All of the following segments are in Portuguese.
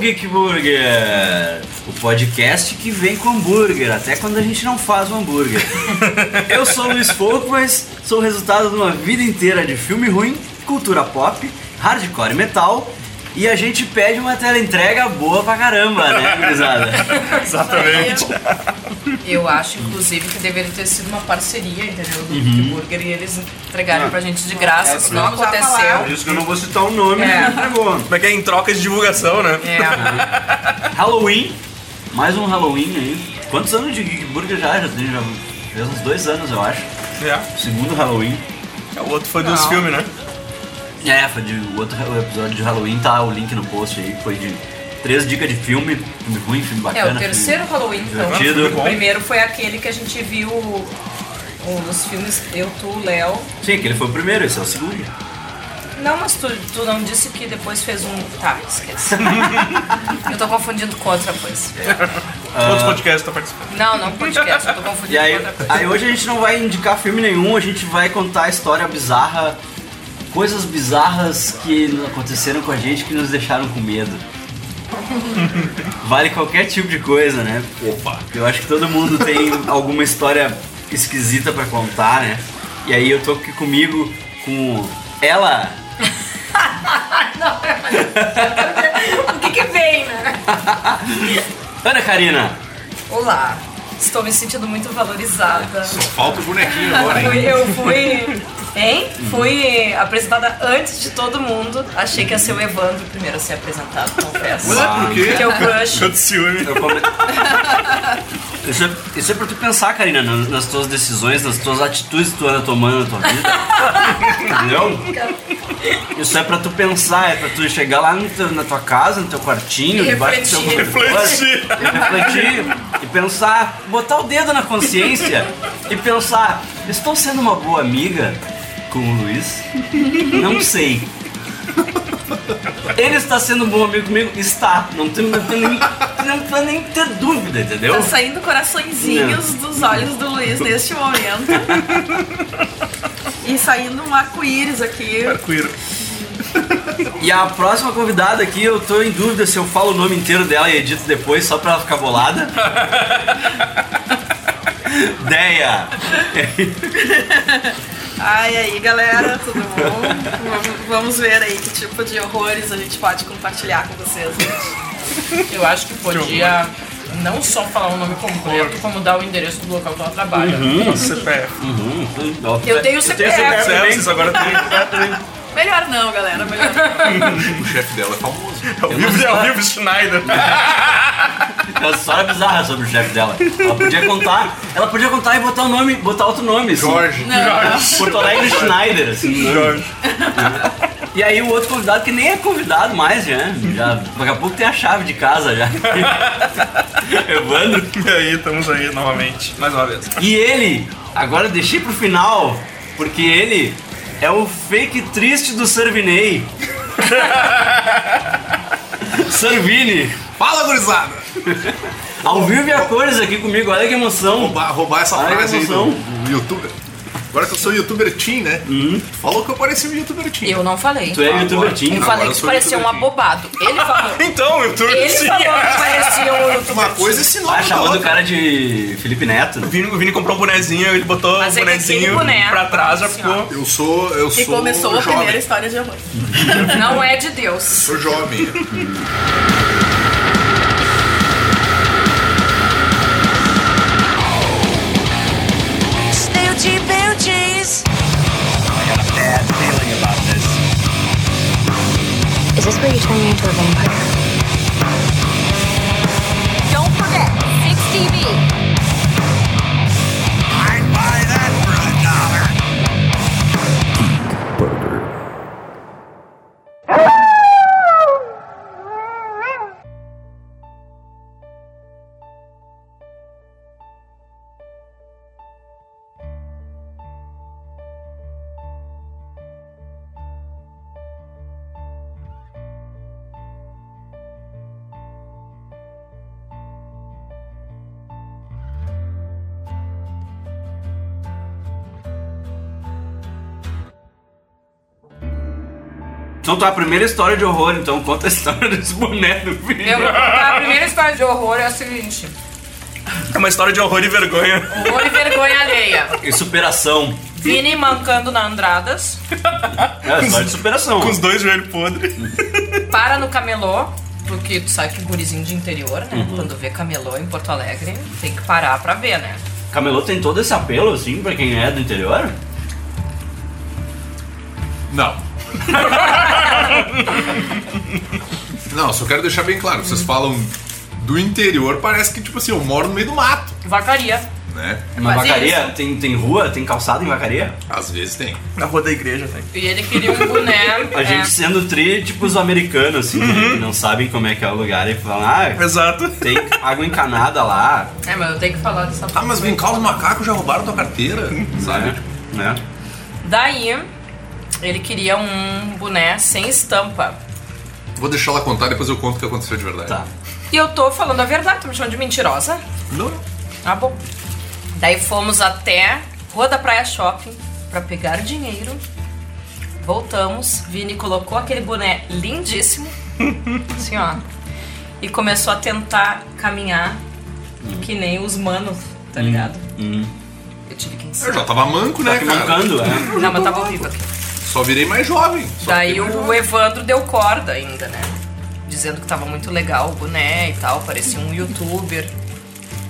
o Geek Burger, o podcast que vem com hambúrguer, até quando a gente não faz o hambúrguer. Eu sou o Luiz Pouco, mas sou o resultado de uma vida inteira de filme ruim, cultura pop, hardcore metal. E a gente pede uma tela entrega boa pra caramba, né, gurizada? Exatamente. Eu acho, inclusive, que deveria ter sido uma parceria, entendeu? Do Geek Burger e eles entregarem pra gente de graça, isso não já aconteceu. Por isso que eu não vou citar o nome É. que entregou. Como é que é em troca de divulgação, né? É. Halloween, mais um Halloween aí. Quantos anos de Geek Burger já? Já tem já fez uns dois anos, eu acho. É. Segundo Halloween. O outro foi dos Não. filmes, né? É, foi de o outro o episódio de Halloween, tá o link no post aí, foi de três dicas de filme, filme ruim, filme É, bacana. o terceiro Halloween, então. divertido. O primeiro foi aquele que a gente viu um dos filmes Eu, Tu, Léo. Sim, aquele foi o primeiro, esse é o segundo. Não, mas tu, tu não disse que depois fez um. Tá, esquece. eu tô confundindo com outra coisa. Outros podcasts estão participando. Não, não podcast, eu tô confundindo E aí, com outra coisa. aí hoje a gente não vai indicar filme nenhum, a gente vai contar a história bizarra, coisas bizarras que aconteceram com a gente que nos deixaram com medo. Vale qualquer tipo de coisa, né? Opa. Eu acho que todo mundo tem alguma história esquisita pra contar, né? E aí eu tô aqui comigo com ela, O que que vem, né? Ana Karina. Olá, estou me sentindo muito valorizada. Só falta o bonequinho agora, hein? Eu fui. Hein? Fui apresentada antes de todo mundo. Achei que ia ser o Evandro primeiro a ser apresentado, confesso. Ué, por quê? Que é o crush. Quanto ciúme. Eu come- isso, é, isso é pra tu pensar, Karina, nas, nas tuas decisões, nas tuas atitudes que tu anda tomando na tua vida. Entendeu? Isso é pra tu pensar, é pra tu chegar lá teu- na tua casa, no teu quartinho, E debaixo do teu refletir. Refletir. e refletir e pensar, botar o dedo na consciência e pensar, estou sendo uma boa amiga com o Luiz? Não sei. Ele está sendo um bom amigo comigo? Está. Não tem, não tem nem, não precisa nem ter dúvida, entendeu? Tá saindo coraçõezinhos dos olhos do Luiz neste momento. E saindo um arco-íris aqui. Arco-íris. E a próxima convidada aqui, eu tô em dúvida se eu falo o nome inteiro dela e edito depois só pra ela ficar bolada. Deia! Ai, aí, galera, tudo bom? Vamos- ver aí que tipo de horrores a gente pode compartilhar com vocês hoje. Eu acho que podia não só falar o nome completo, como dar o endereço do local que ela trabalha. Nossa, CPF. Uhum, Eu tenho o CPF. também. Vocês agora tem. Melhor não, galera, melhor não. O chefe dela é famoso. É o Vivo, é o Vivo Schneider. É uma história bizarra sobre o chefe dela. Ela podia contar, ela podia contar e botar o nome, botar outro nome, assim. Jorge. Porto Alegre Schneider, assim. Jorge. E aí o outro convidado que nem é convidado mais, já. já daqui a pouco tem a chave de casa já. Evandro. E aí, estamos aí novamente. Mais uma vez. E ele, agora eu deixei pro final, porque ele é o fake triste do Servinei. Servini. Fala, gurizada! Ao vivo e a cores aqui comigo, olha que emoção. Roubar, roubar essa Ai, frase aí do, do youtuber. Agora que eu sou youtuber teen, né? Tu falou que eu parecia um youtuber teen. Eu não falei. Tu é Agora- youtuber teen. Eu Agora falei eu que sou parecia um youtuber abobado. Ele falou. Então, eu tô. Ele falou que parecia um youtuber. Uma coisa esse nome Ah, chamando o outra. cara de Felipe Neto. O Vini, o Vini comprou um bonezinho, ele botou Mas o é bonezinho boneco, pra trás, já ficou. Eu sou. Eu E sou começou a jovem. primeira história de horror. Não é de Deus. Sou jovem. Is this where you turn me into a vampire? Don't forget, 6 Então tá, a primeira história de horror, então conta a história desse boné do. Eu, a primeira história de horror é a seguinte: É uma história de horror e vergonha. horror e vergonha alheia. E superação. Vini mancando na Andradas, É história de superação. Com os dois joelhos podres. para no camelô, porque tu sabe que gurizinho de interior, né? Uhum. Quando vê camelô em Porto Alegre, tem que parar pra ver, né? Camelô tem todo esse apelo, assim, pra quem é do interior? Não. Não, só quero deixar bem claro. Vocês falam do interior, parece que, tipo assim, eu moro no meio do mato, Vacaria. né? Uma Mas vacaria? Tem, tem rua? Tem calçada em vacaria? Às vezes tem. Na rua da igreja tem. E ele queria um boné. A é, gente sendo tri, tipo os americanos, assim, né, que não sabem como é que é o lugar e falam, ah, Exato. tem água encanada lá, É, mas eu tenho que falar dessa Ah, mas vem cá, os macacos já roubaram tua carteira, sabe? né? Daí, ele queria um boné sem estampa. Vou deixar ela contar, depois eu conto o que aconteceu de verdade. Tá. E eu tô falando a verdade, tô me chamando de mentirosa. Não. Ah, bom. Daí fomos até Rua da Praia Shopping pra pegar dinheiro. Voltamos, Vini colocou aquele boné lindíssimo, assim ó, e começou a tentar caminhar que nem os manos, tá ligado? Hum. Eu tive que Eu ensinar. já tava manco, Tá né, cara? mancando, é. Não, mas tava horrível aqui. Só virei mais jovem. Daí mais o jovem. Evandro deu corda ainda, né? Dizendo que tava muito legal o boné e tal, parecia um youtuber.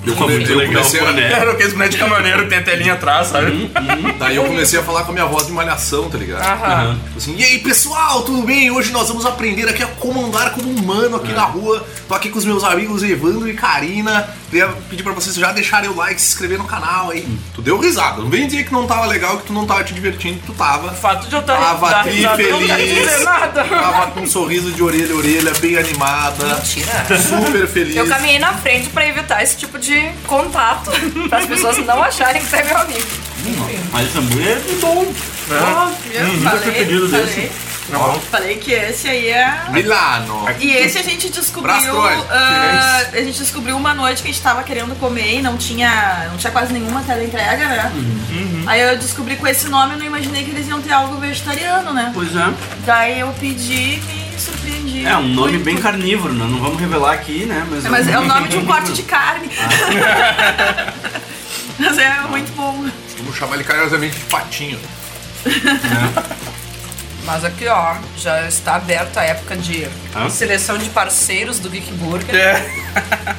Eu, come- muito eu legal comecei o a. Era aqueles bonecos de caminhoneiro que tem a telinha atrás, sabe? Daí eu comecei a falar com a minha voz de malhação, tá ligado? Aham. Tipo Assim, e aí pessoal, tudo bem? Hoje nós vamos aprender aqui a como andar como humano aqui na rua. Tô aqui com os meus amigos Evandro e Karina. Queria pedir pra vocês já deixarem o like, se inscrever no canal aí. Tu deu risada. Não vem dizer que não tava legal, que tu não tava te divertindo, que tu tava. O fato de eu estar Tava tri não quer dizer feliz. nada. Tava com um sorriso de orelha a orelha, bem animada. Mentira. Super feliz. Eu caminhei na frente pra evitar esse tipo de contato, para as pessoas não acharem que você é meu amigo. Mas esse hambúrguer é bom. Ó, viu? nunca fui pedido falei, desse. falei. Falei que esse aí é. Milano. E esse a gente descobriu. Ah, a gente descobriu uma noite que a gente tava querendo comer e não tinha. Não tinha quase nenhuma teleentrega, né? Uhum. Aí eu descobri com esse nome, eu não imaginei que eles iam ter algo vegetariano, né? Pois é. Daí eu pedi e surpreendi. É um nome muito. bem carnívoro, né? Não vamos revelar aqui, né? Mas, É, Mas é o nome de um corte de carne. Ah. Mas é muito bom. Vamos chamar ele carinhosamente de patinho. Mas aqui, ó, já está aberta a época de Hã? seleção de parceiros do Geek Burger. É.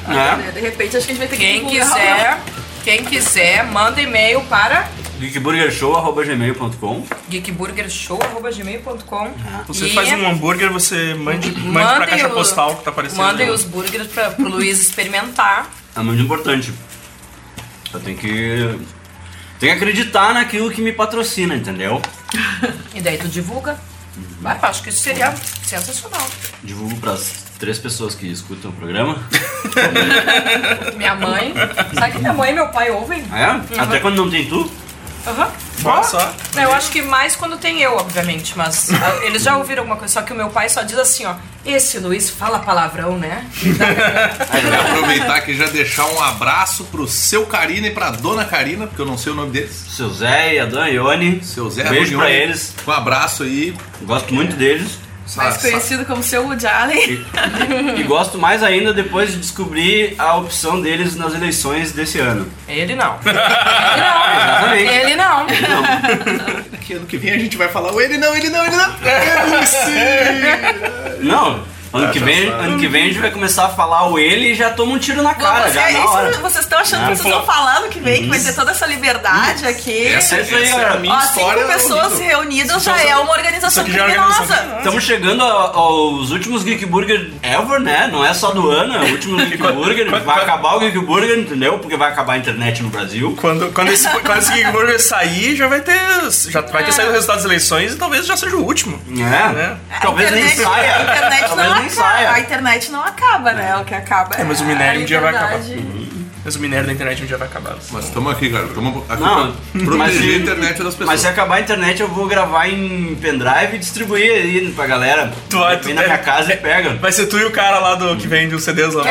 É. De repente acho que a gente vai ter que Quem divulgar. quiser, quem quiser, manda e-mail para geekburgershow.gmail.com geekburgershow.gmail.com Você E faz um hambúrguer, você mande, mande pra mandem caixa o- postal que tá aparecendo. Mandem os burgers para pro Luiz experimentar. É muito importante. Eu tenho que. Tenho que acreditar naquilo que me patrocina, entendeu? E daí tu divulga. Vai, eu acho que isso seria sensacional. Divulgo pras três pessoas que escutam o programa. Minha mãe. Sabe que minha mãe e meu pai ouvem? Ah, é? Até quando não tem tu? Aham. Olha só. Eu acho que mais quando tem eu, obviamente, mas ah, eles já ouviram alguma coisa, só que o meu pai só diz assim, ó, esse Luiz fala palavrão, né? Vou aproveitar aqui e já deixar um abraço pro seu Karina e pra dona Karina, porque eu não sei o nome deles. Seu Zé e a Dona Ione. Seu Zé Beijo Ronioni. pra eles. Um abraço aí. Gosto muito deles. Mais conhecido como seu Woody Allen. E gosto mais ainda depois de descobrir a opção deles nas eleições desse ano. Ele não. Exatamente. Ele não. Que ano que vem a gente vai falar o ele não, ele não, ele não. Ele sim. Não, ano que, vem, ano que vem a gente vai começar a falar o ele e já toma um tiro na cara, Você- já na isso- hora. vocês estão achando Ah, que vocês estão falando que vem, que vai ter toda essa liberdade aqui. Essa, isso aí, essa é a minha Ó, história. cinco pessoas horrível. reunidas já é uma organização é criminosa. organização Estamos chegando aos últimos Geek Burger ever, né? Não é só do ano, é o último Geek Burger. Vai acabar o Geek Burger, entendeu? Porque vai acabar a internet no Brasil. Quando, quando, esse, quando esse Geek Burger sair, já vai ter. Já vai ter saído o resultado das eleições e talvez já seja o último. É, Né? talvez a nem saia. A internet talvez não. A internet não acaba, né? O que acaba É, mas o minério um dia vai acabar. liberdade. Mas o minério da internet um dia vai acabar. Mas estamos aqui, cara. Estamos aqui Não, pra proteger mas se- a internet das pessoas. Mas se acabar a internet, eu vou gravar em pendrive e distribuir aí pra galera. Tu vai- tu Vem na minha casa e pega. Vai ser tu e o cara lá do que vende os CDs lá.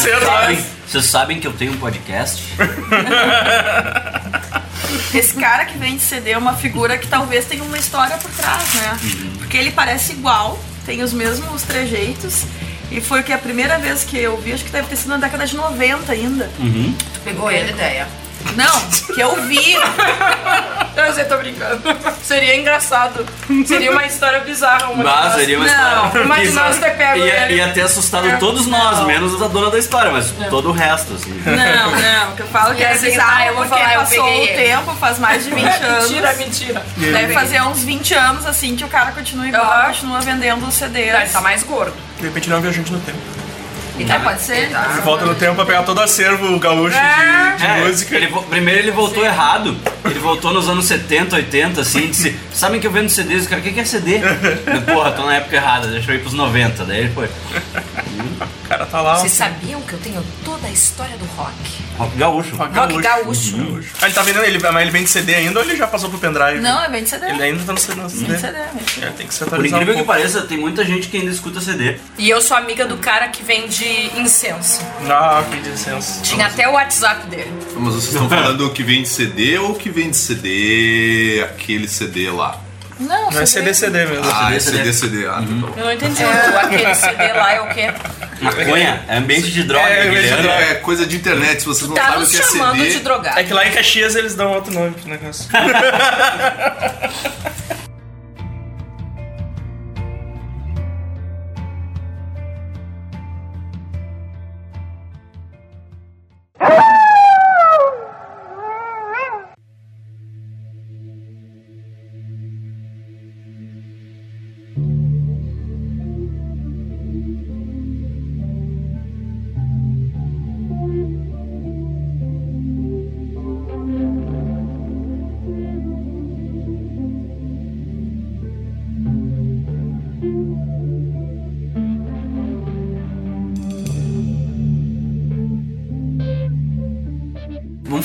Cedo, Sabem- lá. Vocês sabem que eu tenho um podcast? esse cara que vende CD é uma figura que talvez tenha uma história por trás, né? Porque ele parece igual, tem os mesmos trejeitos. E foi que a primeira vez que eu vi, acho que deve ter sido na década de 90 ainda. Pegou ele a ideia. Não, que eu vi. Eu sei, tô brincando. Seria engraçado. Seria uma história bizarra. Uma de Mas nós. seria uma Não, história. imagina bizarra. você ter pego ia, ele. ia ter assustado todos nós, Não. menos a dona da história, mas todo o resto, assim. Não, não, que eu falo que é assim, bizarro tá, eu vou falar, eu passou peguei o tempo, faz mais de 20 anos. Mentira, mentira. Deve fazer uns 20 anos assim que o cara continua igual, continua vendendo os CDs. Ele tá mais gordo. De repente ele é um viajante no tempo. É, pode ser. Ele volta no tempo pra pegar todo o acervo gaúcho de, de É, música. ele vo- primeiro ele voltou errado. Ele voltou nos anos 70, 80, assim, disse, sabem que eu vendo CDs? O cara, o que que é CD? Eu, Porra, tô na época errada, deixa eu ir pros 90. Daí ele foi. O cara tá lá. Vocês sabiam que eu tenho toda a história do rock? Rock gaúcho. Rock Rock gaúcho. Ah, ele tá vendendo, ele, mas ele vende CD ainda ou ele já passou pro pendrive? Não, é vende CD. Ele ainda tá no CD. No CD. Vende CD, vende CD. É, tem que se Por incrível um que pareça, tem muita gente que ainda escuta CD. E eu sou amiga do cara que vende incenso. Ah, que licença. Tinha até o WhatsApp dele. Mas vocês estão falando que vende CD ou que vende CD, aquele CD lá? Não, Não é CD, CD mesmo. Ah, é CD. CD, CD. Ah, tá bom. Eu não entendi. O- Aquele CD lá é o quê? Maconha, é ambiente de droga, É, ambiente de droga. É coisa de internet, se vocês não Tá sabem o nos que é chamando CD. de drogado. É que lá em Caxias eles dão outro nome pro negócio.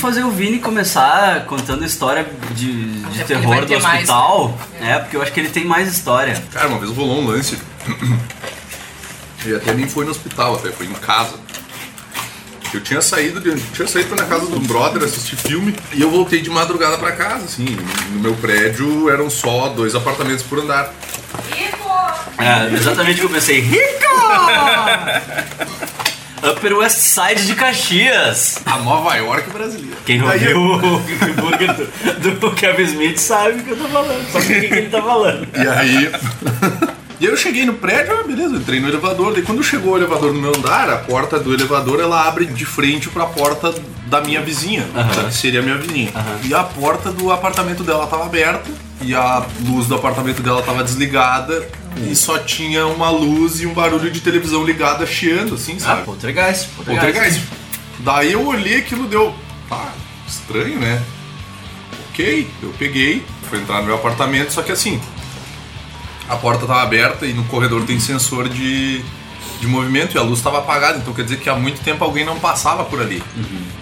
fazer o Vini começar contando história de, de ele terror do ter mais, hospital. É, porque eu acho que ele tem mais história. Cara, uma vez rolou um lance. E até nem foi no hospital, até foi em casa. Eu tinha saído, de, tinha saído pra na casa do brother assistir filme e eu voltei de madrugada pra casa, assim. No meu prédio eram só dois apartamentos por andar. É, exatamente o que eu pensei. Rico! Upper West Side de Caxias. A Nova York brasileira. Quem ouviu eu- o burger do, do Kevin Smith sabe o que eu tô falando. Sabe o que, ele tá falando. E aí. e eu cheguei no prédio, ah, beleza, eu entrei no elevador. Daí quando chegou o elevador no meu andar, a porta do elevador ela abre de frente pra porta da minha vizinha, que seria a minha vizinha. E a porta do apartamento dela tava aberta e a luz do apartamento dela tava desligada e só tinha uma luz e um barulho de televisão ligada chiando, assim, Ah, sabe? poltergeist. Poltergeist. Daí eu olhei aquilo deu. Ah, estranho, né? Ok, eu peguei, fui entrar no meu apartamento, só que assim, a porta tava aberta e no corredor tem sensor de, de movimento e a luz estava apagada, então quer dizer que há muito tempo alguém não passava por ali.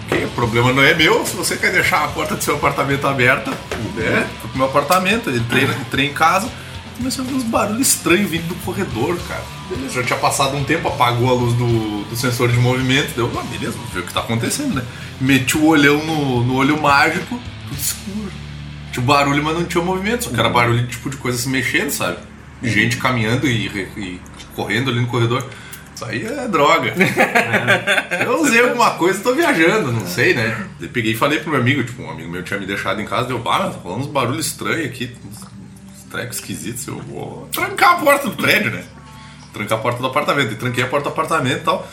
Ok, o problema não é meu, se você quer deixar a porta do seu apartamento aberta, né? Fui pro meu apartamento, entrei, entrei em casa, comecei a ouvir uns barulhos estranhos vindo do corredor, cara. Beleza, já tinha passado um tempo, apagou a luz do, do sensor de movimento, deu, ah, beleza, vamos ver o que tá acontecendo, né? Meti o olhão no, no olho mágico, tudo escuro. Tinha barulho, mas não tinha movimento, só que era barulho tipo de coisa se mexendo, sabe? Gente caminhando e, e correndo ali no corredor. Isso aí é droga. Eu usei alguma coisa, tô viajando, não sei, né? Eu peguei e falei pro meu amigo, tipo, um amigo meu tinha me deixado em casa, deu, ah, tá falando uns barulhos estranhos aqui, trecos esquisitos, eu vou trancar a porta do prédio, né? Trancar a porta do apartamento. E tranquei a porta do apartamento e tal.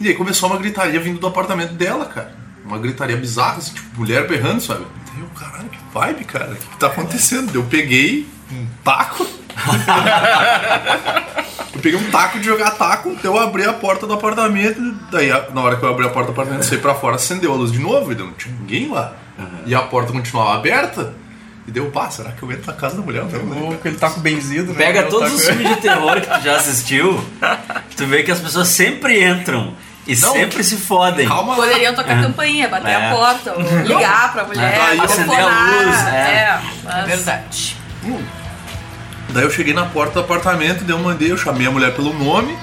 E aí começou uma gritaria vindo do apartamento dela, cara. Uma gritaria bizarra, assim, tipo, mulher berrando, sabe? Daí eu, caralho, que vibe, cara. O que, que tá acontecendo? Eu peguei um taco. eu peguei um taco de jogar taco, daí eu abri a porta do apartamento. Daí, na hora que eu abri a porta do apartamento, saí pra fora, acendeu a luz de novo, e não tinha ninguém lá. E a porta continuava aberta. E deu, pá, será que eu entro na casa da mulher? Não, né? Louco, ele tá com benzido, né? Pega todos tá os com- filmes de terror que tu já assistiu, tu vê que as pessoas sempre entram e Não. sempre se fodem. Calma lá. Poderiam tocar campainha, bater É. a porta, ligar pra mulher, Aí acender a luz, é. é, É mas- verdade. Daí eu cheguei na porta do apartamento, daí eu mandei, eu chamei a mulher pelo nome,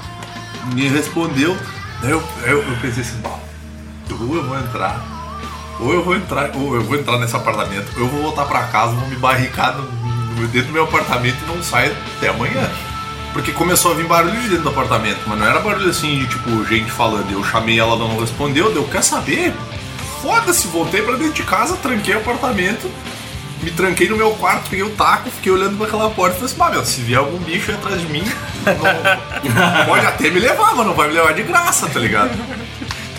ninguém respondeu. Daí eu, eu, eu pensei assim, "Bah, eu vou, eu vou entrar. Ou eu vou entrar, ou eu vou entrar nesse apartamento, ou eu vou voltar pra casa, vou me barricar no- no- dentro do meu apartamento e não saio até amanhã. Porque começou a vir barulho de dentro do apartamento, mas não era barulho assim de tipo gente falando. Eu chamei ela, ela não respondeu, deu, quer saber? Foda-se, voltei pra dentro de casa, tranquei o apartamento, me tranquei no meu quarto, peguei o taco, fiquei olhando pra aquela porta e falei assim, "Bah, meu, se vier algum bicho atrás de mim, não- pode até me levar, mas não vai me levar de graça, tá ligado?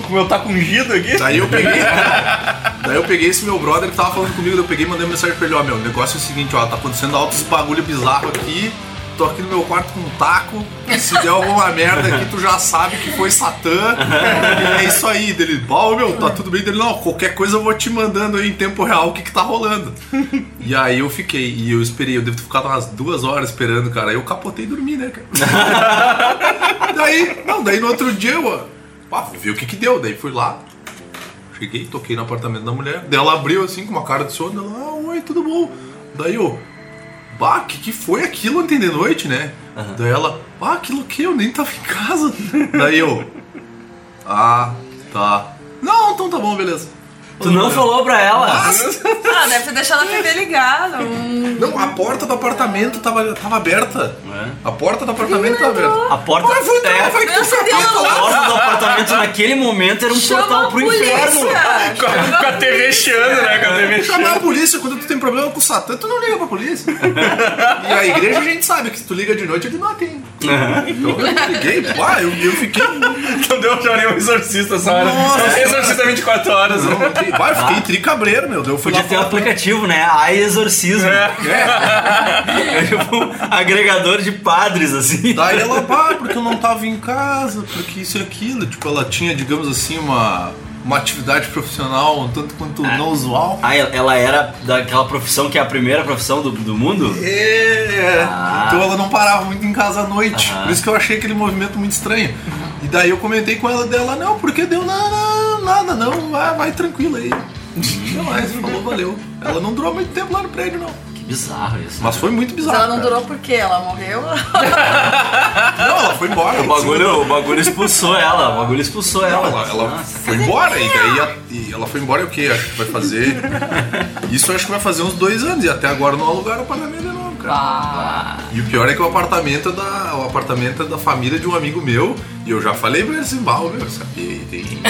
Com o meu taco ungido aqui. Daí eu peguei. daí eu peguei esse meu brother que tava falando comigo, eu peguei e mandei mensagem pra ele, ó, meu, o negócio é o seguinte, ó, tá acontecendo altos bagulho bizarro aqui. Tô aqui no meu quarto com um taco. Se der alguma merda aqui, tu já sabe que foi Satã. É isso aí. Dele, pô, meu, tá tudo bem dele. Não, qualquer coisa eu vou te mandando aí em tempo real o que que tá rolando. E aí eu fiquei, e eu esperei, eu devo ter ficado umas duas horas esperando, cara. Aí eu capotei e dormi, né, cara? daí, não, daí no outro dia eu, vou ver o que que deu. Daí fui lá, Cheguei, toquei no apartamento da mulher. Daí ela abriu assim com uma cara de sono. Ela, ah, oi, tudo bom? Daí eu, bah, que que foi aquilo ontem de noite, né? Daí ela, ah, aquilo que eu nem tava em casa. Daí eu, ah, tá. Não, então tá bom, beleza. Tu não falou pra ela? Ah, deve ter deixado a TV ligada. Hum. Não, a porta do apartamento tava, tava aberta. A porta do apartamento tava aberta. A porta. Vai, vou entrar, é, Meu Deus. puta a porta do apartamento naquele momento era um Chama portal pro inferno. Com a, com a TV chiando, né? Com a TV Chamar a chiando. polícia quando tu tem problema com o Satã, tu não liga pra polícia. e a igreja a gente sabe que se tu liga de noite ele não atende. Então eu liguei, pá, eu, eu fiquei. Não deu já nem um exorcista essa hora. Nossa. Exorcista 24 horas. Não, pá, eu fiquei tricabreiro, meu. Fui Podia lá ter um aplicativo, né? Ai Exorcismo. É tipo um agregador de padres, assim. Daí ela, pá, porque eu não tava em casa, porque isso e aquilo. Tipo, ela tinha, digamos assim, uma, uma atividade profissional um tanto quanto não usual. Ah, ela era daquela profissão que é a primeira profissão do, do mundo? É, Ah. então ela não parava muito em casa à noite. Aham. Por isso que eu achei aquele movimento muito estranho. E daí eu comentei com ela dela, não, porque deu nada, nada, não, vai, vai tranquilo aí. Não mais, falou, valeu. Ela não durou muito tempo lá no prédio, não. Bizarro isso. Mas foi muito Mas bizarro. ela não cara. durou porque ela morreu. Não, ela foi embora. O bagulho, o bagulho expulsou ela, o bagulho expulsou ela. Ela, ela Nossa. foi embora e daí a- e ela foi embora e o que? Acho que vai fazer. Isso eu acho que vai fazer uns dois anos e até agora não alugaram o apartamento de novo, E o pior é que o apartamento é da, o apartamento é da família de um amigo meu e eu já falei pra ele assim, Val, meu, sabia, tem.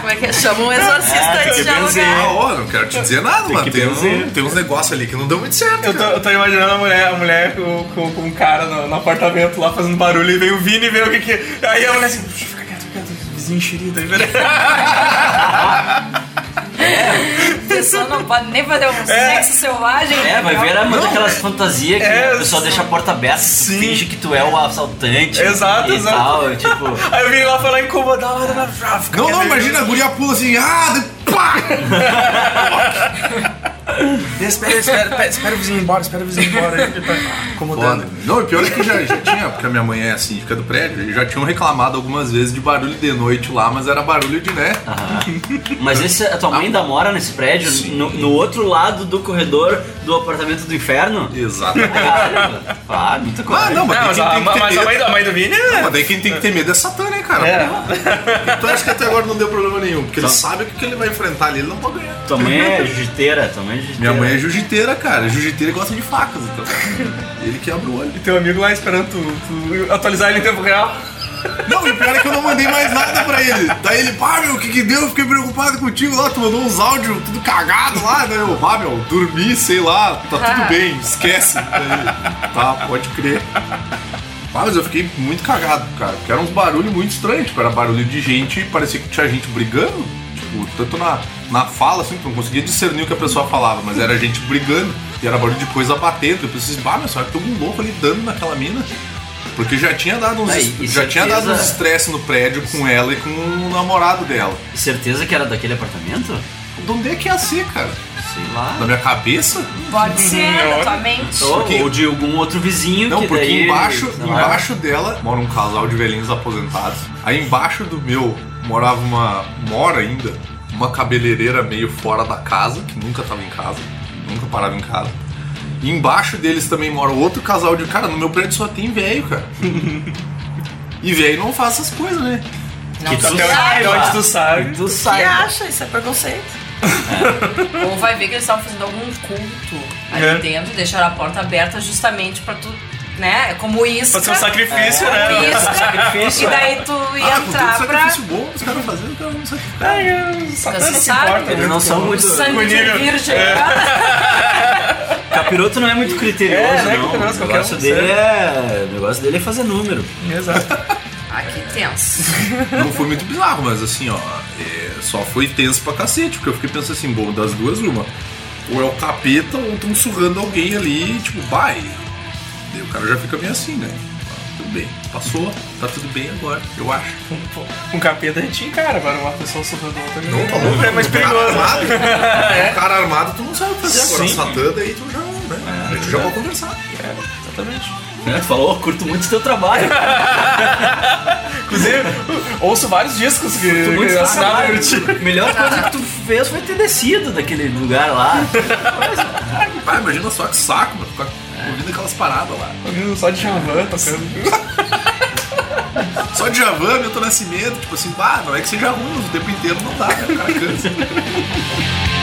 Como é que é? Chama um exorcista É, antes que de. Ah, não quero te dizer nada, mas que tem, um, tem uns negócios ali que não deu muito certo. Eu tô, eu tô imaginando a mulher, a mulher com, com, com um cara no, no apartamento lá fazendo barulho e vem o Vini e vê o que que. Aí a mulher assim, fica quieto, quieto, vizinho enxerido aí, velho. A pessoa não pode nem fazer um sexo selvagem. É, vai ver uma daquelas fantasias que É, a pessoa deixa a porta aberta, tu sim. finge que tu é o assaltante. Exato, e exato. tal, tipo. Aí eu vim lá falar incomodar lá na ah, fica Não, não, imagina a guria pula assim, ah, pá! Espera, espera, espera, espera o vizinho ir embora, espera o vizinho ir embora. Ele tá incomodando. Foda. Não, o pior é que já, já tinha, porque a minha mãe é síndica do prédio, e já tinham reclamado algumas vezes de barulho de noite lá, mas era barulho de, né? Mas esse, a tua mãe ainda mora nesse prédio? No, no outro lado do corredor do apartamento do inferno? Exatamente. Ah, muita Ah, coisa. não, mas, Não, mas a, mas a mãe, da, a mãe do Vini Não, é. mas daí quem tem que ter medo é Satã, né, cara? É. Tu acha que até agora não deu problema nenhum, porque ele sabe o que que ele vai enfrentar ali, ele não pode ganhar. Tua mãe é jiu-jiteira, tua mãe é jiu-jiteira. Minha mãe é jiu-jiteira, cara. Jiu-jiteira gosta de facas, então. Ele que abre o olho. E teu amigo lá esperando tu, tu atualizar ele em tempo real. Não, e o pior é que eu não mandei mais nada pra ele. Daí ele, pá, meu, o que que deu? Eu fiquei preocupado contigo lá, tu mandou uns áudios tudo cagado lá. Daí eu, pá, meu, dormi, sei lá, tá tudo bem, esquece. Daí tá, pode crer. Pá, mas eu fiquei muito cagado, cara, porque eram uns barulhos muito estranhos. Tipo, era barulho de gente, parecia que tinha gente brigando. Tipo, tanto na, na fala, assim, tu não conseguia discernir o que a pessoa falava, mas era gente brigando. E era barulho de coisa batendo. Eu pensei, assim, bah, meu, será que tem algum louco ali dando naquela mina? Porque já tinha dado uns, É, e- e já tinha certeza- dado uns estresse no prédio com ela e com o namorado dela. Certeza que era daquele apartamento? De onde é que ia ser, cara? Sei lá. Na minha cabeça? Pode ser, Não. da tua mente. Ou, Porque- ou de algum outro vizinho Não, que porque daí... embaixo, lá. embaixo dela mora um casal de velhinhos aposentados. Aí embaixo do meu morava uma. mora ainda, uma cabeleireira meio fora da casa, que nunca tava em casa, nunca parava em casa. E embaixo deles também mora outro casal de. Cara, no meu prédio só tem velho, cara. e velho não faz essas coisas, né? Que tu Até saiba. onde tu sabe. Tu Que saiba. acha? Isso é preconceito. Ou vai ver que eles estavam fazendo algum culto ali É. dentro e deixaram a porta aberta justamente pra tu, né? Como isca. Pode ser um sacrifício, Como né? isca. Sacrifício, E daí tu ia Ah, entrar pra sacrifício bom, os caras fazendo, os caras não sacrificam. Ai, o Satã Você não se importa. Eles né? não são muito. sangue de virgem. Capiroto não é muito criterioso, É, né, não. O negócio, um, dele é... o negócio dele é fazer número. Exato. Ah, que tenso. Não foi muito bizarro, mas assim, ó, é, só foi tenso pra cacete, porque eu fiquei pensando assim, bom, das duas, uma. Ou é o capeta ou estão surrando alguém ali, tipo, vai. Daí o cara já fica meio assim, né? Ah, tudo bem, passou, tá tudo bem agora, eu acho. Um capeta a gente encara, agora uma pessoa surrando outra. Não, tá louco. É mais perigoso. Cara armado, um cara armado tu não sabe fazer agora. Sim. Satã, daí tu já, né? Aí tu já pode conversar. É, exatamente. Né? Tu falou, "Oh, curto muito teu trabalho. Inclusive, ouço vários discos que, Curto muito que assinaram por melhor coisa que tu fez foi ter descido daquele lugar lá. Vai, imagina só que saco, mano, ouvindo aquelas paradas lá. Ouvindo Só de Javan tocando. Só de Javan, Milton Nascimento, tipo assim, bah, não é que seja ruim, o tempo inteiro não dá, né? O cara cansa.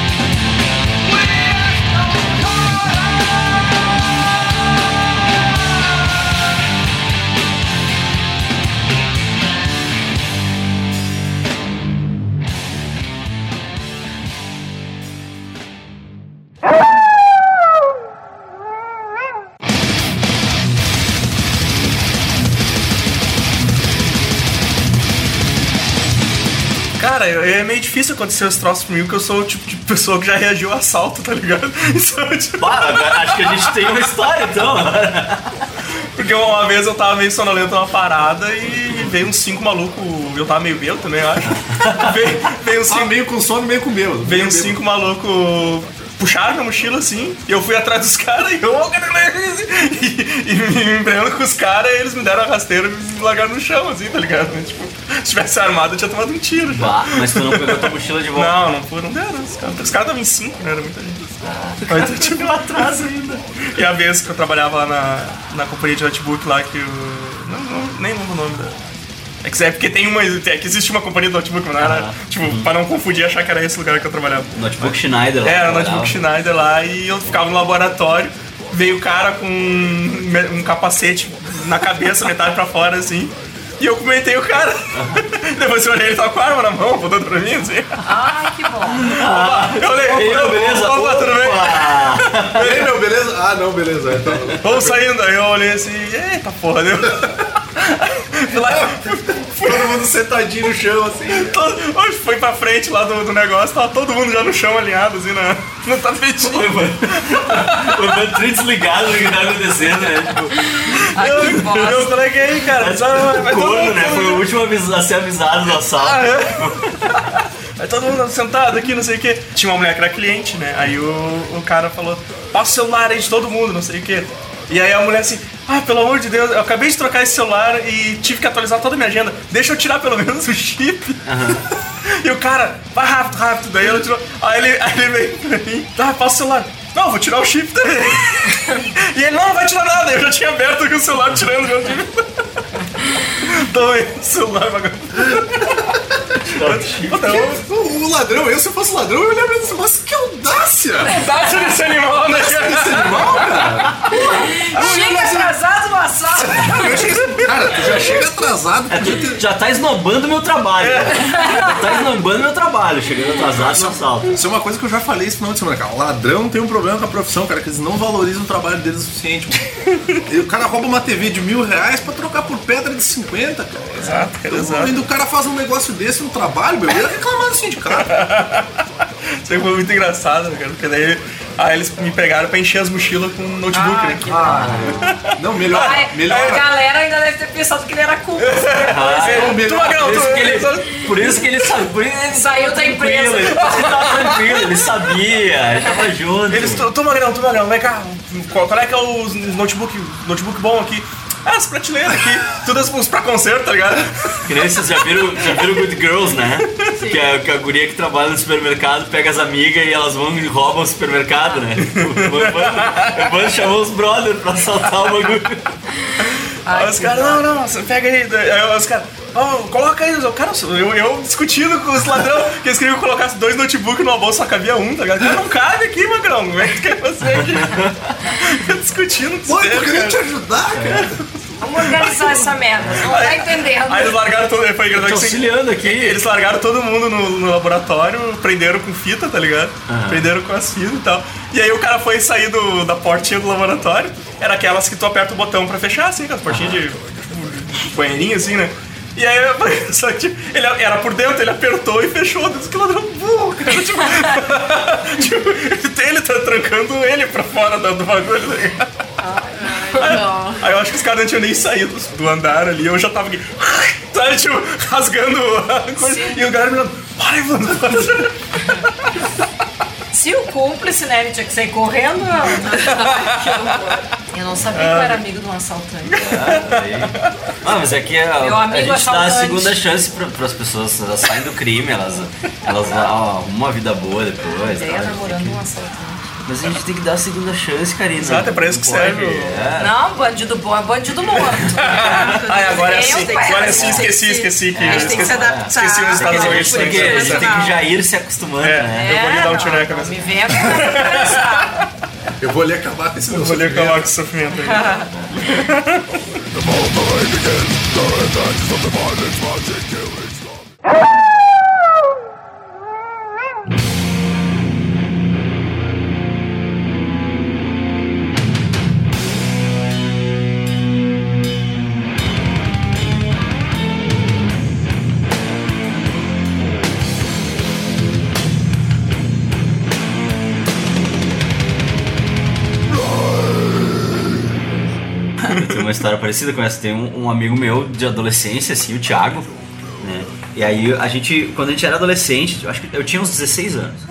Cara, é meio difícil acontecer os troços comigo, porque eu sou o tipo de pessoa que já reagiu a assalto, tá ligado? Então, tipo, acho que a gente tem uma história então. porque uma vez eu tava meio sonolento numa parada e veio uns cinco malucos. Eu tava meio bêbado também, eu acho. veio, veio uns Tá cinco, meio com sono, meio com medo. veio uns cinco malucos. Puxaram minha mochila assim, e eu fui atrás dos caras e eu. E, e me embrendo com os caras, e eles me deram a rasteira e me largaram no chão, assim, tá ligado? Tipo, se tivesse armado, eu tinha tomado um tiro. Bah, mas tu não pegou tua mochila de volta. Não, não foram, não deram. Os caras os caras estavam em cinco, né? Era muita gente. Mas eu tive lá atrás ainda. E a vez que eu trabalhava lá na, na companhia de notebook lá que o. Não, não, nem lembro o nome da. É que, é porque tem uma. É que existe uma companhia de notebook, mas não era. Ah. Tipo, pra não confundir achar que era esse lugar que eu trabalhava. Notebook Schneider lá. É, era notebook Schneider lá e eu ficava no laboratório. Veio o cara com um, um capacete na cabeça, metade pra fora assim. E eu comentei o cara. Depois eu olhei, ele tava com a arma na mão, apontando pra mim, assim. Ai, que bom. Eu olhei, Ei, eu, beleza? opa, tudo bem? Opa! Aí, meu, beleza? Ah, não, beleza. tá. Vamos saindo. Aí eu olhei assim, eita porra, deu. Fui lá, Todo mundo sentadinho no chão, assim. todo, hoje foi pra frente lá do, do negócio, tava todo mundo já no chão alinhado, assim, na, no tapetinho. O Evandro desligado do que tá acontecendo, né? Tipo, Ai, que Eu, bosta. eu falei que aí, cara, só, vai todo corno, né? Foi o último a ser avisado do assalto. Ah, é? Aí todo mundo sentado aqui, não sei o que. Tinha uma mulher que era cliente, né? Aí o, o cara falou, passa o celular aí de todo mundo, não sei o que. E aí a mulher assim, ah, pelo amor de Deus, eu acabei de trocar esse celular e tive que atualizar toda a minha agenda. Deixa eu tirar pelo menos o chip. E o cara, vai rápido, rápido. Daí ela tirou. Aí ele, aí ele veio pra mim, tá, passa o celular. Não, vou tirar o chip também. E ele, não, não vai tirar nada. Eu já tinha aberto aqui o celular tirando o chip. Toma aí o celular, vagabundo. O, ladrão, eu se eu fosse ladrão, eu olharia assim, mas que audácia! Audácia desse animal, né? Esse animal, cara! Chega atrasado no assalto. Cara, tu já chega atrasado, podia ter. Já tá esnobando meu trabalho. Já tá esnobando meu trabalho, chegando atrasado no assalto. Isso é uma coisa que eu já falei esse final de semana, cara. O ladrão tem um problema com a profissão, cara, que eles não valorizam o trabalho deles o suficiente. mano. E o cara rouba uma TV de mil reais pra trocar por pedra de 50, cara. Exato, cara, Então, exato. o cara faz um negócio desse trabalho, meu, eu ia reclamar do sindicato. Isso aí foi muito engraçado, cara, porque daí aí eles me pegaram pra encher as mochilas com um notebook, Ai, né? que Ah, não, melhor. Ai, melhor. A galera ainda deve ter pensado que ele era culpa. Não, Tu, melhor. Magrão, Por tu, isso que ele, por isso que ele sabe, por isso ele Saiu da empresa. Ele tava tranquilo, ele sabia, ele tava junto. Eles, tu, tu Magrão, tu Magrão, vem cá. Qual, qual é que é o notebook, notebook bom aqui? Ah, as prateleiras aqui, todas uns pra concerto, tá ligado? Que nem vocês já viram, já viram Good Girls, né? Que a, que a guria que trabalha no supermercado pega as amigas e elas vão e roubam o supermercado, né? O Evandro- o Evandro chamou os brothers pra assaltar o bagulho. Aí os caras, não, não, você pega aí. Aí os caras, oh, coloca aí, eu, cara, eu, eu discutindo com os ladrão que eles queriam que eu colocasse dois notebooks numa bolsa, só cabia um, tá ligado? Cara, não cabe aqui, magrão, como é que tu quer fazer aqui? Eu discutindo com Pô, os eu queria te ajudar, cara. Vamos organizar essa merda. Não tá entendendo. Aí eles largaram todo. Foi engraçado que auxiliando aqui. Eles largaram todo mundo no, no laboratório, prenderam com fita, tá ligado? Prenderam com as fitas e tal. E aí o cara foi sair do, da portinha do laboratório. Era aquelas que tu aperta o botão pra fechar, assim, com as portinhas de, de banheirinho, assim, né? E aí, só que ele era por dentro, ele apertou e fechou. Deus, que ladrão burro, cara. Tipo, tipo, ele tá trancando ele pra fora do, do bagulho, tá ligado? Aí eu acho que os caras não tinham nem saído do andar ali, eu já tava aqui, sabe, tipo, rasgando a coisa. Sim. E o cara me falando, para, Ivan, para. Se o cúmplice, né, ele tinha que sair correndo. Eu não sabia que eu era amigo de um assaltante. Ah, mas é que a, Meu a amigo gente dá a assaltante. segunda chance para as pessoas, elas saem do crime, elas, elas arrumam uma vida boa depois. Ideia tal. namorando um assaltante. Mas a gente tem que dar a segunda chance, Karina. Exato, é pra isso que serve o- é. Não, bandido bom é bandido morto. Ai, agora Eu sim, tenho agora que- sim, esqueci, esqueci que. A gente tem que se esqueci, adaptar. esqueci os Estados Unidos. gente tem que, a gente tem que já ir se acostumando, É. né? Eu vou lhe dar um tiro na cabeça. Me essa Eu vou ali acabar com esse meu Eu vou lhe acabar com esse sofrimento aí. História parecida com essa. Tem um, um amigo meu de adolescência, assim, o Thiago, né? E aí a gente, quando a gente era adolescente, eu acho que eu tinha uns 16 anos.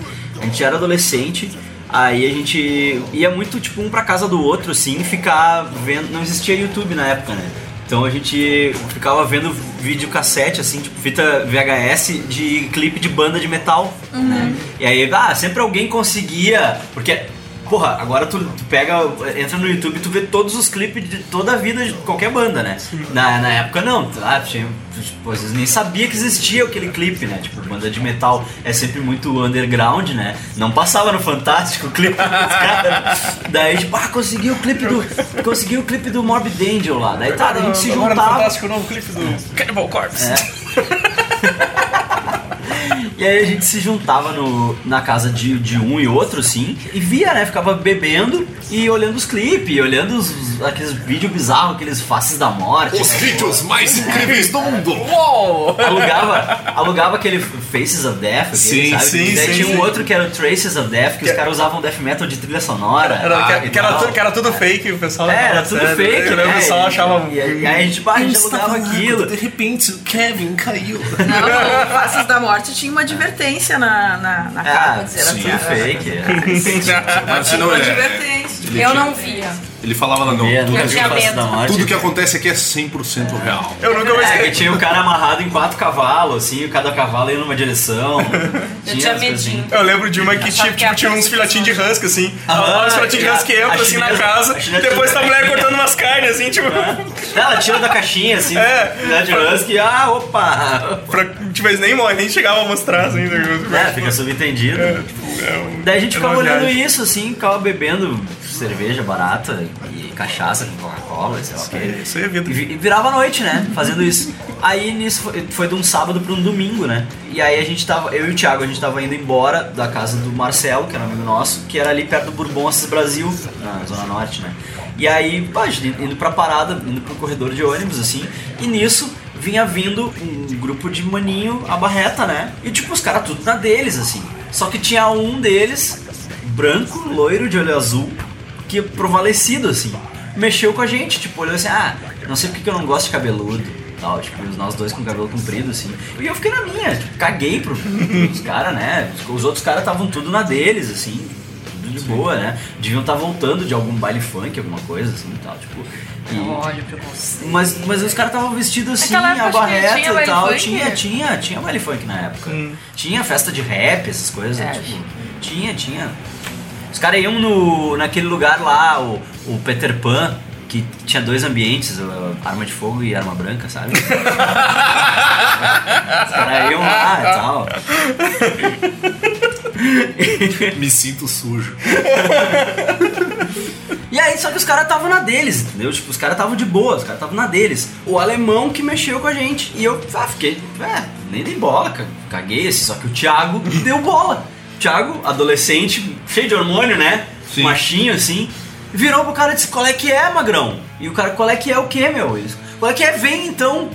A gente era adolescente, aí a gente ia muito, tipo, um pra casa do outro, assim, ficar vendo. Não existia YouTube na época, né? Então a gente ficava vendo videocassete, assim, tipo, fita VHS de clipe de banda de metal, né? E aí, ah, sempre alguém conseguia, porque Porra, agora tu, tu pega, entra no YouTube e tu vê todos os clipes de toda a vida de qualquer banda, né? Na, na época não, ah, tinha, tipo, às vezes nem sabia que existia aquele clipe, né? Tipo, banda de metal é sempre muito underground, né? Não passava no Fantástico o clipe dos caras. Daí, tipo, ah, consegui o clipe do. Consegui o clipe do Morbid Angel lá. Daí tá, a gente se Agora no juntava. Fantástico, o novo clipe do Cannibal Corpse. E aí a gente se juntava no, na casa de, de um e outro, assim, e via, né? Ficava bebendo e olhando os clipes, olhando os, aqueles vídeos bizarros, aqueles faces da morte. Os vídeos mais incríveis do mundo. Alugava, alugava aquele Faces of Death, aquele, Sim, sabe? sim, E daí sim, tinha sim. um outro que era o Traces of Death, que os caras usavam death metal de trilha sonora. Era, Ah, que, que era tudo, que era tudo fake, o pessoal É, não era tudo sério. fake, Eu lembro, né? O pessoal achava. E, e, e aí a gente, a gente alugava aquilo. De repente o Kevin caiu. Não, no Faces da Morte tinha uma advertência na, na, na capa. Ah, sim, assim, fake. é. Não Uma é. advertência. Eu não via. Ele falava lá, não. Via, Tudo, nunca Eu vi tinha o Face medo. da Morte. tudo que acontece aqui é 100% real. Eu nunca vou É, que esquecer. tinha o cara amarrado em quatro cavalos, assim, cada cavalo ia numa direção. Eu tinha medinho. Eu lembro de uma que tipo, que era tipo, tinha uns filhotinhos de husky, assim. Ah, os filhotinhos de husky entram assim na casa, depois tá a mulher cortando umas carnes, assim, tipo, Ela tira da caixinha, assim, É. né, de husky, ah, opa! pra, tipo, eles nem morrem, nem chegavam a mostrar, assim. É, fica subentendido. É, tipo, é um- Daí a gente é ficava olhando isso, assim, ficava bebendo cerveja barata e cachaça com Coca-Cola, sei lá o quê. Isso aí é vida. E vi- virava a noite, né? Fazendo isso. Aí nisso foi, foi de um sábado pra um domingo, né? E aí a gente tava, eu e o Thiago, a gente tava indo embora da casa do Marcelo, que era um amigo nosso, que era ali perto do Bourbon Assis Brasil, na Zona Norte, né? E aí, pá, a gente indo pra parada, indo pro corredor de ônibus, assim, e nisso vinha vindo um grupo de maninho a barreta, né? E tipo, os caras tudo na deles, assim. Só que tinha um deles, branco, loiro, de olho azul, que prevalecido, assim. Mexeu com a gente, tipo, olhou assim, ah, não sei porque que eu não gosto de cabeludo. Tal, tipo, nós dois com cabelo comprido, assim. E eu fiquei na minha, tipo, caguei pro, pros caras, né? Os outros caras estavam tudo na deles, assim, tudo de boa, né? Deviam estar voltando de algum baile funk, alguma coisa, assim, tal, tipo. e- Olha preconceito. mas, mas os caras estavam vestidos assim, a barreta tinha e tal. funk? Tinha, tinha, tinha baile funk na época. Tinha festa de rap, essas coisas. É, tipo, tinha, tinha. Os caras iam no, naquele lugar lá, o, o Peter Pan, que tinha dois ambientes, arma de fogo e arma branca, sabe? Os caras iam lá e tal. Me sinto sujo. E aí, só que os caras estavam na deles, entendeu? Tipo, os caras estavam de boa, os caras estavam na deles. O alemão que mexeu com a gente. E eu ah, fiquei, é, nem dei bola, ca- caguei assim, só que o Thiago deu bola. O Thiago, adolescente, cheio de hormônio, né? Sim. Machinho assim, virou pro cara e disse: Qual é que é, magrão? E o cara, qual é que é o quê, meu? Ele, Qual é que é? Vem então.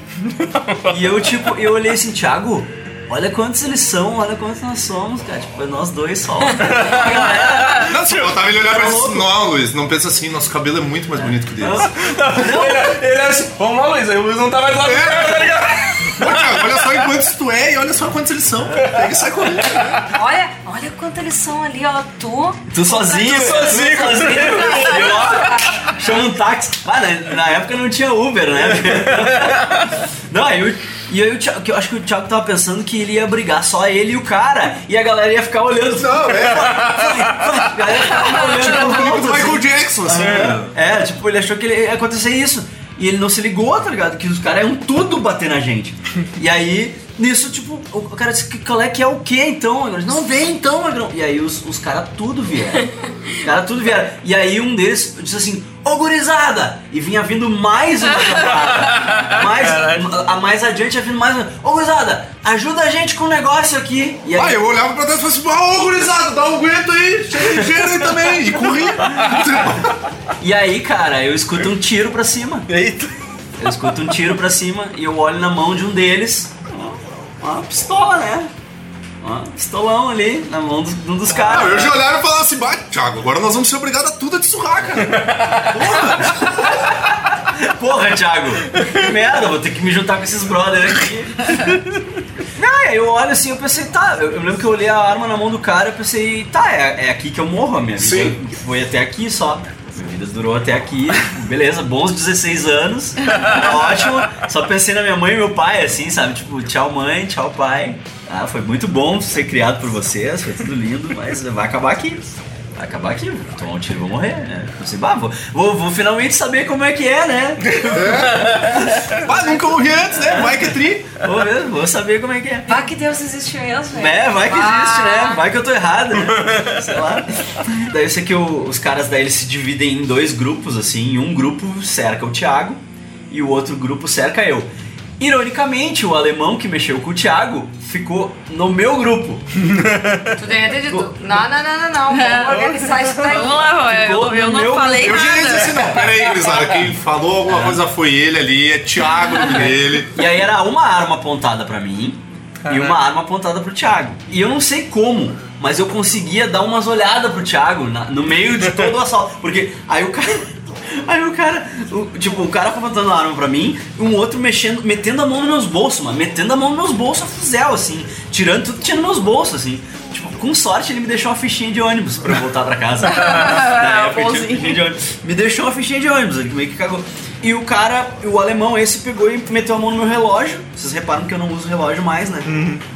e eu, tipo, eu olhei assim, Thiago. Olha quantos eles são, olha quantos nós somos, cara. Tipo, é nós dois só. Não, se eu tava ele olhar pra isso. Não, Luiz, não pensa assim, nosso cabelo é muito mais bonito que o deles. Ele, ele era assim, vamos lá, Luiz. Aí o Luiz não tá mais lá É. cara, tá ligado? Thiago, olha só quantos tu é e olha só quantos eles são. Pega e sai correndo. né? Olha, olha quanto eles são ali, ó. Tu. Tu sozinho, Tu sozinho, tu sozinho. E, ó, Chama um táxi. Ah, na, na época não tinha Uber, né? Não, aí eu, e aí o Thiago, que eu acho que o Thiago tava pensando que ele ia brigar só ele e o cara. E a galera ia ficar olhando. Não, é. A galera ia ficar olhando. Tipo o assim. Michael Jackson, assim. É, tipo, ele achou que ele- ia acontecer isso. E ele não se ligou, tá ligado? Que os caras iam tudo bater na gente. E aí, nisso, tipo, o cara disse, "Que- qual é que é o que então? Disse, não, vem então, Magrão. E aí os, os caras tudo vieram. Os caras tudo vieram. E aí um deles disse assim, ô gurizada! E vinha vindo mais uma camarada. mais, a, mais adiante ia vindo mais uma. Ô gurizada, ajuda a gente com um negócio aqui. E aí, Ah, eu olhava pra trás e falava assim, ô gurizada, dá um aguento aí, chega ligeiro aí também. E corria. e aí, cara, eu escuto um tiro pra cima. Eita. Eu escuto um tiro pra cima e eu olho na mão de um deles. Uma, pistola, né? Uma pistolão ali na mão do- de um dos Não, caras. eu já olhava e falava assim, vai, Thiago, agora nós vamos ser obrigados a tudo a te surrar, cara. Porra, Thiago! Que merda, vou ter que me juntar com esses brothers aqui. Não, aí eu olho assim, eu pensei, tá, eu, eu lembro que eu olhei a arma na mão do cara, eu pensei, tá, é, é aqui que eu morro, a minha vida Sim. foi até aqui só. Minha vida durou até aqui, beleza, bons 16 anos, ótimo. Só pensei na minha mãe e meu pai, assim, sabe? Tipo, tchau mãe, tchau pai. Ah, foi muito bom ser criado por vocês, foi tudo lindo, mas vai acabar aqui. Vai acabar aqui, vou tomar um tiro e vou morrer, né? Pensei, bah, vou, vou, vou finalmente saber como é que é, né? Ah, nunca morri antes, né? Vai que é tri. Vou, ver, vou saber como é que é. Vai que Deus existe mesmo, velho. É, vai que Ah. existe, né? Vai que eu tô errado, né? Sei lá. Daí eu sei que o- os caras daí eles se dividem em dois grupos, assim. Um grupo cerca o Thiago e o outro grupo cerca eu. Ironicamente, o alemão que mexeu com o Thiago ficou no meu grupo. Tu ter dito. Não, não, não, não, não. Vamos organizar isso daí. Vamos lá, eu, eu não meu- falei Eu já ia dizer assim, nada. não, pera aí, gurizada, quem falou alguma coisa foi ele ali, é Thiago dele. E aí era uma arma apontada pra mim e uma arma apontada pro Thiago. E eu não sei como, mas eu conseguia dar umas olhadas pro Thiago na- no meio de todo o assalto. Porque aí o cara. Aí o cara, o- tipo, o cara apontando a arma pra mim, e um outro mexendo, metendo a mão nos meus bolsos, mano, metendo a mão nos meus bolsos a fuzel, assim, tirando tudo que tinha nos meus bolsos, assim. Tipo, com sorte ele me deixou uma fichinha de ônibus pra eu voltar pra casa. Na época tinha Bonzinho. fichinha de ônibus. Me deixou uma fichinha de ônibus, ele meio que cagou. E o cara, o alemão esse, pegou e meteu a mão no meu relógio. Vocês reparam que eu não uso relógio mais, né?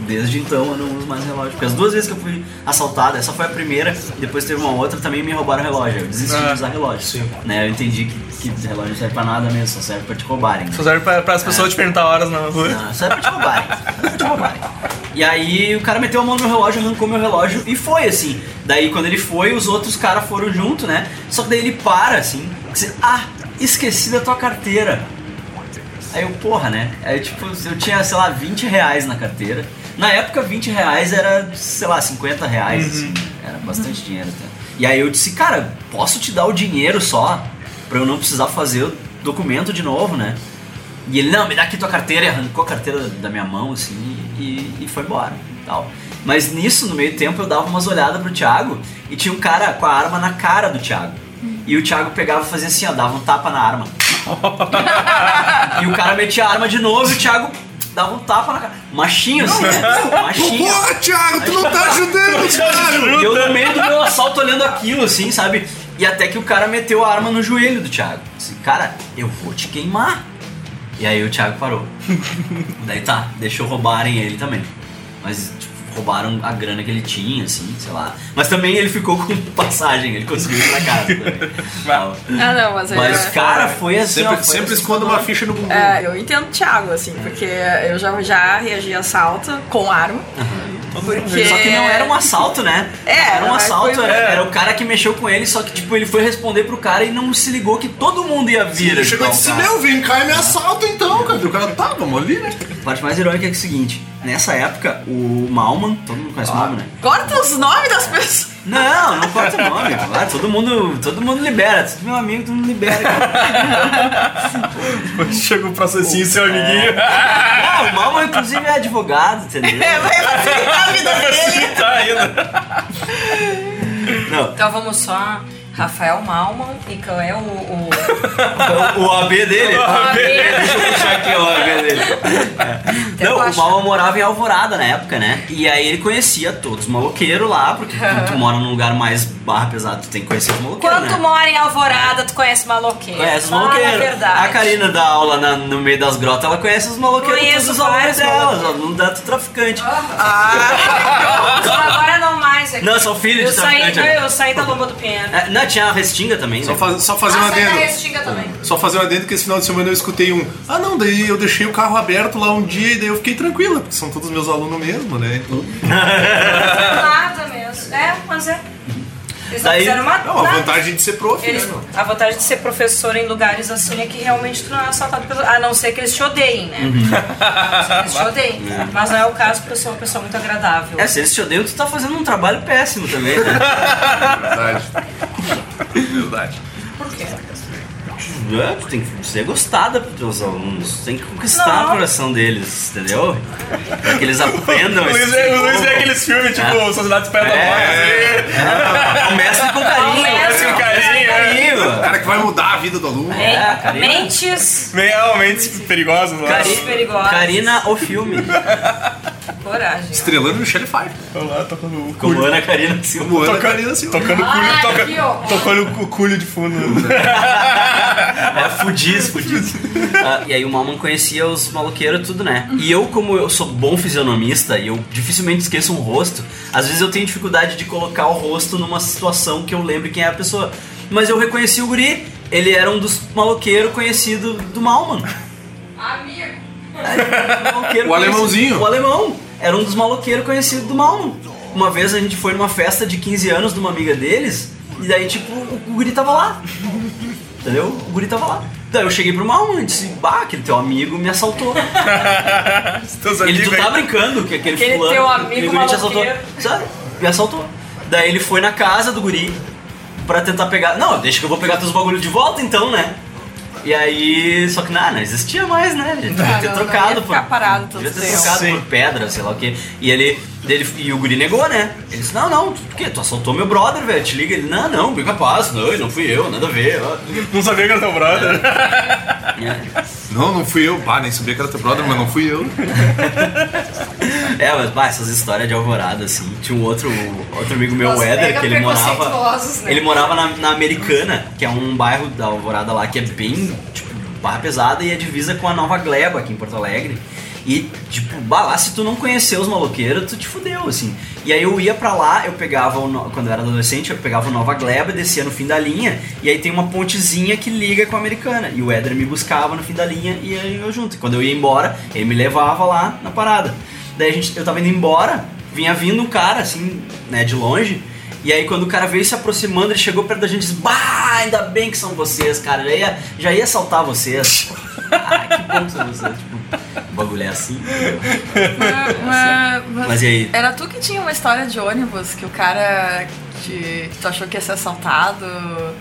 Desde então eu não uso mais relógio. Porque as duas vezes que eu fui assaltado, essa foi a primeira, depois teve uma outra, também me roubaram o relógio. Eu desisti de Ah, usar relógio. Né? Eu entendi que, que relógio não serve pra nada mesmo, só serve pra te roubarem. né? Só serve pra, as pessoas te perguntar horas na rua. Não, só é pra te roubarem. Só é pra te roubarem. E aí o cara meteu a mão no meu relógio, arrancou meu relógio e foi assim. Daí quando ele foi, os outros caras foram junto, né? Só que daí ele para assim, diz, ah, esqueci da tua carteira. Aí eu, porra, né? Aí tipo, eu tinha, sei lá, 20 reais na carteira. Na época, 20 reais era, sei lá, 50 reais, assim. Era bastante dinheiro até. E aí eu disse, cara, posso te dar o dinheiro só? Pra eu não precisar fazer o documento de novo, né? E ele, não, me dá aqui tua carteira, e arrancou a carteira da minha mão, assim, e, e foi embora tal. Mas nisso, no meio tempo, eu dava umas olhadas pro Thiago e tinha um cara com a arma na cara do Thiago. E o Thiago pegava e fazia assim, ó, dava um tapa na arma. e o cara metia a arma de novo e o Thiago dava um tapa na cara. Machinho, assim, né? Machinho. Porra, Thiago, tu não tá ajudando. E eu no meio do meu assalto olhando aquilo, assim, sabe? E até que o cara meteu a arma no joelho do Thiago. Disse, cara, eu vou te queimar. E aí o Thiago parou. Daí tá, deixou roubarem ele também. Mas, tipo, roubaram a grana que ele tinha, assim, sei lá. Mas também ele ficou com passagem, ele conseguiu ir pra casa. também. Ah, não, mas, Mas, é, cara, foi assim. Sempre, ó, foi sempre assim, esconda uma ficha no bumbum. é, eu entendo o Thiago, assim, porque eu já, já reagi a assalto com arma. Porque... Só que não era um assalto, né? É, era um mas assalto, foi- era, era o cara que mexeu com ele, só que tipo, ele foi responder pro cara e não se ligou que todo mundo ia vir. Ele chegou e ajudar o disse, meu, vem cá e me assalta então, cara. O cara, tá, vamos ali, né? A parte mais irônica é que é o seguinte: nessa época, o Malman, todo mundo conhece o Malman, né? Corta os nomes das pessoas. Não, não corta o nome, claro, todo mundo, todo mundo libera, todo meu amigo, todo mundo libera. cara. Chega o processinho, seu amiguinho. Ah, o Malman, inclusive, é advogado, entendeu? É, vai facilitar a vida dele. tá ainda. Não, Então vamos só. Rafael Malman e qual é o. o... o, o AB dele. AB. Deixa eu puxar aqui o AB dele. É. Não, o Malman morava em Alvorada na época, né? E aí ele conhecia todos os maloqueiros lá, porque quando tu mora num lugar mais barra pesado, tu tem que conhecer os maloqueiros, Quando né? tu mora em Alvorada, tu conhece maloqueiro. Conhece os Fala a maloqueiros. verdade. A Karina dá aula na- no meio das grotas, ela conhece os maloqueiros Conheço todos os alunos vários dela, os maloqueiros. alunos da traficante. Só agora não mais. é Não, são filhos eu de saí, traficante, né? Eu saí da Lomba do Pinheiro. É, não, tinha a Restinga também. Só, né? faz- só fazer um Ah, saí da adendo. Restinga também. Só fazer um adendo que esse final de semana eu escutei um. Ah não, daí eu deixei o carro aberto lá um dia e daí eu fiquei tranquila, porque são todos meus alunos mesmo, né? Então, Nada mesmo. É, mas é. Eles não Daí- fizeram uma. não, a vantagem de ser prof, Eles, né? a vantagem de ser professor em lugares assim é que realmente tu não é assaltado pelo. A não ser que eles te odeiem, né? Uhum. A não ser que eles te odeiem. Mas não é o caso porque eu sou uma pessoa muito agradável. É, se eles te odeiam, tu tá fazendo um trabalho péssimo também, né? Verdade. Verdade. Por quê? É, tu tem que ser gostada pros teus alunos. Tu tem que conquistar Não. o coração deles, entendeu? Pra que eles aprendam O Luiz é, o Luiz é aqueles filmes, tipo, É. Sociedade Espera da Morte. É, Começa com carinho. Começa com carinho, é. carinho. O cara que vai mudar a vida do aluno. É, Karina. Mentes Realmente perigosos lá. Cari- perigosas. Karina, o filme. Coragem. Estrelando Michelle Pfeiffer. Vamos lá, tocando o Como culho. Ana Karina Silva. Como Ana Karina Silva. Tocando o culho, Ai, toca- tocando o culho de fundo. É, fudiz, fudiz. Ah, e aí o Malman conhecia os maloqueiros tudo, né? E eu, como eu sou bom fisionomista e eu dificilmente esqueço um rosto, às vezes eu tenho dificuldade de colocar o rosto numa situação que eu lembre quem é a pessoa. Mas eu reconheci o guri, ele era um dos maloqueiros conhecidos do Malman. Amigo. Maloqueiro O alemãozinho. conhecido- O alemão. Era um dos maloqueiros conhecidos do Malman. Uma vez a gente foi numa festa de 15 anos de uma amiga deles, e daí, tipo, o o guri tava lá. Entendeu? O guri tava lá. Daí eu cheguei pro Malman e disse, bah, aquele teu amigo me assaltou. Teus Ele, tu tá brincando que aquele, Aquele fulano, teu aquele amigo guri te assaltou. Sabe? Me assaltou. Daí ele foi na casa do guri pra tentar pegar. Não, deixa que eu vou pegar teus bagulhos de volta então, né? E aí, só que não, não existia mais, né? Ele devia Ah, ter não, trocado não por. parado todo devia ter tempo. trocado Sim. por pedra, sei lá o quê. E ele, ele. E o guri negou, né? Ele disse, não, não, quê? Tu assaltou meu brother, velho. Te liga. Ele, não, não, bem capaz, não, não fui eu, nada a ver. ó." Não sabia que era teu brother. É. Não, não fui eu. Bah, nem sabia que era teu brother, mas não fui eu. É, mas bah, essas histórias de alvorada, assim. Tinha um outro, outro amigo meu, o Nossa, Éder, que ele morava. né? Ele morava na, na Americana, que é um bairro da Alvorada lá que é bem, tipo, barra pesada e é divisa com a Nova Gleba aqui em Porto Alegre. E, tipo, bah, lá se tu não conhecer os maloqueiros, tu te fudeu, assim. E aí eu ia pra lá, eu pegava, o quando eu era adolescente, eu pegava o Nova Gleba, descia no fim da linha, e aí tem uma pontezinha que liga com a Americana. E o Éder me buscava no fim da linha e aí eu junto. E quando eu ia embora, ele me levava lá na parada. Daí a gente, eu tava indo embora, vinha vindo um cara, assim, né, de longe. E aí quando o cara veio se aproximando, ele chegou perto da gente e disse, bah, ainda bem que são vocês, cara. Já ia, já ia assaltar vocês. ah, que bom que são vocês. Tipo, o bagulho é assim. Mas, mas- mas Mas e aí? Era tu que tinha uma história de ônibus que o cara que tu achou que ia ser assaltado.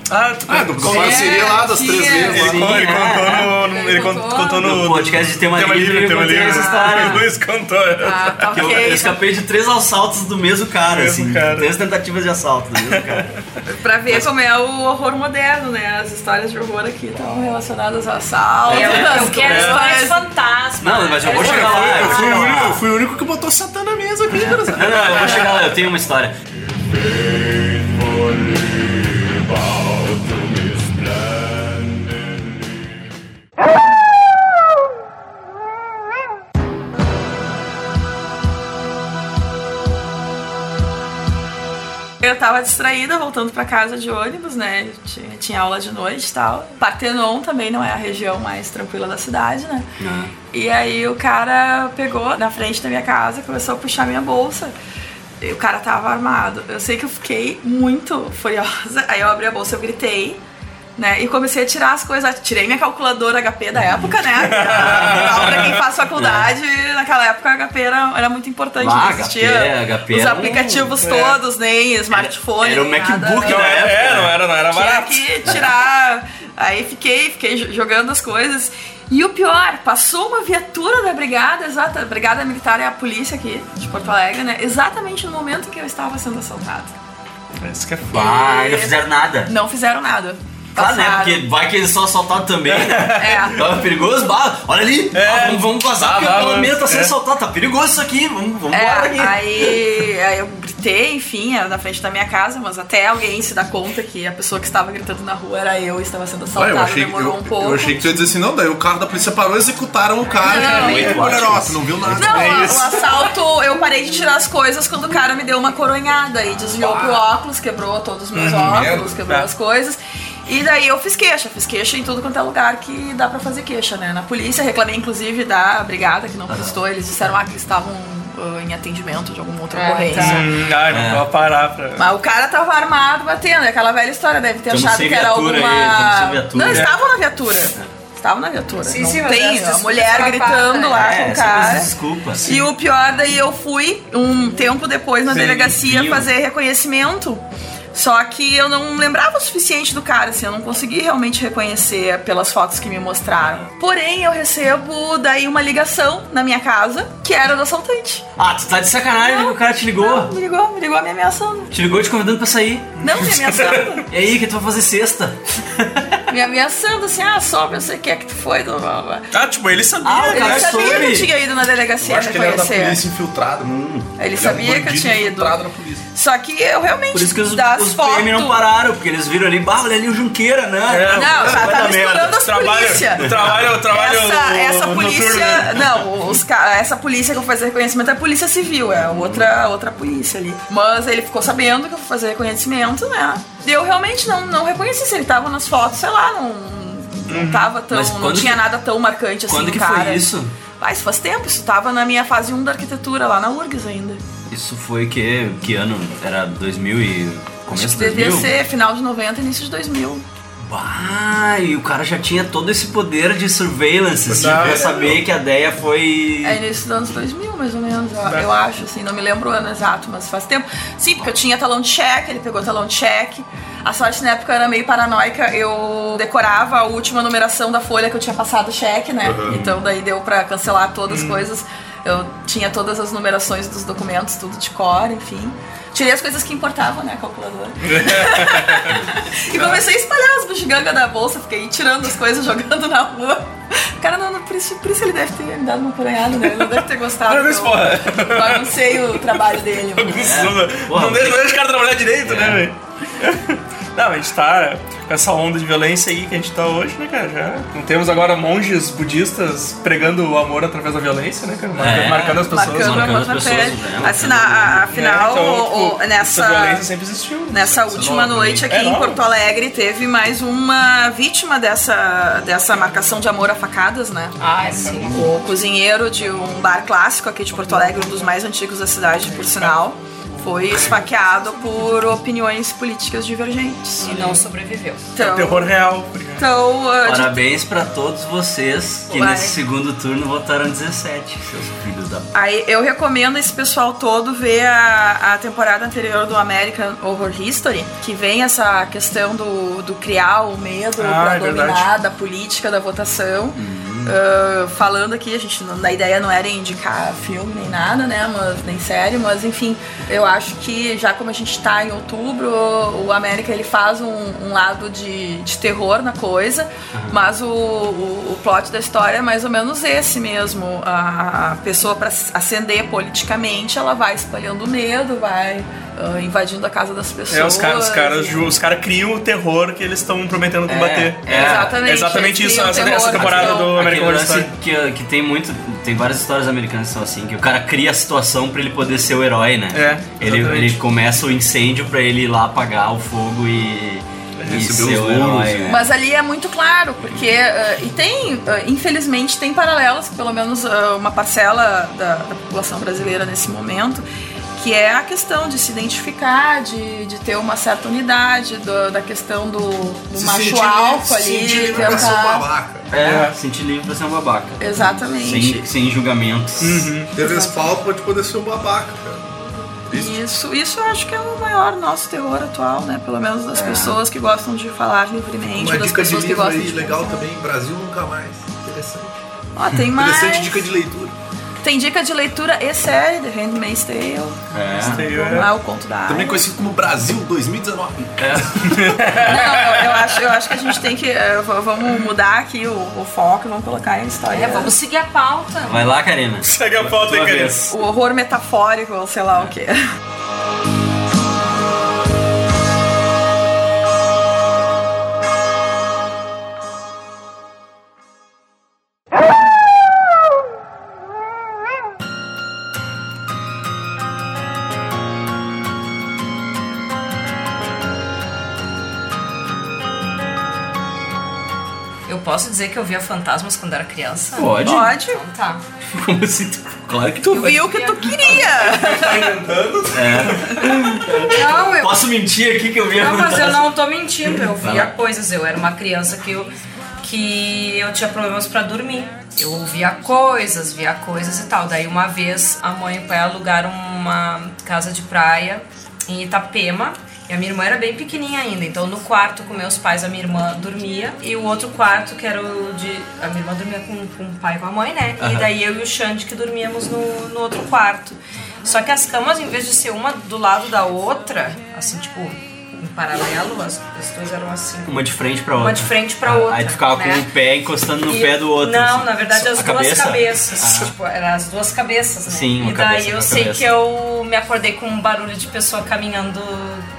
Ah, tu Ah, do É, parceria lá das três vezes. Ele, ele contou no, no- ele Ele con- contou. contou no, No podcast de Tema Livre, eu Tema Livre. essa história. O Luiz contou. Ah, tá Que eu, escapei de três assaltos do mesmo cara, Mesmo assim. cara. Três tentativas de assalto do mesmo cara. Pra ver como é o horror moderno, né? As histórias de horror aqui estão relacionadas a assalto. Eu, eu as quero coisas. histórias fantasmas. Não, mas eu vou chegar lá, eu fui, o único, eu fui o único que botou Satã na mesa aqui, cara. Não, não, eu vou chegar lá, eu tenho uma história. Tava distraída, voltando pra casa de ônibus, né? Tinha, tinha aula de noite e tal. Partenon também não é a região mais tranquila da cidade, né? E aí o cara pegou na frente da minha casa, começou a puxar minha bolsa. O cara tava armado. Eu sei que eu fiquei muito furiosa. Aí eu abri a bolsa, eu gritei. Né, e comecei a tirar as coisas. Tirei minha calculadora HP da época, né? Afinal, pra quem faz faculdade, naquela época a HP era, era muito importante. Ah, não existia HP, HP os era um- aplicativos todos, nem smartphone. Era o nem nada, MacBook né? da época. É, não era, não era Tinha barato. que tirar. Aí fiquei, fiquei jo- jogando as coisas. E o pior, passou uma viatura da brigada, exata, a brigada militar é a polícia aqui de Porto Alegre, né? Exatamente no momento em que eu estava sendo assaltada. Isso que é foda. Bah, não fizeram nada. Não fizeram nada. Claro, né? Porque vai que eles são assaltados também, né? É. Então é perigoso, bah, olha ali, É. ah, vamos, vamos vazar Ah, porque menos tá sendo É. assaltado, tá perigoso isso aqui, vamos, vamos É, embora aqui. aí, aí eu gritei, enfim, era na frente da minha casa, mas até alguém se dá conta que a pessoa que estava gritando na rua era eu e estava sendo Ah, assaltada. eu, achei, demorou eu, um pouco. eu achei que tu ia dizer assim, não, daí o carro da polícia parou, executaram o cara Não, e ótimo. ó, tu não viu nada. Não, É o- isso. o assalto, eu parei de tirar as coisas quando o cara me deu uma coronhada e desviou pro óculos, quebrou todos os meus óculos, merda. quebrou É. as coisas. E daí eu fiz queixa, fiz queixa em tudo quanto é lugar que dá pra fazer queixa, né? Na polícia, reclamei inclusive da brigada que não prestou, eles disseram ah, que eles estavam ah, em atendimento de alguma outra Ah, ocorrência. tá. Hum, ai, não É. vou parar pra. Mas o cara tava armado batendo, é aquela velha história, deve ter Tamo achado que era alguma. aí. Não, É. estavam na viatura. Estavam na viatura. Sim, não sim, tem a mulher gritando né? lá É, com o cara. de desculpa. E o pior, daí eu fui um tempo depois na Sim, delegacia viu? fazer reconhecimento. Só que eu não lembrava o suficiente do cara, assim, eu não consegui realmente reconhecer pelas fotos que me mostraram. Porém, eu recebo daí uma ligação na minha casa, que era do assaltante. Ah, tu tá de sacanagem que o cara te ligou. Não, me ligou, me ligou me ameaçando. Te ligou te convidando pra sair. Não, me ameaçando. E aí, o que tu vai fazer sexta? me ameaçando assim, ah, sobe, eu sei o que é que tu foi. blá, blá, blá. Ah, tipo, ele sabia. Ah, né? Ele cara sabia soube. que eu tinha ido na delegacia Eu acho que ele era da reconhecer. polícia infiltrado. Ele sabia que eu tinha ido. infiltrado na polícia. Só que eu realmente Por isso que os, os fotos. PM não pararam, porque eles viram ali, bah, olha ali o Junqueira, né? É. Não, Vai tá, misturando as Trabalho, polícia. trabalho, trabalho. Essa, essa polícia. Não, os, essa polícia que eu fazer reconhecimento é a polícia civil, é outra, outra polícia ali. Mas ele ficou sabendo que eu fui fazer reconhecimento, né? E eu realmente não, não reconheci se ele tava nas fotos, sei lá, não, não tava tão. Mas Não tinha que- nada tão marcante assim Quando que cara. foi isso? Isso faz tempo, isso tava na minha fase 1 da arquitetura, lá na URGS ainda. Isso foi que, que ano? Era 2000 e... Começo Acho de que devia 2000? ser final de 90, início de 2000. Bah, e o cara já tinha todo esse poder de surveillance, assim, Tá. pra saber que a ideia foi... É início dos anos 2000, mais ou menos, eu, eu acho, assim, não me lembro o ano exato, mas faz tempo. Sim, porque eu tinha talão de cheque, ele pegou talão de cheque. A sorte na época era meio paranoica, eu decorava a última numeração da folha que eu tinha passado o cheque, né? Então daí deu pra cancelar todas as coisas. Eu tinha todas as numerações dos documentos, tudo de cor, enfim. Tirei as coisas que importavam, né, a calculadora. e comecei a espalhar as bugigangas da bolsa, fiquei tirando as coisas, jogando na rua. Cara, não, não, por, isso, por isso ele deve ter me dado uma coronhada, né? Ele não deve ter gostado. Eu porra. Baguncei o trabalho dele. mas- Não, Porra, não deixa, não deixa o cara trabalhar direito, né, velho? Não, a gente tá com essa onda de violência aí que a gente tá hoje, né, cara? Já não temos agora monges budistas pregando o amor através da violência, né, cara? Marca- É. marcando as pessoas. Marcando né? marcando as pessoas, pele. né? Assim, na- a- afinal, É, então, o- o- tipo, nessa. Essa violência sempre existiu. Nessa Isso é última nova, noite aqui É em. Porto Alegre teve mais uma vítima dessa, dessa marcação de amor a facadas, né? Ah, sim. O cozinheiro de um bar clássico aqui de Porto Alegre, um dos mais antigos da cidade, por sinal, foi esfaqueado por opiniões políticas divergentes. E não sobreviveu. Então, Terror real. por exemplo. então uh, de- Parabéns pra todos vocês que Vai. nesse segundo turno votaram 17, seus filhos da... Aí eu recomendo esse pessoal todo ver a, a temporada anterior do American Horror History, que vem essa questão do, do criar o medo Ah, pra é dominar, verdade. da política, da votação. Ah, falando aqui, a gente não, a ideia não era indicar filme nem nada, né? Mas, nem série, mas enfim, eu acho que já como a gente tá em outubro, o América ele faz um, um lado de, de terror na coisa. coisa, mas o, o, o plot da história é mais ou menos esse mesmo. A, a pessoa, para ascender politicamente, ela vai espalhando medo, vai ah, invadindo a casa das pessoas. É, os caras, os caras, e- os caras criam o terror que eles estão prometendo combater. é. Exatamente. É exatamente eles isso, essa, terror, essa temporada então- do Aquele American Horror lance Story. que, que tem muito. Tem várias histórias americanas que são assim, que o cara cria a situação pra ele poder ser o herói, né? É, ele, exatamente. ele começa o incêndio pra ele ir lá apagar o fogo e. Herói. louros, né? Mas ali é muito claro, porque. eh, e tem, eh, infelizmente, tem paralelos, pelo menos eh, uma parcela da, da população brasileira nesse momento, que é a questão de se identificar, de, de ter uma certa unidade, do- da questão do, do Se macho alfa ali. sentir livre pra ser um tentar- babaca. É, sentir livre pra ser um babaca. Exatamente. Sem, sem julgamentos. Ter respaldo pra te poder ser um babaca, cara. Isso, isso eu acho que é o maior nosso terror atual, né? Pelo menos É. das pessoas que gostam de falar livremente, Uma das dica de pessoas que livro gostam aí de legal também, Brasil Nunca Mais. Interessante. Ó, tem mais. Interessante dica de leitura. Tem dica de leitura e série, The Handmaid's Tale. É. Vamos lá, o conto da Também Aya. conhecido como Brasil 2019. Não, eu acho, eu acho que a gente tem que. eh, v- vamos mudar aqui o, o foco, vamos colocar em história. É, vamos seguir a pauta. Vai lá, Karina. Segue a pauta Tua Karina. vez. O horror metafórico, ou sei lá o que. posso dizer que eu via fantasmas quando era criança? Pode? Pode. Então tá. Como assim? tu- Claro que tu Tu viu o que tu queria. Não, eu. Posso mentir aqui que eu vi a Não, mas eu não tô mentindo, eu Vai via lá. coisas, eu era uma criança que eu, que eu tinha problemas pra dormir. Eu via coisas, via coisas e tal. Daí uma vez a mãe e o pai alugaram uma casa de praia em Itapema. E a minha irmã era bem pequenininha ainda, então no quarto com meus pais a minha irmã dormia e o outro quarto que era o de. A minha irmã dormia com, com o pai e com a mãe, né? E Aham. daí eu e o Xande que dormíamos no, no outro quarto. Só que as camas, em vez de ser uma do lado da outra, assim, tipo, em paralelo, as, as duas eram assim. Uma de frente pra outra. Uma de frente pra outra. Aí tu ficava né? com o pé encostando no E- pé do outro. Não, assim. na verdade as A duas cabeça? cabeças. Ah. Tipo, eram as duas cabeças, né? Sim, uma E daí cabeça, eu sei cabeça. que eu me acordei com um barulho de pessoa caminhando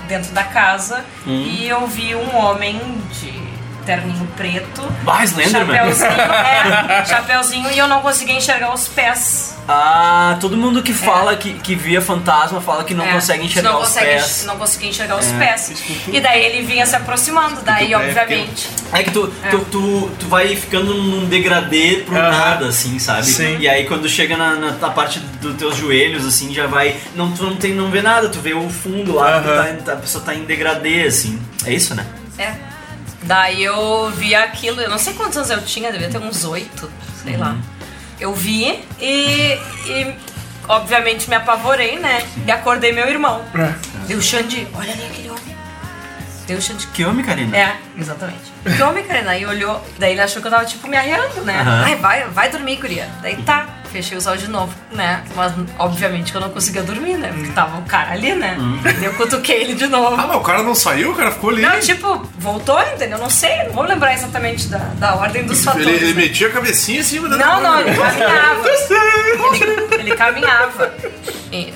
dentro da casa Hum. e eu vi um homem de terninho preto. Ah, Slenderman. Chapeuzinho, é, chapeuzinho e eu não conseguia enxergar os pés. Ah, todo mundo que fala que, que via fantasma fala que não É, consegue enxergar não os consegue, pés. Não conseguia enxergar os É. pés. E daí ele vinha se aproximando, daí é, obviamente. É que tu, É. tu, tu, tu vai ficando num degradê pro Aham. nada, assim, sabe? Sim. E aí quando chega na, na, na parte dos teus joelhos, assim, já vai. Não, tu não, tem, não vê nada, tu vê o fundo lá, porque tá- a pessoa tá em degradê, assim. É isso, né? É. Daí eu vi aquilo, eu não sei quantos anos eu tinha, devia ter uns oito, sei lá. Eu vi e, e obviamente me apavorei, né? E acordei meu irmão. Deu o Xande, olha ali aquele homem. Deu o Xande. Que homem, Karina? É, exatamente. Que homem, cara? Daí olhou, daí ele achou que eu tava tipo me arreando, né? Aham. Ai, vai, vai dormir, guria. Daí tá, fechei os olhos de novo, né? Mas obviamente que eu não conseguia dormir, né? Porque tava o cara ali, né? Daí eu cutuquei ele de novo. Ah, mas o cara não saiu, o cara ficou ali. Não, tipo, voltou, entendeu? Não sei, não vou lembrar exatamente da, da ordem dos fatores. ele, ele né? metia a cabecinha em cima da Não, não, ele caminhava. Ele, ele caminhava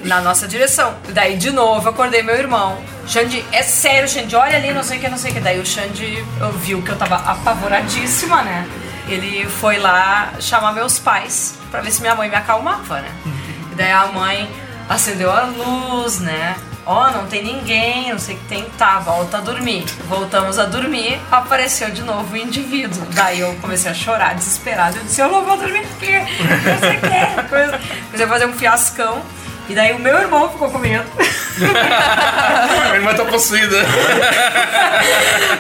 na nossa direção. Daí, de novo, eu acordei meu irmão. Xande, é sério, Xande, olha ali, não sei o que, não sei o que. Daí o Xande viu que eu tava apavoradíssima, né? Ele foi lá chamar meus pais pra ver se minha mãe me acalmava, né? E daí a mãe acendeu a luz, né? Ó, não tem ninguém, não sei o que tem, tá, volta a dormir. Voltamos a dormir, apareceu de novo o indivíduo. Daí eu comecei a chorar, desesperada. Eu disse, eu não vou dormir aqui, não sei o que. Coisa. Comecei a fazer um fiascão. E daí o meu irmão ficou com medo. A irmã tá possuída.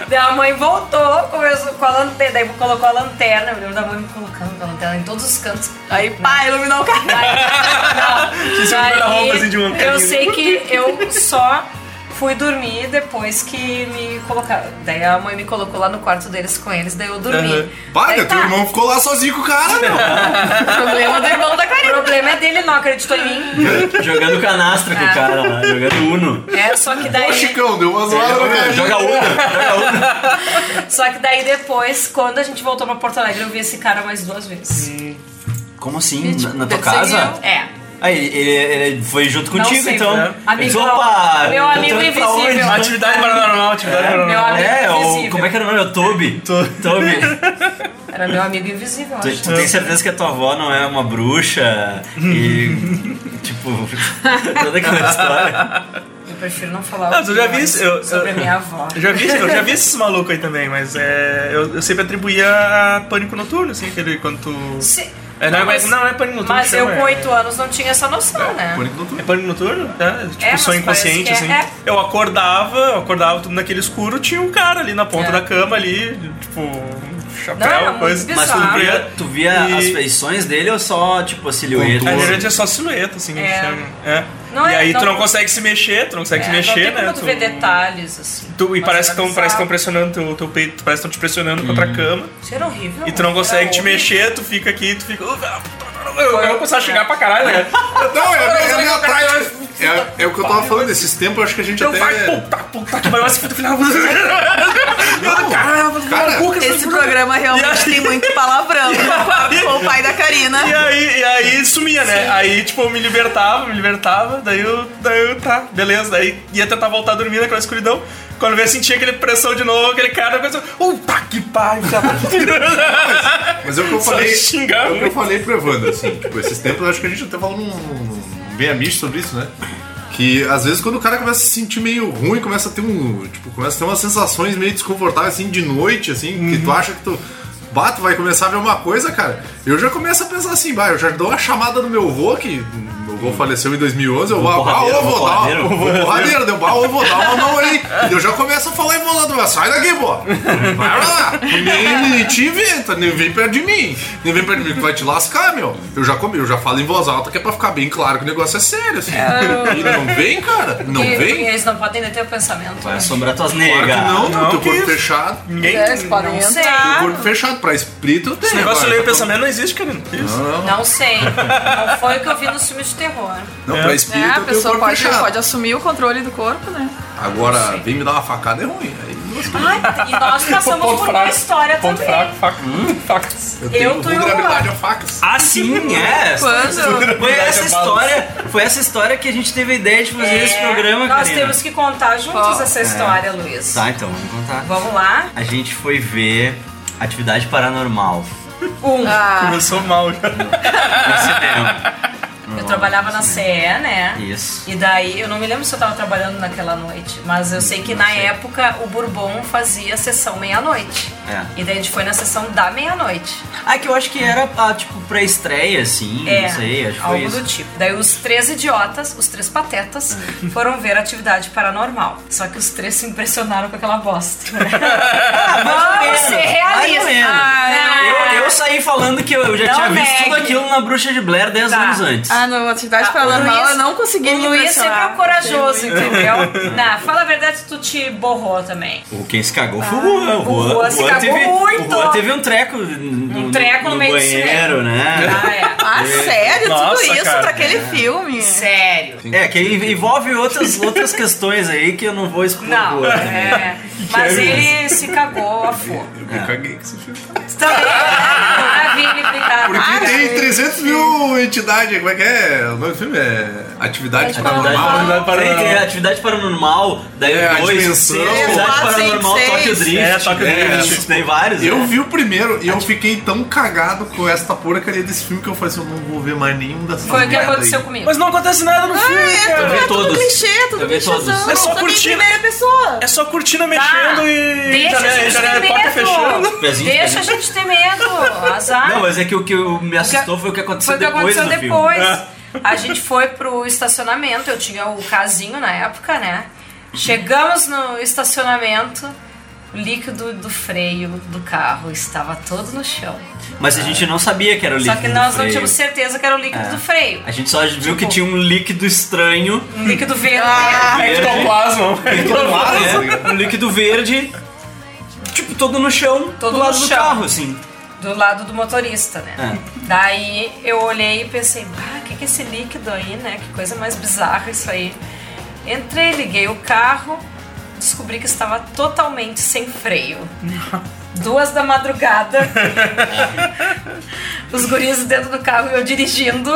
Daí a mãe voltou, começou com a lanterna, daí colocou a lanterna, eu lembro da mãe me colocando a lanterna em todos os cantos. Aí, pá, iluminou o. Não, Tinha guarda-roupa, assim, de uma eu sei que eu só fui dormir depois que me colocaram. Daí a mãe me colocou lá no quarto deles com eles, daí eu dormi. Daí teu tá. irmão ficou lá sozinho com o cara, meu. Problema do irmão da O Karina. problema é dele, não acreditou em mim. Jogando canastra com o Ah. cara lá, jogando Uno. É, só que daí. Ô, Chicão, deu uma zoada no cara. Joga Uno, joga Uno. Só que daí depois, quando a gente voltou pra Porto Alegre, eu vi esse cara mais duas vezes. Como assim? Na, na tua casa? É. Ah, ele, ele, foi junto Não contigo, sei, então. né? Amigão. Opa! Meu eu tô amigo indo pra onde? invisível. Atividade paranormal, atividade Meu paranormal. amigo É, o, invisível. como é que era o nome? O Toby. Toby. Era meu amigo invisível, eu Tu, acho. tu tem certeza que a tua avó não é uma bruxa? E. tipo, toda aquela história. Eu prefiro não falar Não, o tu já vi isso? Eu- sobre eu- a minha avó. Eu já vi, eu já vi esses malucos aí também, mas é, eu, eu sempre atribuía a pânico noturno, assim, aquele quando tu. Se- É, não, é- mas, não, não é pânico noturno. mas eu chama, com é- oito anos não tinha essa noção, né? Pânico noturno. É pânico noturno? É, tipo, É, sonho inconsciente, é- assim. é. Eu acordava, eu acordava tudo naquele escuro, tinha um cara ali na ponta É. da cama ali, tipo, chapéu, Não, era muito coisa. Mas tu via, tu via E- as feições dele ou só, tipo, a silhueta? Na verdade é só silhueta, assim, que É. chama. É. Não e é- aí tu não- não consegue se mexer, tu não consegue É, se não mexer, tem né? como tu ver detalhes, assim. tu- e parece que era estão que pressionando teu, teu peito, parece que estão te pressionando contra a cama. Cheiro horrível. E tu não era consegue te horrível. mexer, tu fica aqui, tu fica. Eu, eu vou começar a xingar pra caralho, né? Não, é, é, a minha Não, prática. É, é o que eu tava falando, esses tempos eu acho que a gente Eu até. vai, puta, puta, que vai ser final. Não, Caramba, cara, Esse programa realmente tem muito palavrão com o pai da Karina. E aí, e aí sumia, né? Aí, tipo, eu me libertava, me libertava, daí eu, daí eu, tá, beleza, daí ia tentar voltar a dormir naquela escuridão. Quando eu ia sentir aquele pressão de novo, aquele cara pensou, puta que pariu, Mas é o que eu falei. É o que eu falei pro Evandro, assim. Tipo, esses tempos eu acho que a gente até falou num, num bem amigo sobre isso, né? Que às vezes quando o cara começa a se sentir meio ruim, começa a ter um. Tipo, começa a ter umas sensações meio desconfortáveis assim de noite, assim, que tu acha que tu. Bato, vai começar a ver uma coisa, cara. Eu já começo a pensar assim, vai, eu já dou uma chamada no meu avô, que meu avô faleceu em 2011, eu vou, ô, dar porradeiro. deu, bah, ô, vou dar uma mão aí. E eu já começo a falar em voz lá do meu, sai daqui, pô. Vai lá. Nem, nem te inventa, nem vem perto de mim. Nem vem perto de mim que vai te lascar, meu. Eu já comi, eu já falo em voz alta que é pra ficar bem claro que o negócio é sério, assim. E não vem, cara. Não E, vem. e eles não podem deter o pensamento. Vai né? assombrar tuas Claro negas. que não, Não, teu corpo fechado. Ninguém. Eles podem Não sei. Teu entrar. corpo fechado. Pra espírito tem. Esse negócio de ler o pensamento não existe, querido. Isso. Não sei. Não foi o que eu vi nos filmes de terror. Não, pra espírito É, a pessoa corpo pode, fechado. pode assumir o controle do corpo, né? Agora, vem me dar uma facada é ruim. Aí, Ai, e nós passamos Ponto por uma fraco. história Ponto também. fraco, faca. Facas. eu tenho Eu tô enrolado. a facas. Ah, sim, é. Quando? Foi essa história, foi essa história que a gente teve a ideia de fazer esse programa, É, Nós Karina. temos que contar juntos essa história, Luiz. Tá, então, vamos contar. Vamos lá? A gente foi ver Atividade Paranormal Um. Ah, Começou mal já. no cinema. Eu trabalhava na CE, né? Isso. E daí, eu não me lembro se eu tava trabalhando naquela noite, mas eu sei que na época o Bourbon fazia sessão meia-noite. É. E daí a gente foi na sessão da meia-noite. Ah, que eu acho que era, ah, tipo, pra estreia, assim, É, não sei, acho que foi algo isso. do tipo. Daí os três idiotas, os três patetas, foram ver atividade paranormal. Só que os três se impressionaram com aquela bosta. Ah, ou Vamos ser realistas. Ah, Eu, eu saí falando que eu, eu já Não tinha visto tudo aquilo na Bruxa de Blair 10 Tá. anos antes. Ah, no Atividade Ah, Paranormal o Luiz- eu não consegui o me Luiz sempre é corajoso, entendeu? Não, fala a verdade, tu te borrou também. O quem se cagou foi o Juan. o O Juan se cagou teve, muito. O Juan teve um treco no, Um treco no meio do banheiro, né? Ah, é. Ah, sério? Nossa, Tudo isso cara. pra aquele filme? Sério. É, que envolve outras, outras questões aí que eu não vou expor Não, agora. é. Mas ele se cagou a fogo. Eu me caguei com esse filme. Também. Ah. Porque tem 300 mil entidades. Como é que é? O nome do filme é Atividade Atividade Paranormal. paranormal. Tem, tem atividade paranormal, daí É, 2, dimensão. atividade Quatro, paranormal, Tokyo. Drift. É, Tokyo É, Drift. Tem vários. Eu né? vi o primeiro e eu fiquei tão cagado com esta porcaria desse filme que eu falei assim, eu não vou ver mais nenhum dessas Foi o que aconteceu aí. comigo. Mas não acontece nada no filme, É, cara. Eu vi é todos. clichê, tudo Eu vi todos. clichêzão. É só pessoa. É só cortina Tá. mexendo e Deixa gente janela ter porta. Deixa pezinho. a gente ter medo. Azar. Não, mas é que o que me assustou foi o que aconteceu Foi o que depois aconteceu do depois. A gente foi pro estacionamento, eu tinha o casinho na época, né? Chegamos no estacionamento, o líquido do freio do carro estava todo no chão. Mas a gente não sabia que era o líquido Só que do nós não freio. tínhamos certeza que era o líquido É. do freio. A gente só viu Tipo- que tinha um líquido estranho. Um líquido verde. verde. Ectoplasma. É, um líquido verde, tipo, todo no chão, Todo do lado do chão. carro, assim. do lado do motorista, né? É. Daí eu olhei e pensei, ah, o que, que é esse líquido aí, né? Que coisa mais bizarra isso aí. Entrei, liguei o carro, descobri que estava totalmente sem freio. Duas da madrugada, os guris dentro do carro e eu dirigindo.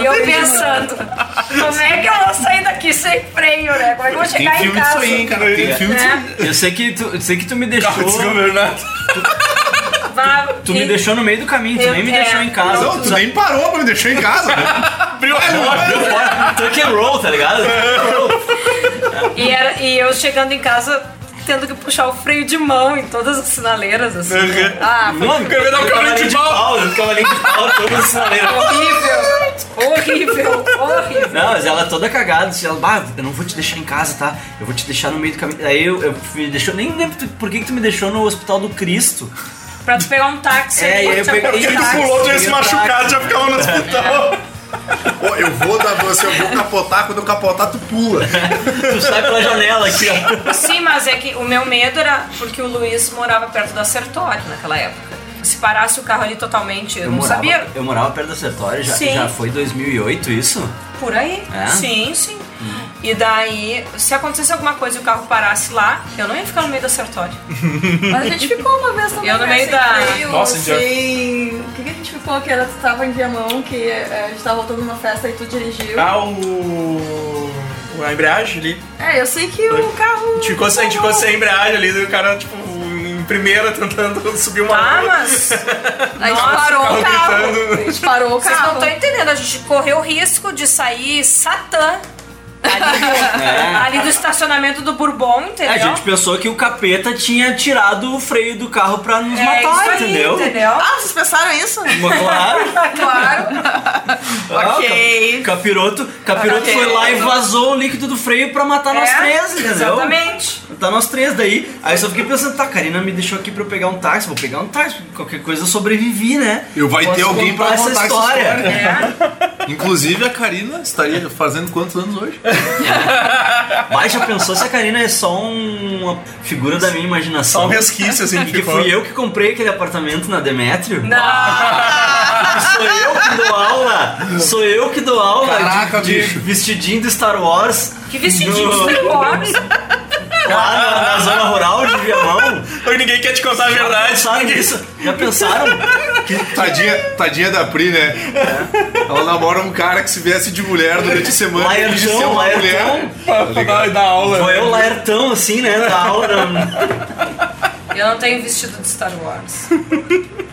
e eu pensando, como é que eu vou sair daqui sem freio, né? Como é que eu vou Tem chegar em filme disso casa? aí, hein, cara. Tem filme disso aí. É, Eu sei que tu, eu sei que tu me deixou. Vá- Tu me deixou no meio do caminho, tu Eu- nem me é, deixou em casa. Não, tu nem parou pra me deixar em casa, né? Abriu a porta. Tuck and roll, tá ligado? E, era, e eu chegando em casa tendo que puxar o freio de mão em todas as sinaleiras, assim. Uhum. Ah, foi Mano, Quero ver dar um cavalinho de pau. Cavalinho de pau, todo no sinaleiro. horrível! Horrível, horrível. Não, mas ela toda cagada, assim, ela, bah, eu não vou te deixar em casa, tá? Eu vou te deixar no meio do caminho. Aí eu, eu me deixou, nem lembro tu- por que, que tu me deixou no Hospital do Cristo. Pra tu pegar um táxi. É, e aí eu peguei- um Porque ele táxi. pulou, tinha se Peguei o machucado, táxi. já ficava no hospital. Ó, eu vou dar você, eu vou capotar, quando eu capotar, tu pula. Tu sai pela janela aqui, ó. Sim, mas é que o meu medo era porque o Luiz morava perto da Sertório naquela época. Se parasse o carro ali totalmente, eu, não morava, sabia. Eu morava perto da Sertório, já, Sim. já foi 2008 isso? Por aí. É? Sim, sim. E daí, se acontecesse alguma coisa e o carro parasse lá, eu não ia ficar no meio da Sertório. Mas a gente ficou uma vez também. Eu no né, meio sem da- freio, Nossa, já- sem... O que, que a gente ficou? Que era, tu tava em Viamão, que eh, a gente tava voltando numa festa e tu dirigiu. Ah, o. A embreagem ali. É, eu sei que o carro. A gente ficou sem, a gente ficou sem embreagem ali, daí o cara, tipo, em primeira tentando subir uma Ah, rua. mas. A gente Nossa, parou o carro carro. gritando. A gente parou o Vocês não carro. estão entendendo, a gente correu o risco de sair Satã ali do, É. ali do estacionamento do Bourbon, entendeu? A gente pensou que o capeta tinha tirado o freio do carro pra nos é matar, isso aí, entendeu? entendeu? Ah, vocês pensaram isso? Mas claro. claro. Ah, Ok. o Capiroto, capiroto Ok. foi lá e vazou o líquido do freio pra matar nós É, três, entendeu? Exatamente. Tá nós três daí. Aí eu só fiquei pensando, tá, a Karina me deixou aqui pra eu pegar um táxi, vou pegar um táxi, qualquer coisa eu sobrevivi, né? Eu vai Posso ter alguém pra contar contar essa história. É. Inclusive a Karina estaria fazendo quantos anos hoje? Mas já pensou se a Karina é só um- uma figura da minha imaginação? Só um resquício, assim, que Porque ficou. fui eu que comprei aquele apartamento na Demétrio? Não. Sou eu que dou aula! Sou eu que dou aula Caraca, de, de bicho. vestidinho do Star Wars Que vestidinho de Star Wars. Lá na, na zona rural de Viamão. Oi, ninguém quer te contar a verdade. Pensaram nisso? Já pensaram? Tadinha, tadinha da Pri, né? Ela namora um cara que se veste de mulher durante a semana. Laertão, finge ser uma Laertão. Pra dar aula. Foi eu laertão assim, né? Da aula. Eu não tenho vestido de Star Wars.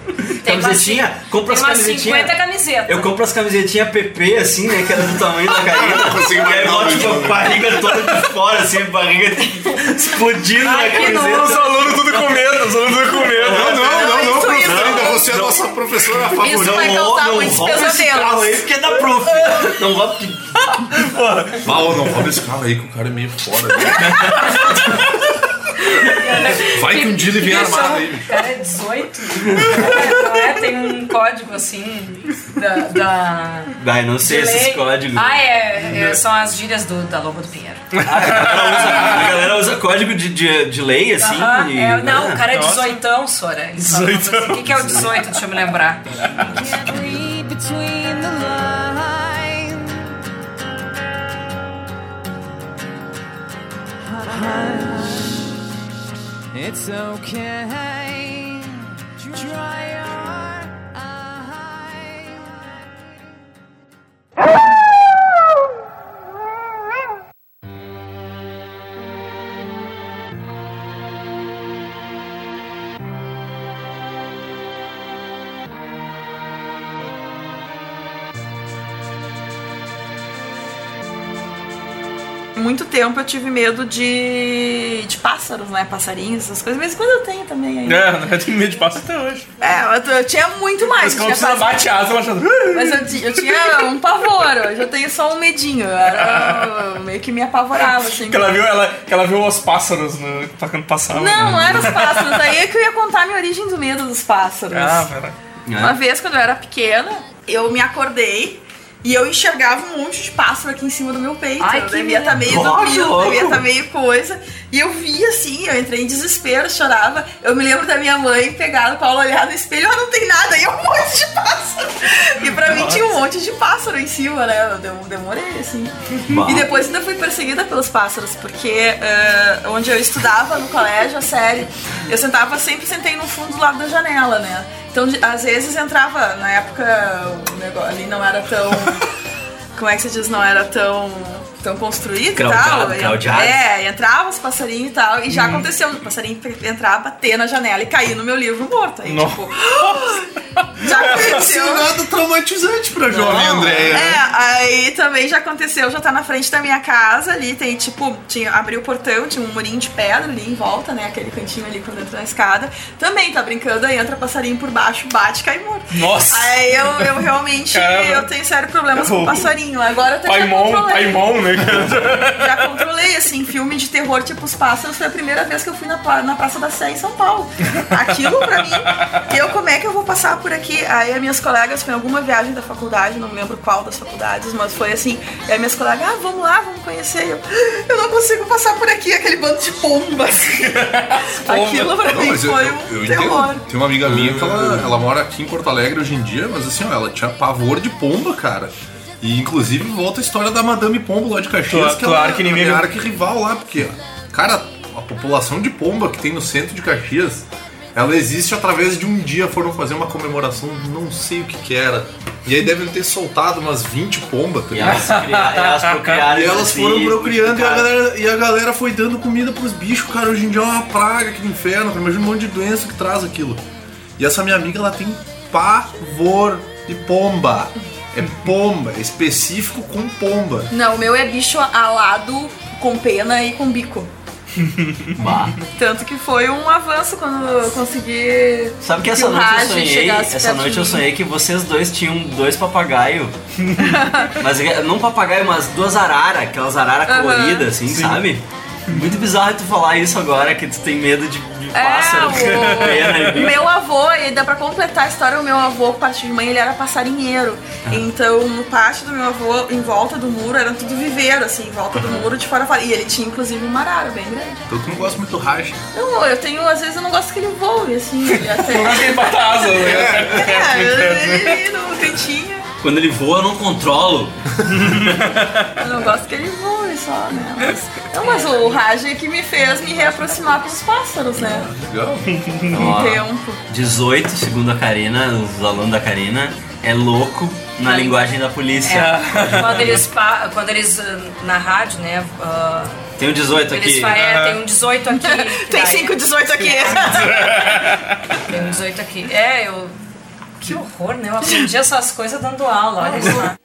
Camisetinha? Compra as camisetinhas. 50 camisetas. Eu compro as camisetinhas PP, assim, né? Que era do tamanho da Karina. Consegui e aí guardar bota o tipo, a vídeo. barriga toda de fora, assim, a barriga explodindo Ai, na que Os camiseta. alunos tudo com medo, os alunos tudo com medo. Não, não, não, não, professora. Ainda você é a nossa professora favorita. Isso vai Não, causar não muitos esse pesadelos. carro aí porque é da prof. Não rouba porque... Paulo, não rouba esse carro aí que o cara é meio foda. Vai que um dia ele vem Isso, armado aí. Cara, é 18. É, não é? Tem um código assim da. da Ai, não sei esses lei. códigos. Ah, é, é, São as gírias do, da Lobo do Pinheiro. A galera usa, a galera usa código de, de, de lei, assim. Aham, e- é, não, né? o cara é Nossa. 18, Sora. Ele fala uma coisa assim, O que, que é o 18? Deixa eu me lembrar. Read between the lines. It's okay. Dry your eyes. Muito tempo eu tive medo de, de pássaros, né? Passarinhos, essas coisas. Mas quando eu tenho também ainda. É, eu tenho medo de pássaro até hoje. É, eu, eu tinha muito mais. Mas quando você pássaro- bate asa, ela achando. Mas eu, eu tinha um pavor, hoje eu tenho só um medinho. Eu era, eu meio que me apavorava, assim. Que ela viu, ela, que ela viu os pássaros no, tocando passava. Não, não eram os pássaros. Aí é que eu ia contar a minha origem do medo dos pássaros. Ah, pera. Uma vez, quando eu era pequena, eu me acordei e eu enxergava um monte de pássaro aqui em cima do meu peito. Ai, eu que devia estar meio louco. dormindo, devia estar meio coisa. E eu vi assim, eu entrei em desespero, chorava. Eu me lembro da minha mãe pegar o Paulo olhar no espelho, ah, não tem nada, e um monte de pássaro. E pra mim tinha um monte de pássaro em cima, né? Eu dem- demorei, assim. E depois ainda fui perseguida pelos pássaros, porque eh, onde eu estudava no colégio, a série, eu sentava, sempre sentei no fundo do lado da janela, né? Então, às vezes entrava, na época, o negócio ali não era tão. Como é que se diz? Não era tão. Tão construído e tal. É, entrava os passarinhos e tal. E já aconteceu, o passarinho entrar, bater na janela e cair no meu livro morto. Aí, Nossa. tipo. já aconteceu. Assim, nada traumatizante pra jovem Andréia. né? É, aí também já aconteceu, já tá na frente da minha casa ali, tem tipo, tinha, abri o portão, tinha um murinho de pedra ali em volta, né, aquele cantinho ali quando entra na escada. Também tá brincando, aí entra passarinho por baixo, bate, cai morto. Nossa. Aí eu, eu realmente, Caramba. eu tenho sérios problemas com O- passarinho, agora eu até já Paimon, controlei. Né? Já controlei, assim, filme de terror tipo Os Pássaros foi a primeira vez que eu fui na, na Praça da Sé em São Paulo. Aquilo pra mim, eu como é que eu vou passar por aqui? Aí as minhas colegas, foi em alguma viagem da faculdade, não me lembro qual das faculdades, mas foi assim, e aí minhas colegas, ah, vamos lá, vamos conhecer. Eu, eu não consigo passar por aqui, aquele bando de pombas. Aquilo pra Não, mim mas eu, foi eu, um eu terror. entendo. Tem uma amiga minha que ela, ela mora aqui em Porto Alegre hoje em dia, mas assim, ó, ela tinha pavor de pomba, cara. E inclusive volta a história da Madame Pombo lá de Caxias, Claro- que claro ela que é ninguém- arca rival lá, porque, cara, a população de pomba que tem no centro de Caxias, ela existe através de um dia foram fazer uma comemoração, não sei o que que era. E aí devem ter soltado umas 20 pombas, tá E ligado? elas. E elas assim, foram procriando e a, galera, e a galera foi dando comida pros bichos, cara. Hoje em dia é uma praga aqui no inferno, cara. Imagina um monte de doença que traz aquilo. E essa minha amiga, ela tem pavor de pomba. É pomba, é específico com pomba. Não, o meu é bicho alado, com pena e com bico. bah. Tanto que foi um avanço quando eu consegui. Sabe que que essa o noite eu sonhei, essa noite eu sonhei que vocês dois tinham dois papagaios. mas não papagaio, mas duas araras, aquelas araras Aham. coloridas, assim, sabe? Muito bizarro tu falar isso agora, que tu tem medo de, de pássaro. É, pena e o meu avô, e dá pra completar a história, o meu avô, parte de mãe, ele era passarinheiro. Então, no pátio do meu avô, em volta do muro, era tudo viveiro, assim, em volta do muro, de fora a fora. E ele tinha, inclusive, uma arara bem grande. Então tu não gosta muito do racha. Não, eu tenho, às vezes, eu não gosto que ele voe, assim, ele até... Não tem bota asa, né? é, ele no cantinho. Quando ele voa, eu não controlo. Eu não gosto que ele voe só, né? Mas, não, mas o Raj é que me fez me reaproximar com os pássaros, né? Legal. Ó, Tempo. 18, segundo a Karina, os alunos da Karina, é louco na linguagem da polícia. É, quando eles, pa- quando eles ah, na rádio, né? ah, Tem um 18 eles aqui. fa- é, tem um 18 aqui. Tem daí- 5,18 aqui. Tem um 18 aqui. É, eu. Que horror, né? Eu aprendi essas coisas dando aula, olha só.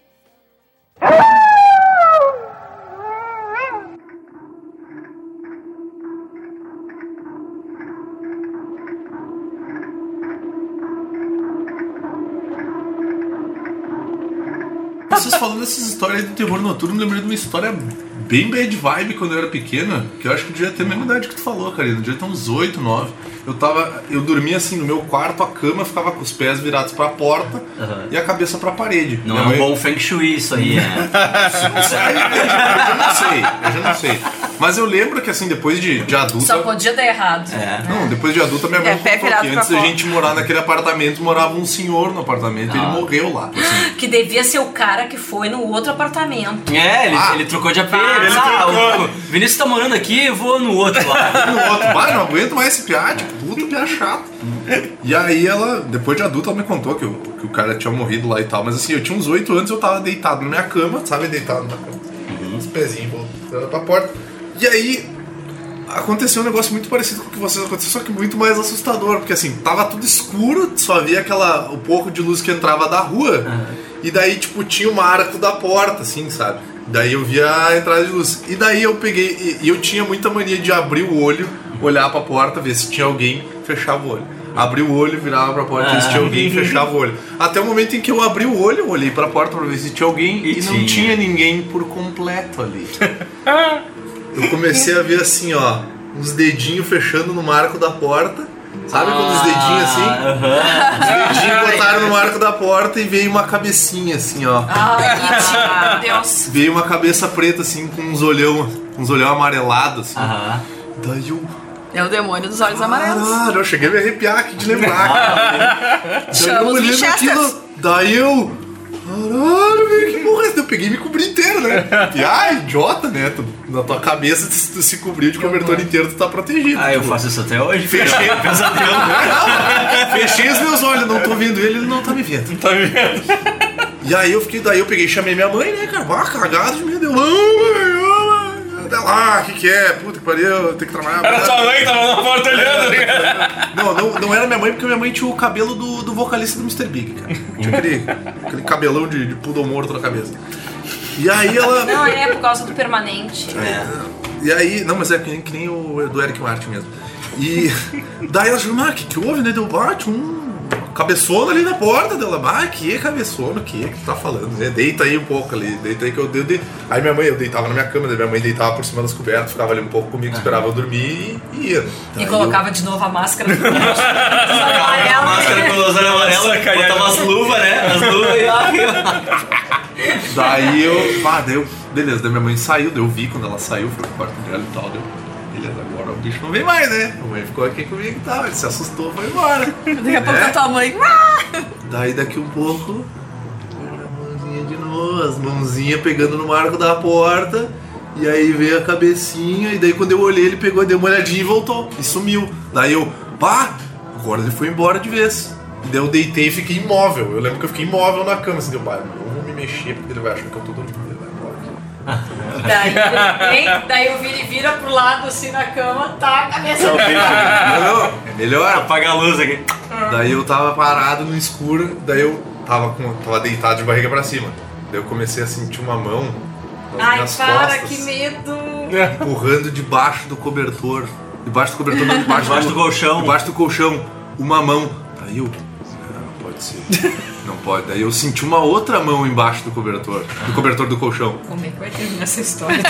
Vocês falando dessas histórias do terror noturno, me lembrei de uma história bem bad vibe quando eu era pequena, que eu acho que devia ter a mesma idade que tu falou, Karina. Devia ter uns 8, 9. Eu tava. Eu dormia assim no meu quarto, a cama ficava com os pés virados pra porta Aham. e a cabeça pra parede. Não Minha é um mãe- bom feng shui isso aí, né? eu já não sei, eu já não sei. Mas eu lembro que assim, depois de, de adulta. Só podia dar errado. É. Não, depois de adulta, minha mãe É, pé contou virado que antes da gente morar naquele apartamento, morava um senhor no apartamento e ele Ah. morreu lá. assim. Que devia ser o cara que foi no outro apartamento. É, ele, Ah. ele trocou de aparelho. Ele ah, o Vinícius tá morando aqui, eu vou no outro lá. no outro, bah, não aguento mais esse piá, tipo, puta piá chato. E aí ela, depois de adulta, ela me contou que o, que o cara tinha morrido lá e tal, mas assim, eu tinha uns oito anos, eu tava deitado na minha cama, sabe, deitado na cama, os pezinhos voltando pra porta. E aí aconteceu um negócio muito parecido com o que vocês aconteceu, só que muito mais assustador, porque assim, tava tudo escuro, só via aquela o pouco de luz que entrava da rua. E daí, tipo, tinha uma arco da porta, assim, sabe? Daí eu via a entrada de luz. E daí eu peguei. E, eu tinha muita mania de abrir o olho, olhar pra porta, ver se tinha alguém, fechava o olho. Abri o olho, virava pra porta, ver se tinha alguém, fechava o olho. Até o momento em que eu abri o olho, olhei pra porta pra ver se tinha alguém e, E não tinha. tinha ninguém por completo ali. Eu comecei a ver assim, ó, uns dedinhos fechando no marco da porta. Sabe quando os dedinhos assim? Aham. Os dedinhos botaram no marco da porta e veio uma cabecinha assim, ó. Ai, meu Deus. Veio uma cabeça preta assim com uns olhão, uns olhão amarelado assim. Aham. Daí eu. É o demônio dos olhos amarelos. Caralho, eu cheguei a me arrepiar aqui de lembrar, Chama os aquilo, daí eu. Caralho, velho, que porra é essa? Eu peguei e me cobri inteiro, né? E ai, idiota, né? Tu, na tua cabeça, tu, tu se cobriu de cobertor inteiro, tu tá protegido. Ah, eu Tipo, faço isso até hoje. Fechei, pesadelo. Não, fechei os meus olhos, não tô vendo ele, ele não tá me vendo. Tá vendo? E aí eu fiquei, daí eu peguei e chamei minha mãe, né, cara? Ah, cagado de medo. Eu. Até lá, o que que é? Puta que pariu, eu tenho que trabalhar. Era tua mãe que tava na porta olhando, tá ligado? Não, não, não era minha mãe, porque minha mãe tinha o cabelo do, do vocalista do Mr. Big, cara. Tinha aquele, aquele cabelão de, de poodle morto na cabeça. E aí ela... Não, é por causa do permanente. E aí, não, mas é que nem, que nem o do Eric Martin mesmo. E daí ela falou, ah, que que houve, né? Deu bate um cabeçona ali na porta dela. Ah, que cabeçona, o que que tu tá falando, né? Deita aí um pouco ali, deita aí que eu dei. dei. Aí minha mãe, eu deitava na minha cama, minha mãe deitava por cima das cobertas, ficava ali um pouco comigo, esperava eu dormir e ia. E colocava de novo a máscara. A máscara com amarelos, Sacanagem. botava as luvas, né? As luvas e eu- Daí eu, ah, daí eu, beleza, daí minha mãe saiu, daí eu vi quando ela saiu, foi pro quarto dela e tal, deu. Beleza, agora o bicho não vem mais, né? A mãe ficou aqui comigo e tal, ele se assustou, foi embora. Daqui a pouco a tua mãe. "Ah!" Daí daqui um pouco, a mãozinha de novo, as mãozinhas pegando no marco da porta. E aí veio a cabecinha, e daí quando eu olhei, ele pegou, deu uma olhadinha e voltou. E sumiu. Daí eu, pá, agora ele foi embora de vez. E daí eu deitei e fiquei imóvel. Eu lembro que eu fiquei imóvel na cama, assim, deu, pai, não vou me mexer porque ele vai achar que eu tô dormindo. Daí, hein? daí o Vini vira pro lado assim na cama, tá a cabeça. É melhor. apaga a luz aqui. Daí eu tava parado no escuro, daí eu tava, com, tava deitado de barriga pra cima. Daí eu comecei a sentir uma mão nas Ai, minhas para, costas, que medo. empurrando debaixo do cobertor. Debaixo do cobertor, não, debaixo, Debaixo do colchão. Debaixo do colchão, uma mão. Daí eu. "Ah, pode ser. Não pode. Daí eu senti uma outra mão embaixo do cobertor. Do cobertor do colchão. Como é que vai terminar essa história?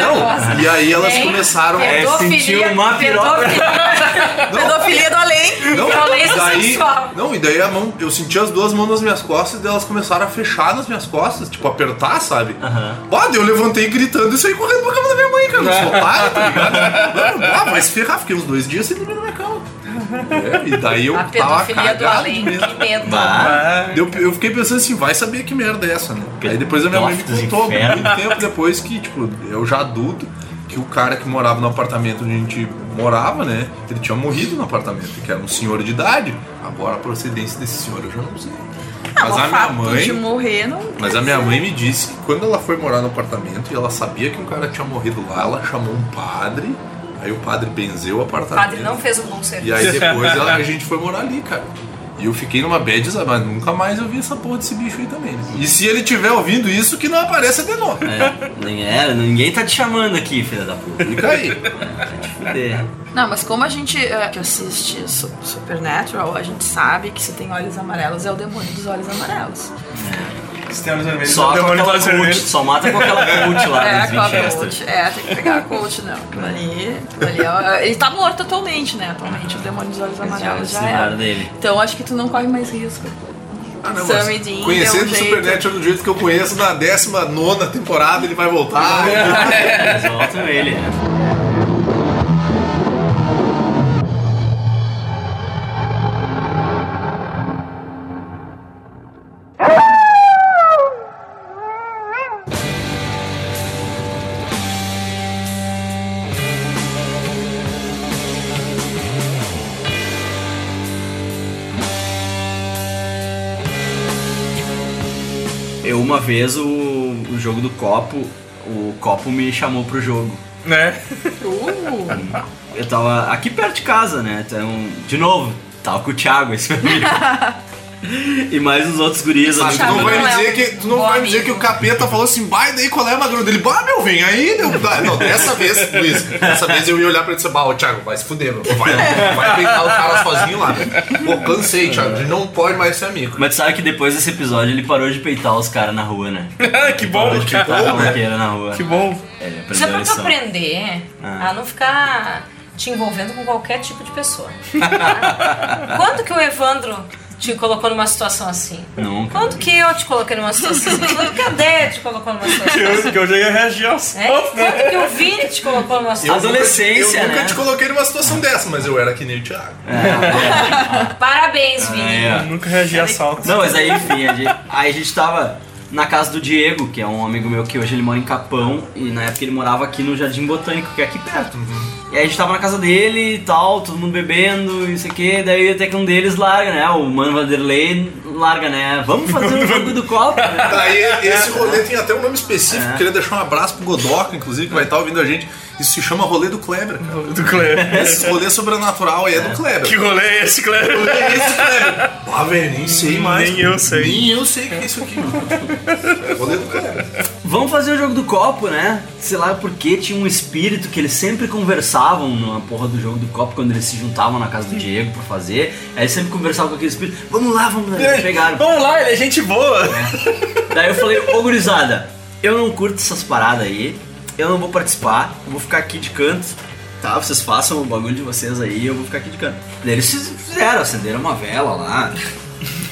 Não! E aí elas Hein? começaram É, sentiu uma piroca. Pedofilia do além. Não, Violência daí, sexual. não, e daí a mão, eu senti as duas mãos nas minhas costas e daí elas começaram a fechar nas minhas costas, tipo, apertar, sabe? Aham. Ah, daí eu levantei gritando e saí correndo pra cama da minha mãe, cara. Não sou otário, tá ligado? Não, Ah, vai se ferrar, fiquei uns dois dias sem dormir na minha cama. É, e daí eu A tava cagado além, medo. que medo. Bah. Eu, eu fiquei pensando assim, vai saber que merda é essa, né? Aí depois a minha mãe me contou, muito tempo depois que, tipo, eu já adulto, que o cara que morava no apartamento onde a gente morava, né? Ele tinha morrido no apartamento, que era um senhor de idade. Agora a procedência desse senhor eu já não sei. Mas o a minha mãe. de morrer não. Mas a minha mãe me disse que quando ela foi morar no apartamento e ela sabia que um cara tinha morrido lá, ela chamou um padre, aí o padre benzeu o O apartamento. padre não fez um bom E serviço. aí depois ela- a gente foi morar ali, cara. E eu fiquei numa bad, mas nunca mais eu vi essa porra desse bicho aí também. Né? E se ele tiver ouvindo isso, que não apareça de novo. É, nem é, ninguém tá te chamando aqui, filha da puta. Fica aí. Vai te fuder. Não, mas como a gente é, que assiste Su- Supernatural, a gente sabe que se tem olhos amarelos é o demônio dos olhos amarelos. Se tem olhos vermelhos, Só o com aquela coach, só mata com aquela coach lá é, com a coach. É, tem que pegar a coach, não. Aquilo ali, ali é- ele tá morto atualmente, né? Atualmente o demônio dos olhos amarelos já lembraram é. dele. Então acho que tu não corre mais risco. Ah, não, conhecendo um o. Supernatural do jeito que eu conheço, na 19 temporada ele vai voltar. Eles voltam ele. Vez o, o jogo do copo, o copo me chamou pro jogo. Né? Eu tava aqui perto de casa, né? Então, de novo, tava com o Thiago, esse meu amigo. E mais os outros gurias Ah, ali. tu não vai me dizer que tu não vai me dizer que o capeta falou assim, vai daí qual é magro dele? Bah, meu, vem aí, meu. Não, dessa vez, Luiz, dessa vez eu ia olhar pra ele e dizer, bah, ô Thiago, vai se fuder, meu. Vai, vai peitar o cara sozinho lá, meu. Pô, cansei, Thiago, a gente não pode mais ser amigo. Mas tu sabe que depois desse episódio ele parou de peitar os caras na rua, né? que bom, Parou de peitar a maqueira na rua. Que bom. É, ele Isso é aprendeu a pra tu aprender Ah. a não ficar te envolvendo com qualquer tipo de pessoa. Quando que o Evandro te colocou numa situação assim? Nunca. Quando que eu te coloquei numa situação assim? Quando que a Déia te colocou numa situação Que assim? eu, que eu já ia reagir aos É? Quando que o Vini te colocou numa situação Adolescência, eu nunca né? te coloquei numa situação dessa, mas eu era que nem o Thiago. Parabéns, Vini. É. Eu nunca reagi a assaltos. Não, mas aí, enfim, a gente, aí a gente tava na casa do Diego, que é um amigo meu que hoje ele mora em Capão, e na época ele morava aqui no Jardim Botânico, que é aqui perto. E aí a gente tava na casa dele e tal, todo mundo bebendo e sei o que, daí até que um deles larga, né? O Mano Vanderlei larga, né? Vamos fazer o jogo do copo, né? Daí esse rolê tem até um nome específico, queria deixar um abraço pro Godoca, inclusive, que vai estar ouvindo a gente. Isso se chama rolê do Kleber, cara. Do Kleber. Esse rolê sobrenatural aí é do Kleber. Que rolê é esse, Kleber? rolê é esse, Kleber? Ah, velho, nem sei mais. Nem eu sei. Nem eu sei o que é isso aqui, mano. É rolê do Kleber. Vamos fazer o jogo do copo, né? Sei lá porque tinha um espírito que eles sempre conversavam na porra do jogo do copo quando eles se juntavam na casa do Diego pra fazer. Aí eles sempre conversavam com aquele espírito. Vamos lá, vamos lá. Eles pegaram. Vamos lá, ele é gente boa. Daí eu falei, ô gurizada, eu não curto essas paradas aí, eu não vou participar, eu vou ficar aqui de canto, tá? Vocês façam o bagulho de vocês aí, eu vou ficar aqui de canto. Daí eles fizeram, acenderam uma vela lá,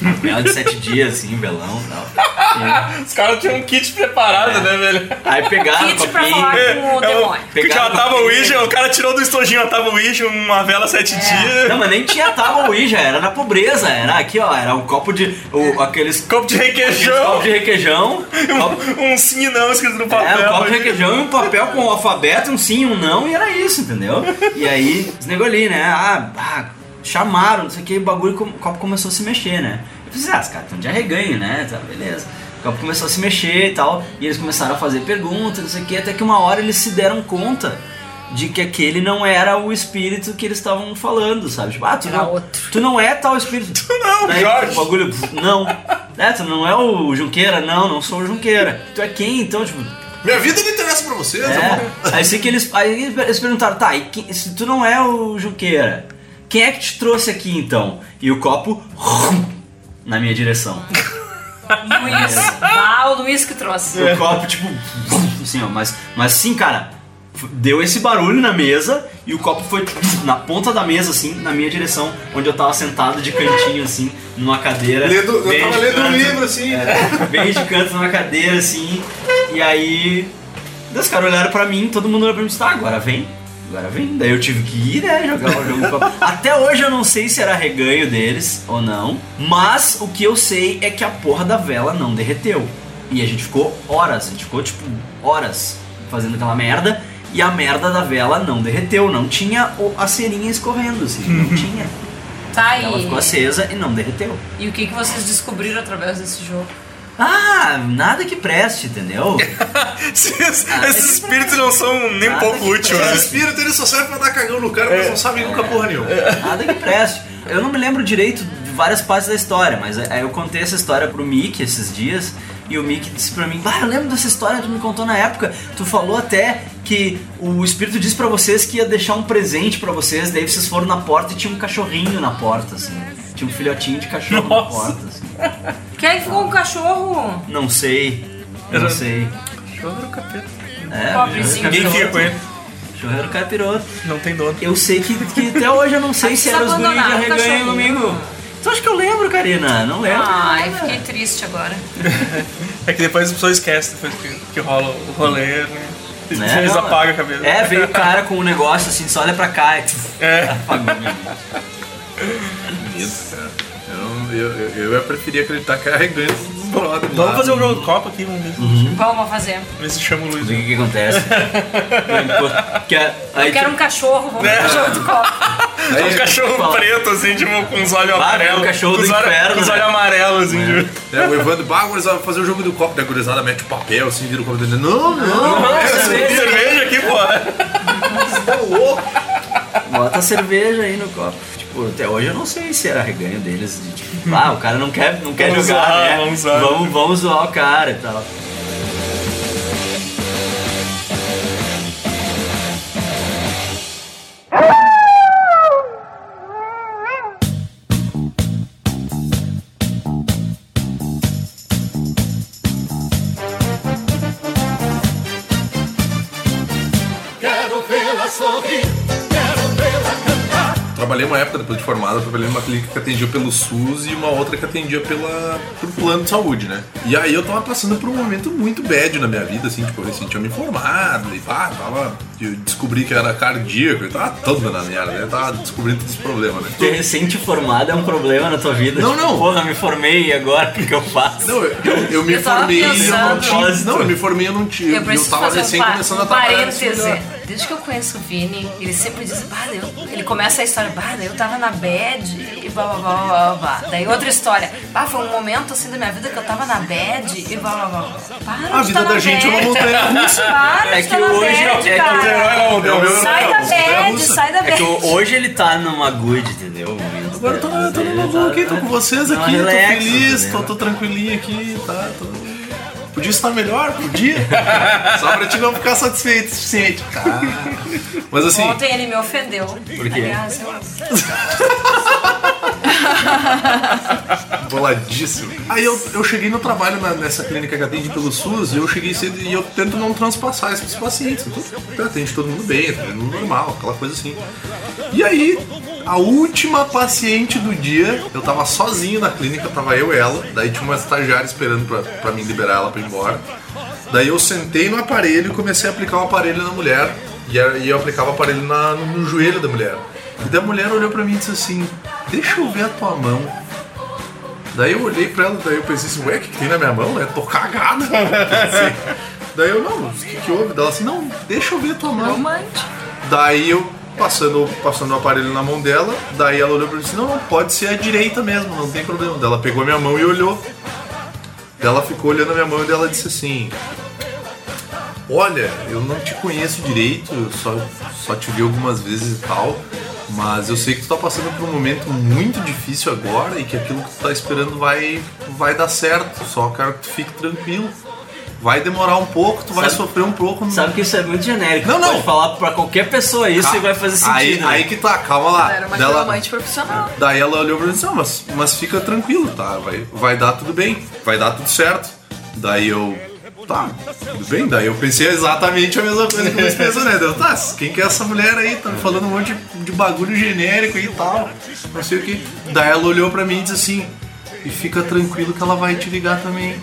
uma vela de sete dias, assim, velão e tal. Os caras tinham um kit preparado, né, velho? Aí pegaram o Kit pra copinho, falar com o É, demônio. Porque Pegaram já tava uma- o Ouija, o cara tirou do estojinho a tava o Ouija, uma vela sete dias. Não, mas nem tinha tábua Ouija, era na pobreza, era aqui, ó, era um copo de. O, aqueles Copo de requeijão, copos de requeijão. copo- um sim e não escrito no papel. É, um copo de requeijão e um papel com o alfabeto, um sim e um não, e era isso, entendeu? E aí, os ali, né? Ah, ah, chamaram, não sei o que, o bagulho, o copo começou a se mexer, né? Eu pensei, ah, os caras estão de arreganho, né? Tá, beleza. O copo começou a se mexer e tal, e eles começaram a fazer perguntas, não sei o que, até que uma hora eles se deram conta de que aquele não era o espírito que eles estavam falando, sabe? Tipo, ah, tu Era não, outro. tu não é tal espírito. Tu não, Daí, Jorge. O bagulho, não. É, tu não é o Junqueira? Não, não sou o Junqueira. Tu é quem, então? Tipo, Minha vida não interessa pra vocês, é. amor. Aí sei que eles, aí eles perguntaram, tá, e quem- se tu não é o Junqueira, quem é que te trouxe aqui então? E o copo na minha direção. Luiz. Ah, o Luiz que trouxe. O copo, tipo, assim, ó, mas, mas sim, cara, deu esse barulho na mesa e o copo foi na ponta da mesa, assim, na minha direção, onde eu tava sentado de cantinho, assim, numa cadeira. Lendo- eu tava lendo um canto. livro, assim. É, bem de canto numa cadeira, assim, e aí. Os caras olharam pra mim, todo mundo olhou pra mim e disse, tá, agora vem. Agora vem. Daí eu tive que ir, né? Jogar o jogo do copo. Até hoje eu não sei se era reganho deles ou não. Mas o que eu sei é que a porra da vela não derreteu. E a gente ficou horas, a gente ficou tipo horas fazendo aquela merda. E a merda da vela não derreteu, não tinha o- a cerinha escorrendo, assim, não tinha. Tá Ela aí. ficou acesa e não derreteu. E o que, que vocês descobriram através desse jogo? Ah, nada que preste, entendeu? Esses, esses espíritos não são nem um Nada pouco que úteis, Esse né? espírito ele só serve pra dar cagão no cara, mas não sabe nunca porra nenhuma. Nada que preste. Eu não me lembro direito de várias partes da história, mas aí eu contei essa história pro Mickey esses dias. E o Mickey disse pra mim, bah, eu lembro dessa história, tu me contou na época. Tu falou até que o espírito disse pra vocês que ia deixar um presente pra vocês, daí vocês foram na porta e tinha um cachorrinho na porta, assim. Tinha um filhotinho de cachorro na Nossa. porta, assim. Quem é ficou com o cachorro? Não sei. Não Era- sei. É, Pobrezinho. Ninguém fica com ele. Churreiro capiroto. Não tem dono. Eu sei que, que até hoje eu não sei se era os guris de o arreganho comigo. Tu acha que eu lembro, Karina? Não lembro. Ai, fiquei triste agora. É que depois as pessoas esquecem depois que, que rola o rolê, né? Né? Eles Não, apagam a cabeça. É, veio o cara com um negócio assim, só olha pra cá e É. apagou Bonito, cara. Eu, eu, eu, eu ia preferir acreditar que é arregante dos brother. Vamos fazer um jogo do copo aqui, vamos ver, Vamos fazer. ver se chama o Luiz. O que que acontece? que a- aí Eu quero um cachorro, vamos fazer o jogo do copo. É um cachorro fala. preto, assim, tipo, com os olhos Ah, amarelos. é o cachorro com os do olhos- inferno, Com os né? olhos amarelos, assim, tipo. É, o Evandro, bah, gurizada, vai fazer o jogo do copo. Da gurizada mete o papel, assim, vira o copo dele. Não, não, Não, é cerveja. Cerveja aqui, pô. Você tá louco. Bota a cerveja aí no copo. Tipo, até hoje eu não sei se era reganho deles. De, tipo, ah, o cara não quer, não quer Vamos jogar, zoar, né? vamos. Vamos, vamos zoar o cara e tal. Trabalhei uma época depois de formado, trabalhei numa clínica que atendia pelo SUS e uma outra que atendia pela, pelo plano de saúde, né? E aí eu tava passando por um momento muito bad na minha vida, assim, tipo, eu recém tinha me formado e pá, tava. Eu descobri que era cardíaco, eu tava todo na merda, né? Eu tava descobrindo todos os problemas, né? Ter recente formado é um problema na tua vida. Não, tipo, não. Porra, me formei e agora o que, que eu faço? Não, eu, eu, eu me Eu formei e eu não tinha. Não, eu me formei e eu não tinha. Eu Eu, tava recém um, começando a um trabalhar. parêntese. lugar. Desde que eu conheço o Vini, ele sempre diz, bah, ele começa a história, bah, eu tava na bad e blá blá blá blá blá. Daí outra história, bah, foi um momento assim da minha vida que eu tava na bad e blá blá blá. Para A de vida tá na da gente é uma bad. montanha russa. Para É de que tá hoje- bad, é que o herói É o meu Sai da bad, sai da É que bad. hoje ele tá numa good, entendeu? Agora eu tô, eu tô numa boa aqui, tô com vocês aqui, tô feliz, tô, tô tranquilinho aqui, tá? Tô... Podia estar melhor? Podia. Só pra te não ficar satisfeito o suficiente. Tá. Mas assim, Ontem ele me ofendeu. Por quê? Aliás, eu... boladíssimo. Aí eu, eu cheguei no trabalho na- nessa clínica que atende pelo SUS e eu cheguei cedo e eu tento não transpassar pros pacientes. Eu atende todo mundo bem, no normal, aquela coisa assim. E aí, a última paciente do dia, eu tava sozinho na clínica, tava eu e ela, daí tinha uma estagiária esperando pra, pra mim liberar ela pra ir embora. Daí eu sentei no aparelho e comecei a aplicar o aparelho na mulher. E eu aplicava o aparelho na- no, no joelho da mulher. E daí a mulher olhou pra mim e disse assim: Deixa eu ver a tua mão. Daí eu olhei pra ela, daí eu pensei assim, ué, o que, que tem na minha mão? né? Tô cagada. Daí eu, não, o que, que houve? Daí ela assim, não, deixa eu ver a tua mão. Romântico. Daí eu, passando, passando o aparelho na mão dela, daí ela olhou pra mim e disse, não, não, pode ser a direita mesmo, não tem problema. Daí ela pegou a minha mão e olhou. Daí ela ficou olhando a minha mão e ela disse assim, olha, eu não te conheço direito, eu só, só te vi algumas vezes e tal, mas eu sei que tu tá passando por um momento muito difícil agora e que aquilo que tu tá esperando vai, vai dar certo, só quero que tu fique tranquilo. Vai demorar um pouco, tu vai Sabe- sofrer um pouco. no- Sabe que isso é muito genérico. Não, não. Pode falar pra qualquer pessoa isso Ca- e vai fazer sentido. Aí, né? aí que tá, calma lá. Era uma Dela- profissional. Daí ela olhou pra mim e disse, não, mas, mas fica tranquilo, tá? Vai, vai dar tudo bem, vai dar tudo certo. Daí eu, tá, tudo bem. Daí eu pensei exatamente a mesma coisa que você pensou, né? Deu, tá, quem que é essa mulher aí? Tá me falando um monte de, de bagulho genérico e tal, não sei o que. Daí ela olhou pra mim e disse assim, e fica tranquilo que ela vai te ligar também.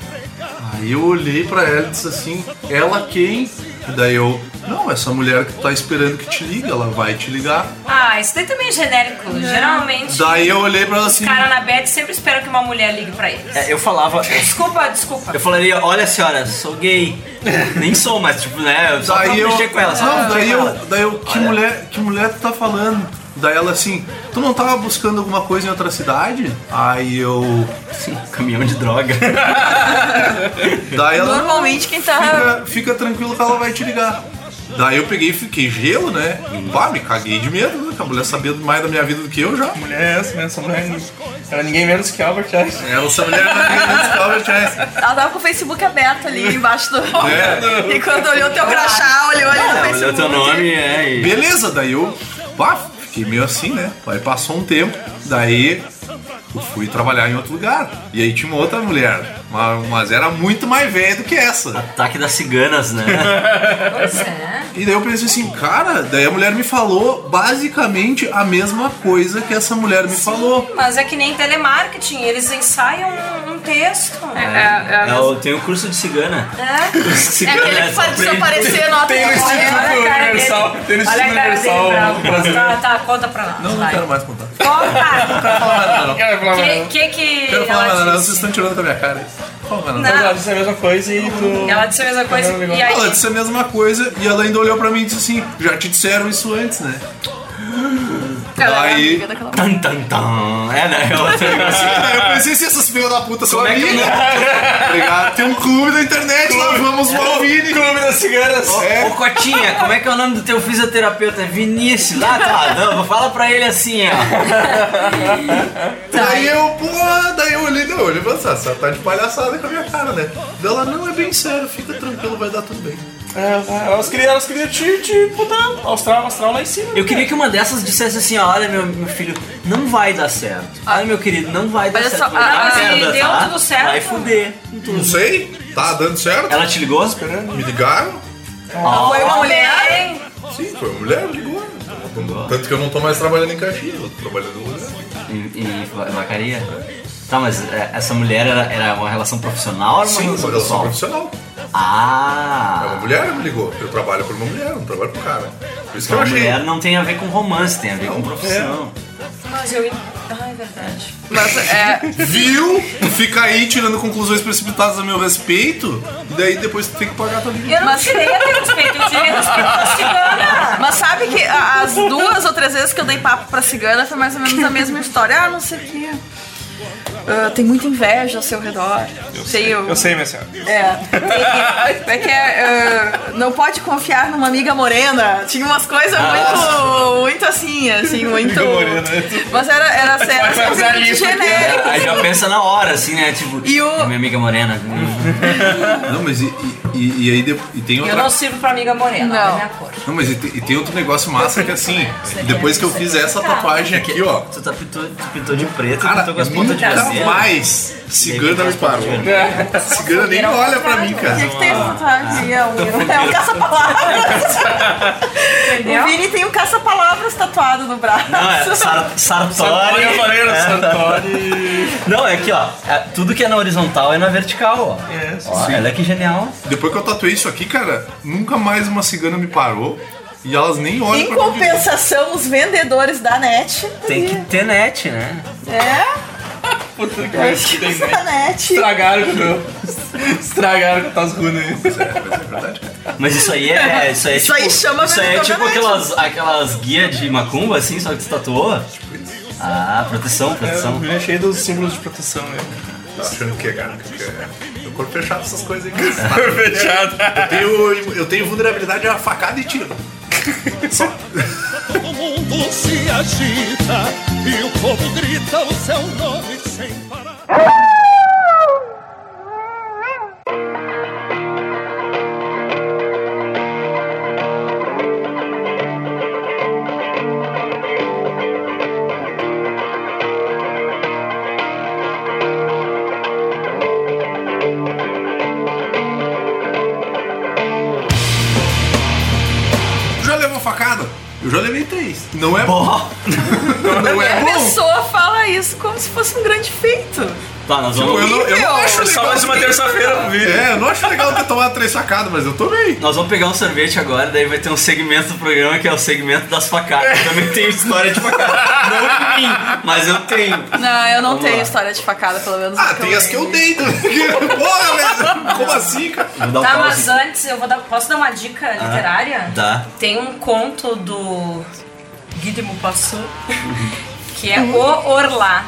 Aí eu olhei pra ela e disse assim, ela quem? E daí eu, não, essa mulher que tu tá esperando que te liga, ela vai te ligar. Ah, isso daí também é genérico. Geralmente, Daí eu olhei pra ela os assim. caras na bed sempre esperam que uma mulher ligue pra eles. É, eu falava. Desculpa, desculpa. Eu falaria, olha senhora, sou gay. Nem sou, mas tipo, né? Só pra Daí eu, mexer com ela. só pra não, daí eu, daí eu, que Olha. mulher, que mulher tu tá falando? Daí ela assim, tu não tava buscando alguma coisa em outra cidade? Aí eu, Sim, caminhão de droga. daí ela Normalmente quem tá. fica, fica tranquilo que ela vai te ligar. Daí eu peguei e fiquei gelo, né? E pá, me caguei de medo, né? Que a mulher sabia mais da minha vida do que eu já. mulher é essa, né? Essa mulher era ninguém menos que Albert Einstein. Era essa mulher da Albert Einstein. Ela tava com o Facebook aberto ali embaixo do. É. E quando olhou teu crachá, olhou ali no Olha Facebook. o teu nome, é. E... Beleza, daí eu pá, fiquei meio assim, né? Aí passou um tempo, daí eu fui trabalhar em outro lugar. E aí tinha uma outra mulher, ma- mas era muito mais velha do que essa. Ataque das ciganas, né? Pois é. E daí eu pensei assim, cara, daí a mulher me falou basicamente a mesma coisa que essa mulher me falou. Mas é que nem telemarketing, eles ensaiam um, um texto. É, é, É, eu tenho curso de cigana. É. De é cigana, aquele que só faz aprende- desaparecer nota Tem no de Instituto Olha a cara Universal. Tem no Olha a Instituto cara dele, Universal bravo. brasileiro. Tá, tá, conta pra nós. Não, não vai. quero mais contar. Conta! Não quero falar Que nada. que, que Quero falar ela nada, não, vocês estão tirando com a minha cara. nada. Não. Mas ela disse a mesma coisa e tu. Ela disse a mesma coisa Não, não, e aí... Ela disse a mesma coisa e ela ainda olhou pra mim e disse assim, já te disseram isso antes, né? Ela era daquela Tan, tan, tan. É, né? É negócio. Aí eu pensei se essas filhas da puta são é amigas. Obrigado. Tem um clube da internet lá, vamos o Alvini. Clube das ciganas. Ô, Cotinha, como é que é o nome do teu fisioterapeuta? É Vinícius. Ah, tá. Não, fala pra ele assim, ó. Daí eu, pô, daí eu olhei, não, eu olhei e falei, "Ah, você tá de palhaçada com a minha cara, né? Daí ela, não, é bem sério, fica tranquilo, vai dar tudo bem. É, elas queriam, elas queriam te, te botar astral, astral lá em cima. Eu queria que uma dessas dissesse assim, ó, olha meu, meu filho, não vai dar certo. Olha meu querido, não vai dar Olha certo. só, Vai ah, dar mas merda, deu tá? tudo certo? Vai fuder. Não sei, tá dando certo? Ela te ligou? Me ligaram? Foi uma mulher. Sim, foi uma mulher, ligou. Tanto que eu não tô mais trabalhando em Caxias, eu tô trabalhando em lugar. Em, em vacaria? Tá, mas é, essa mulher era, era uma relação profissional ou era uma Sim, relação uma relação pessoal? profissional. É Ah! uma mulher me ligou. Eu trabalho por uma mulher, eu não trabalho por cara. Por isso que Então eu a achei. mulher não tem a ver com romance, tem a ver com profissão. mas eu. Ai, verdade. Mas é. Viu? Tu fica aí tirando conclusões precipitadas a meu respeito, e daí depois tu tem que pagar tua vida. Eu não Mas- tirei a teu respeito, eu tirei a respeito da cigana. Mas sabe que as duas ou três vezes que eu dei papo pra cigana foi mais ou menos a mesma história. Ah, não sei o quê. Ah, tem muita inveja ao seu redor. Sei, eu, Eu sei, minha senhora. É. É que é, ah, não pode confiar numa amiga morena. Tinha umas coisas muito, muito assim, assim, muito. Amiga morena. Mas era, era, era, Vai fazer a simplesmente lista aqui. genérico. Aí já pensa na hora, assim, né? Tipo, E o- minha amiga morena. Não, mas e, e- e aí de- e tem Eu outra. não sirvo pra amiga morena, Não. é minha cor. Não, mas e tem, e tem outro negócio massa que assim, depois que eu fiz essa tatuagem aqui, ó. Tu, tá pintou, tu pintou de preto, Cara, pintou com as pontas de mais cigana me parou. Cigana nem olha pra mim, O cara. que, que tem essa tatuagem? É um, é caça-palavras. o Vini tem um caça-palavras tatuado no braço. Não, é Sar Sartori. Sartori, eu? É. Sartori. Não, é aqui, ó. é- tudo que é na horizontal é na vertical, ó. É, olha que genial. Depois que eu tatuei isso aqui, cara, nunca mais uma cigana me parou. E elas nem olham Em compensação, os vendedores da net. Tem que ter net, né? É, Puta que eu acho que tem da net. Estragaram com o meu. Estragaram com as runas aí. Mas é verdade, cara. Mas isso aí é. Isso aí, é Isso tipo, aí chama Isso aí é vendedor tipo da net. aquelas, aquelas guias de macumba, assim, só que tu tatuou. Ah, proteção, É, proteção. é cheio dos símbolos de proteção né? mesmo. Tá achando que é, cara? Que é. Corpo fechado essas coisas aí. cara. Fechado. Eu tenho, eu tenho vulnerabilidade a facada e tiro. Só. O mundo se agita e o povo grita o seu nome sem parar. Não é Ó, Não é A bom. pessoa fala isso como se fosse um grande feito. tá, nós Tipo, vamos. eu não, eu não acho É só legal. mais uma terça-feira no vídeo. É, eu não acho legal ter tomado três facadas, mas eu tomei. Nós vamos pegar um sorvete agora, daí vai ter um segmento do programa que é o segmento das facadas. Eu também tenho história de facada. Não de mim, mas eu tenho. Não, eu não Vamos tenho lá. história de facada, pelo menos. Ah, tem as que eu dei também. Porra, velho. Como assim, cara? Um Tá, pause mas antes eu vou dar. Posso dar uma dica literária? Dá. Tem um conto do Guy de Maupassant que é O Orlá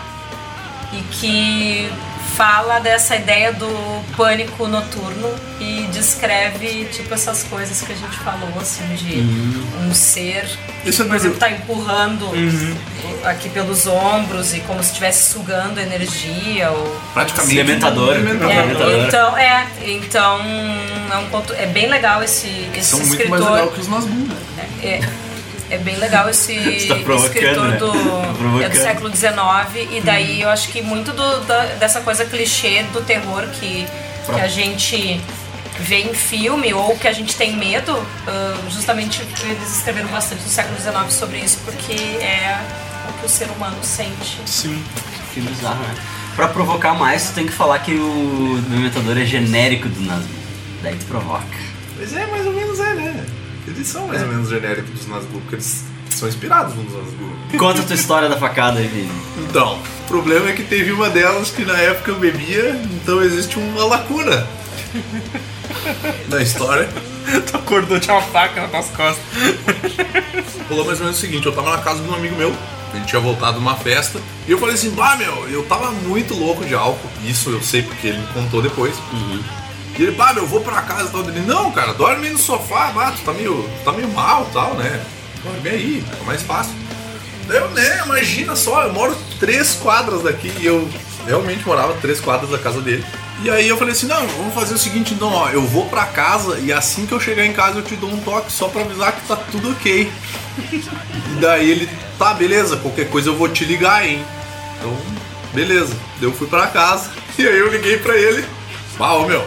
e que fala dessa ideia do pânico noturno e descreve tipo essas coisas que a gente falou assim de um ser Isso é por exemplo do- tá empurrando aqui pelos ombros e como se estivesse sugando energia ou Praticamente. Elementador. é, então, é, então é um ponto, é bem legal esse, esse São muito escritor. mais legal que os Nazgûl, né? É, é bem legal esse tá escritor né? do, Tá é do século XIX e daí eu acho que muito do- da- dessa coisa clichê do terror que, que a gente vê em filme ou que a gente tem medo, ah, justamente eles escreveram bastante no século XIX sobre isso porque é o que o ser humano sente. Sim. Que bizarro, né? Pra provocar mais, tu tem que falar que o Dementador é genérico do Nazgûl. Daí tu provoca. Mas é, mais ou menos é, né? Eles são mais ou menos genéricos dos Nazgûl, porque eles são inspirados nos Nazgûl. Conta a tua história da facada aí, Vini. Então, o problema é que teve uma delas que na época eu bebia, então existe uma lacuna na história. Tu acordou, tinha uma faca nas tuas costas. Rolou mais ou menos o seguinte, eu tava na casa de um amigo meu, A gente tinha voltado numa festa. E eu falei assim, bah, meu, eu tava muito louco de álcool. Isso eu sei porque ele me contou depois. E ele, bah, meu, eu vou pra casa e tal. Ele, não, cara, dorme aí no sofá, bah, tu tá meio, tá meio mal tal, né? Dorme aí, fica mais fácil. Eu, né, imagina só, eu moro três quadras daqui e eu realmente morava três quadras da casa dele. E aí eu falei assim, não, vamos fazer o seguinte, então, ó, eu vou pra casa e assim que eu chegar em casa eu te dou um toque só pra avisar que tá tudo ok. E daí ele, tá, beleza, qualquer coisa eu vou te ligar, hein? Então, beleza. Eu fui pra casa e aí eu liguei pra ele. Ô meu.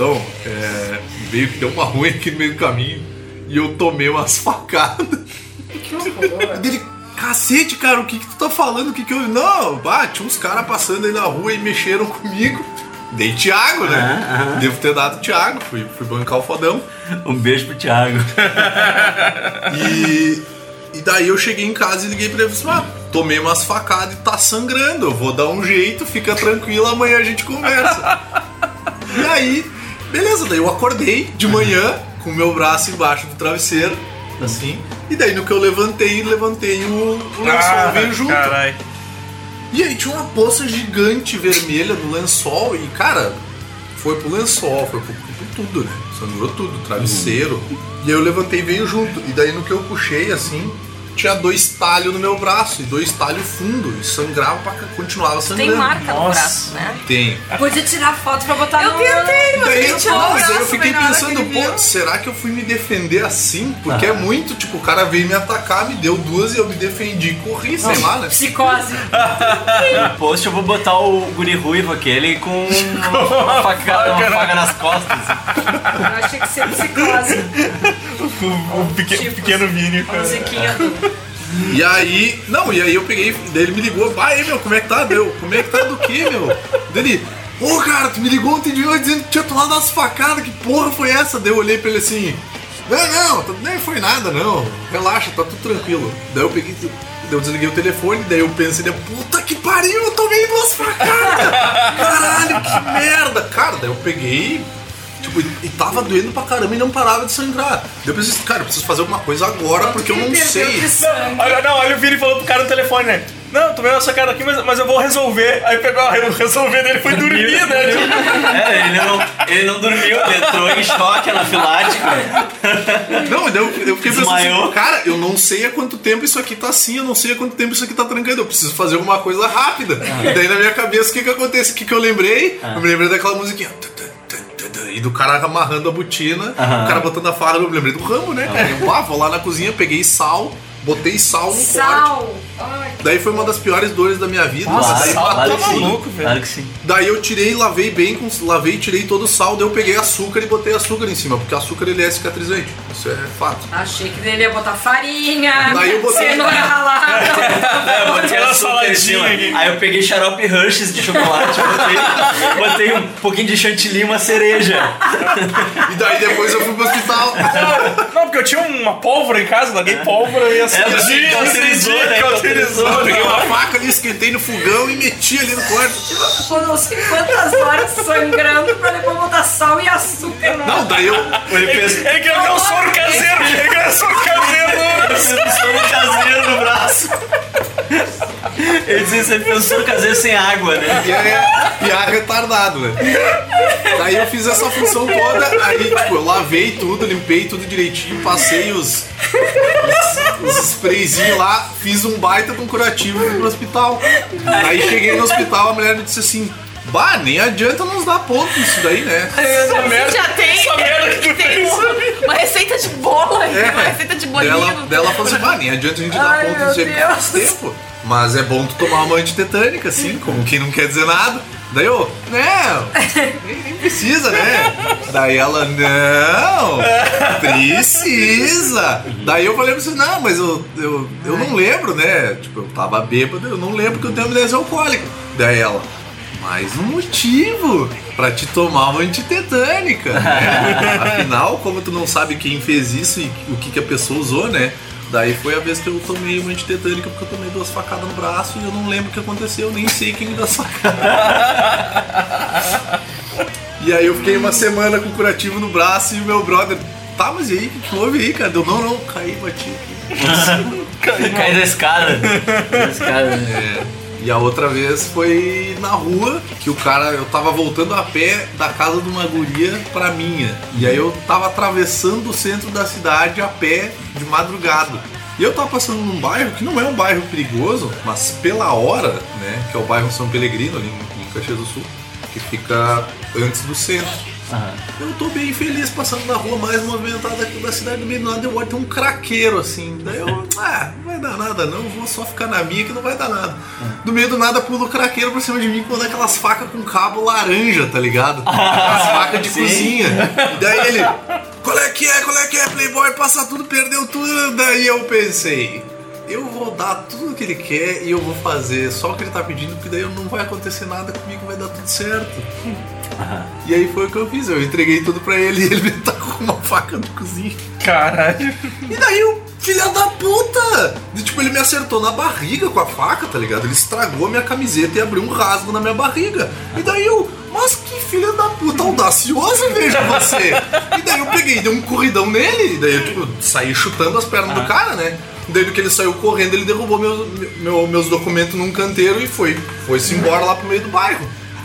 Então, é, veio que deu uma ruim aqui no meio do caminho e eu tomei umas facadas. Dele, cacete, cara, o que, que tu tá falando? O que que eu. Não, tinha uns caras passando aí na rua e mexeram comigo. Dei Thiago, né? Aham, aham. Devo ter dado Thiago, fui, fui bancar o fodão. Um beijo pro Thiago. E, e daí eu cheguei em casa e liguei pra ele e falei assim, ah, tomei umas facadas e tá sangrando, eu vou dar um jeito, fica tranquilo, amanhã a gente conversa. e aí, beleza, daí eu acordei de manhã com o meu braço embaixo do travesseiro, assim, e daí no que eu levantei, levantei o, o lençol veio junto. Caralho. E aí tinha uma poça gigante vermelha no lençol e, cara, foi pro lençol, foi pro, pro tudo, né? Sangrou tudo, travesseiro. E aí eu levantei e veio junto. E daí no que eu puxei, assim, tinha dois talhos no meu braço, e dois talhos fundo, e sangrava pra continuava sangrando. Tem marca no Nossa. braço, né? Tem. Podia tirar foto pra botar Eu no... tentei, E mas daí, eu, tirou o eu fiquei pensando, pô, será que eu fui me defender assim? Porque é muito, tipo, o cara veio me atacar, me deu duas e eu me defendi e corri, sei lá, né? Psicose. No post eu vou botar o guri ruivo aquele com uma faca, uma faca nas costas. Eu achei que ser psicose. O, pequeno Vini. cara. Musiquinha do... E aí, não, e aí eu peguei, daí ele me ligou, vai meu, como é que tá, meu? Como é que tá do que, meu? Dele, ô cara, tu me ligou ontem de noite dizendo que tinha tomado umas facadas, que porra foi essa? Daí eu olhei pra ele assim, não, não, nem foi nada, não, relaxa, tá tudo tranquilo. Daí eu peguei, eu desliguei o telefone, daí eu pensei, né, puta que pariu, eu tomei duas facadas! Caralho, que merda! Cara, daí eu peguei. Tipo, e tava doendo pra caramba e não parava de sangrar. Eu pensei, cara, eu preciso fazer alguma coisa agora porque eu não sei. Olha, não, olha o Vini falou pro cara no telefone, né? Não, tomei essa cara aqui, mas, mas eu vou resolver. Aí pegou a resolver dele foi dormir, né? Tipo, É, ele não, ele não dormiu, ele entrou em choque anafilático. Não, eu, eu fiquei pensando Desmaiou. assim, cara, eu não sei há quanto tempo isso aqui tá assim, eu não sei há quanto tempo isso aqui tá trancando, eu preciso fazer alguma coisa rápida. E daí na minha cabeça, o que que acontece? O que que eu lembrei? Eu me lembrei daquela musiquinha. E do cara amarrando a botina, Aham. o cara botando a farda, eu me lembrei do ramo, né, cara? Eu, ah, vou lá na cozinha, peguei sal, botei sal no corte. Sal. Ai, Daí foi uma das piores dores da minha vida. Claro, daí, sal claro tá que sim. maluco, velho. Claro que sim. daí eu tirei, lavei bem, com, lavei, tirei todo o sal, daí eu peguei açúcar e botei açúcar em cima, porque açúcar ele é cicatrizante. Isso é fato. achei que ele ia botar farinha, Daí eu botei- cenoura ralada. É, eu botei em saladinha. Aí eu peguei xarope Hershey's de chocolate, botei, botei um pouquinho de chantilly e uma cereja. E daí depois eu fui pro hospital. Não, porque eu tinha uma pólvora em casa, larguei pólvora e assim, É, você cauterizou, né? cauterizou. Eu peguei uma faca ali, esquentei no fogão e meti ali no corte. Ficou não sei quantas horas sangrando pra depois botar sal e açúcar no... Não, daí eu. Ele Ele, fez, ele queria ver o soro caseiro, ele queria ver o soro caseiro. fez um soro caseiro no braço. Ele disse que um soro caseiro sem água, né? E é piar retardado, né? Daí eu fiz essa função toda, aí tipo, eu lavei tudo, limpei tudo direitinho, passei os. Os, os sprayzinhos lá, fiz um baita de um curativo e fui pro hospital. Aí cheguei no hospital, a mulher me disse assim. Bah, nem adianta nos dar ponto isso daí, né? Essa merda, Já tem, essa merda que tu tem fez. uma, uma receita de bolo aí, É. uma receita de bolinho. Dela, dela falou assim, bah, nem adianta a gente dar Ai, ponto meu nisso aí tempo. Mas é bom tu tomar uma antitetânica, assim, como quem não quer dizer nada. Daí eu, não, nem, nem precisa, né? Daí ela, não, precisa. Daí eu falei pra você, não, mas eu, eu, eu não lembro, né? Tipo, eu tava bêbado, eu não lembro que eu tenho amnésia alcoólica. Daí ela, mais um motivo pra te tomar uma antitetânica. Né? Afinal, como tu não sabe quem fez isso e o que, que a pessoa usou, né? Daí foi a vez que eu tomei uma antitetânica porque eu tomei duas facadas no braço e eu não lembro o que aconteceu, nem sei quem me deu as facadas. E aí eu fiquei uma semana com curativo no braço e o meu brother, tá, mas e aí, o que, houve aí, cara? Eu, não, não, caí, bati aqui. Cai da escada. Da escada. É. E a outra vez foi na rua, que o cara, eu tava voltando a pé da casa de uma guria pra minha. E aí eu tava atravessando o centro da cidade a pé de madrugada. E eu tava passando num bairro que não é um bairro perigoso, mas pela hora, né? Que é o bairro São Pelegrino, ali em Caxias do Sul, que fica antes do centro. Aham. Eu tô bem feliz passando na rua mais movimentada aqui da cidade do meio do nada. Eu olho, tem um craqueiro assim. Daí eu, ah, não vai dar nada não, vou só ficar na minha que não vai dar nada. Do meio do nada pula o craqueiro por cima de mim com aquelas facas com cabo laranja, tá ligado? Aquelas facas de sim. cozinha. E daí ele, qual é que é, qual é que é, Playboy, passa tudo, perdeu tudo. Daí eu pensei. Eu vou dar tudo o que ele quer e eu vou fazer só o que ele tá pedindo, porque daí não vai acontecer nada comigo, vai dar tudo certo. E aí foi o que eu fiz, eu entreguei tudo pra ele e ele me tacou com uma faca no cozinha. Caralho. E daí o filho da puta! E, tipo, ele me acertou na barriga com a faca, tá ligado? Ele estragou a minha camiseta e abriu um rasgo na minha barriga. E daí eu, mas que filho da puta audacioso, veja você! E daí eu peguei, dei um corridão nele, e daí eu tipo, saí chutando as pernas do cara, né? E daí no que ele saiu correndo, ele derrubou meus, meu- meus documentos num canteiro e foi. Foi-se embora lá pro meio do bairro.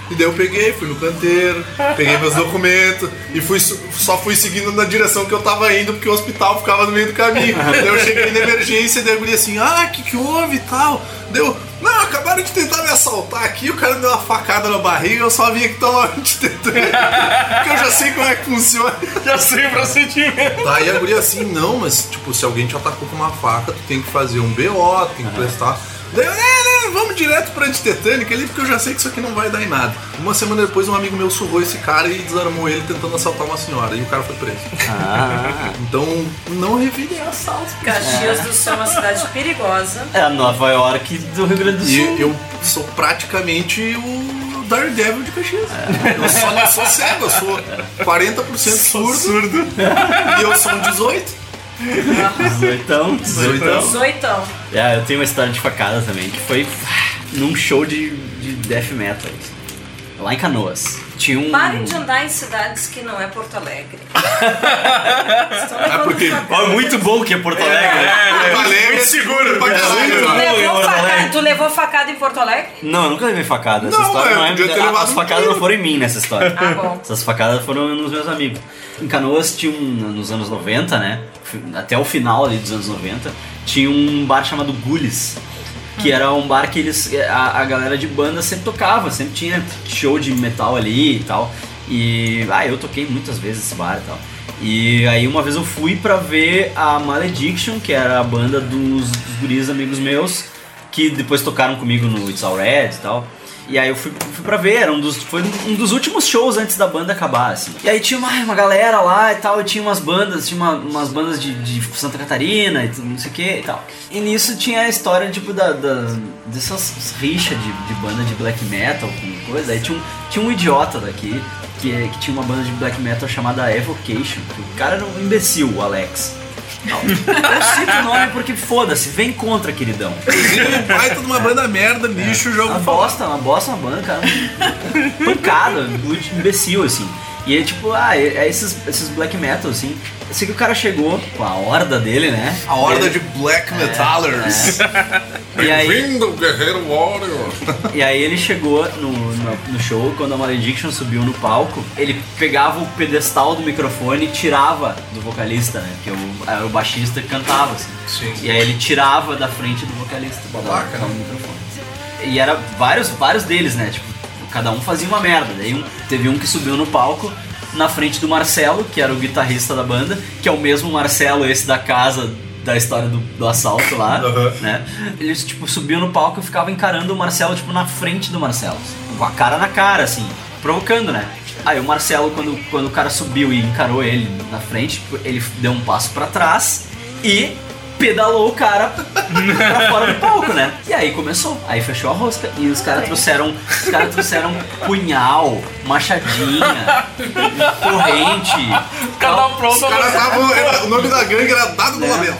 E daí eu peguei, fui no canteiro, peguei meus documentos e fui, só fui seguindo na direção que eu tava indo, porque o hospital ficava no meio do caminho. daí eu cheguei na emergência e daí a guria assim, ah, o que, que houve e tal. Deu, não, acabaram de tentar me assaltar aqui, o cara me deu uma facada na barriga, eu só vim aqui tomar um antitetânico, porque eu já sei como é que funciona. Já sei o procedimento. Aí a guria assim, não, mas tipo, se alguém te atacou com uma faca, tu tem que fazer um BO, tem que prestar. Daí eu, é, né, vamos direto pra antitetânica ali, porque eu já sei que isso aqui não vai dar em nada. Uma semana depois, um amigo meu surrou esse cara e desarmou ele tentando assaltar uma senhora, e o cara foi preso. Ah. Então, não revidem assaltos. Caxias do Sul é uma cidade perigosa. É a Nova York do Rio Grande do E Sul. eu sou praticamente o Daredevil de Caxias. Eu só não sou cego, eu sou 40% surdo, Surdo. e eu sou um 18. 18. 18. Zoitão. É, eu tenho uma história de facada também, que foi ah, num show de, de death metal. Lá em Canoas. Tinha um. Parem de andar em cidades que não é Porto Alegre. É porque Ó, muito bom que é Porto Alegre. né? Alegre muito seguro. pra caralho. Tu Não, levou, em Porto facada, Alegre. tu levou facada em Porto Alegre? Não, eu nunca levei facada. Essa Não, história é, não é. as facadas não foram em mim nessa história. Ah, bom. Essas facadas foram nos meus amigos. Em Canoas tinha um, nos anos 90, né? Até o final ali dos anos 90, tinha um bar chamado Gules. Que era um bar que eles. A, a galera de banda sempre tocava, sempre tinha show de metal ali e tal. E. Ah, eu toquei muitas vezes esse bar e tal. E aí uma vez eu fui pra ver a Malediction, que era a banda dos, dos guris amigos meus, que depois tocaram comigo no It's All Red e tal. E aí eu fui, fui pra ver, era um dos, foi um dos últimos shows antes da banda acabar, assim. E aí tinha uma, uma galera lá e tal, e tinha umas bandas, tinha uma- umas bandas de, de Santa Catarina e não sei o que e tal. E nisso tinha a história, tipo, da, da- dessas rixas de, de banda de black metal com coisa. Aí tinha um, tinha um idiota daqui, que, que tinha uma banda de black metal chamada Evocation. O cara era um imbecil, o Alex. Não. Eu cito o nome porque foda-se, vem contra, queridão. Vai toda uma banda merda, lixo, jogo Uma bosta, uma bosta, uma banda, cara. Pancada, muito imbecil, assim. E é tipo, ah, é, é esses, esses black metal, assim. Eu sei que o cara chegou com a horda dele, né? A horda Ele- de Black Metalers. E aí, Bem-vindo, Guerreiro Warrior. e aí ele chegou no, no, show, quando a Malediction subiu no palco, ele pegava o pedestal do microfone e tirava do vocalista, né? Que o, era o baixista que cantava, assim. Sim. E aí ele tirava da frente do vocalista. Babaca, da- né? do microfone. E era vários, vários deles, né? Tipo, cada um fazia uma merda. Daí um- teve um que subiu no palco na frente do Marcelo, que era o guitarrista da banda, que é o mesmo Marcelo, esse da casa da história do, do assalto lá, Aham. né? Eles, tipo, subiam no palco e ficavam encarando o Marcelo, tipo, na frente do Marcelo. Com a cara na cara, assim, provocando, né? Aí o Marcelo, quando, quando o cara subiu e encarou ele na frente, ele deu um passo pra trás e pedalou o cara pra fora do palco, né? E aí começou. Aí fechou a rosca. E os caras trouxeram. Os caras trouxeram punhal, machadinha, corrente. Cada pronto. Os caras estavam. era- O nome da gangue era Dado do Lamento.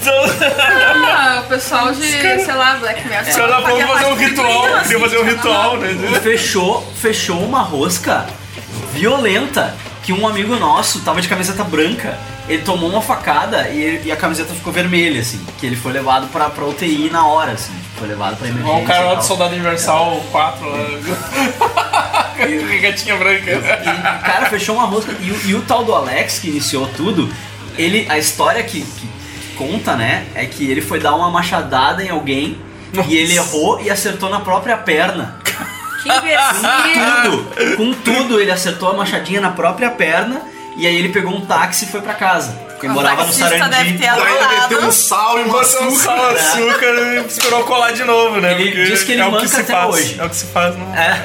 Ah, o pessoal de, sei lá, Black Metal. Os caras pra fazer um ritual. Queria fazer um ritual, E né? fechou, fechou uma rosca violenta que um amigo nosso tava de camiseta branca ele tomou uma facada e, ele- e a camiseta ficou vermelha, assim. Que ele foi levado pra, pra UTI na hora, assim. Foi levado pra emergência. Ó, o cara e lá do Soldado Universal 4 lá. Com a gatinha branca. E, cara, fechou uma rosca. E, o- e o tal do Alex, que iniciou tudo, ele. A história que, que conta, né, é que ele foi dar uma machadada em alguém e ele errou e acertou na própria perna. Que imbecil. Tudo! Com tudo, ele acertou a machadinha na própria perna e aí ele pegou um táxi e foi pra casa. Porque O morava no Sarandi. deve ter Daí ele meteu um sal e um um açúcar. sal, açúcar e esperou colar de novo, né? Ele Porque diz que ele é manca se até faz. hoje. É o que se faz, não. É.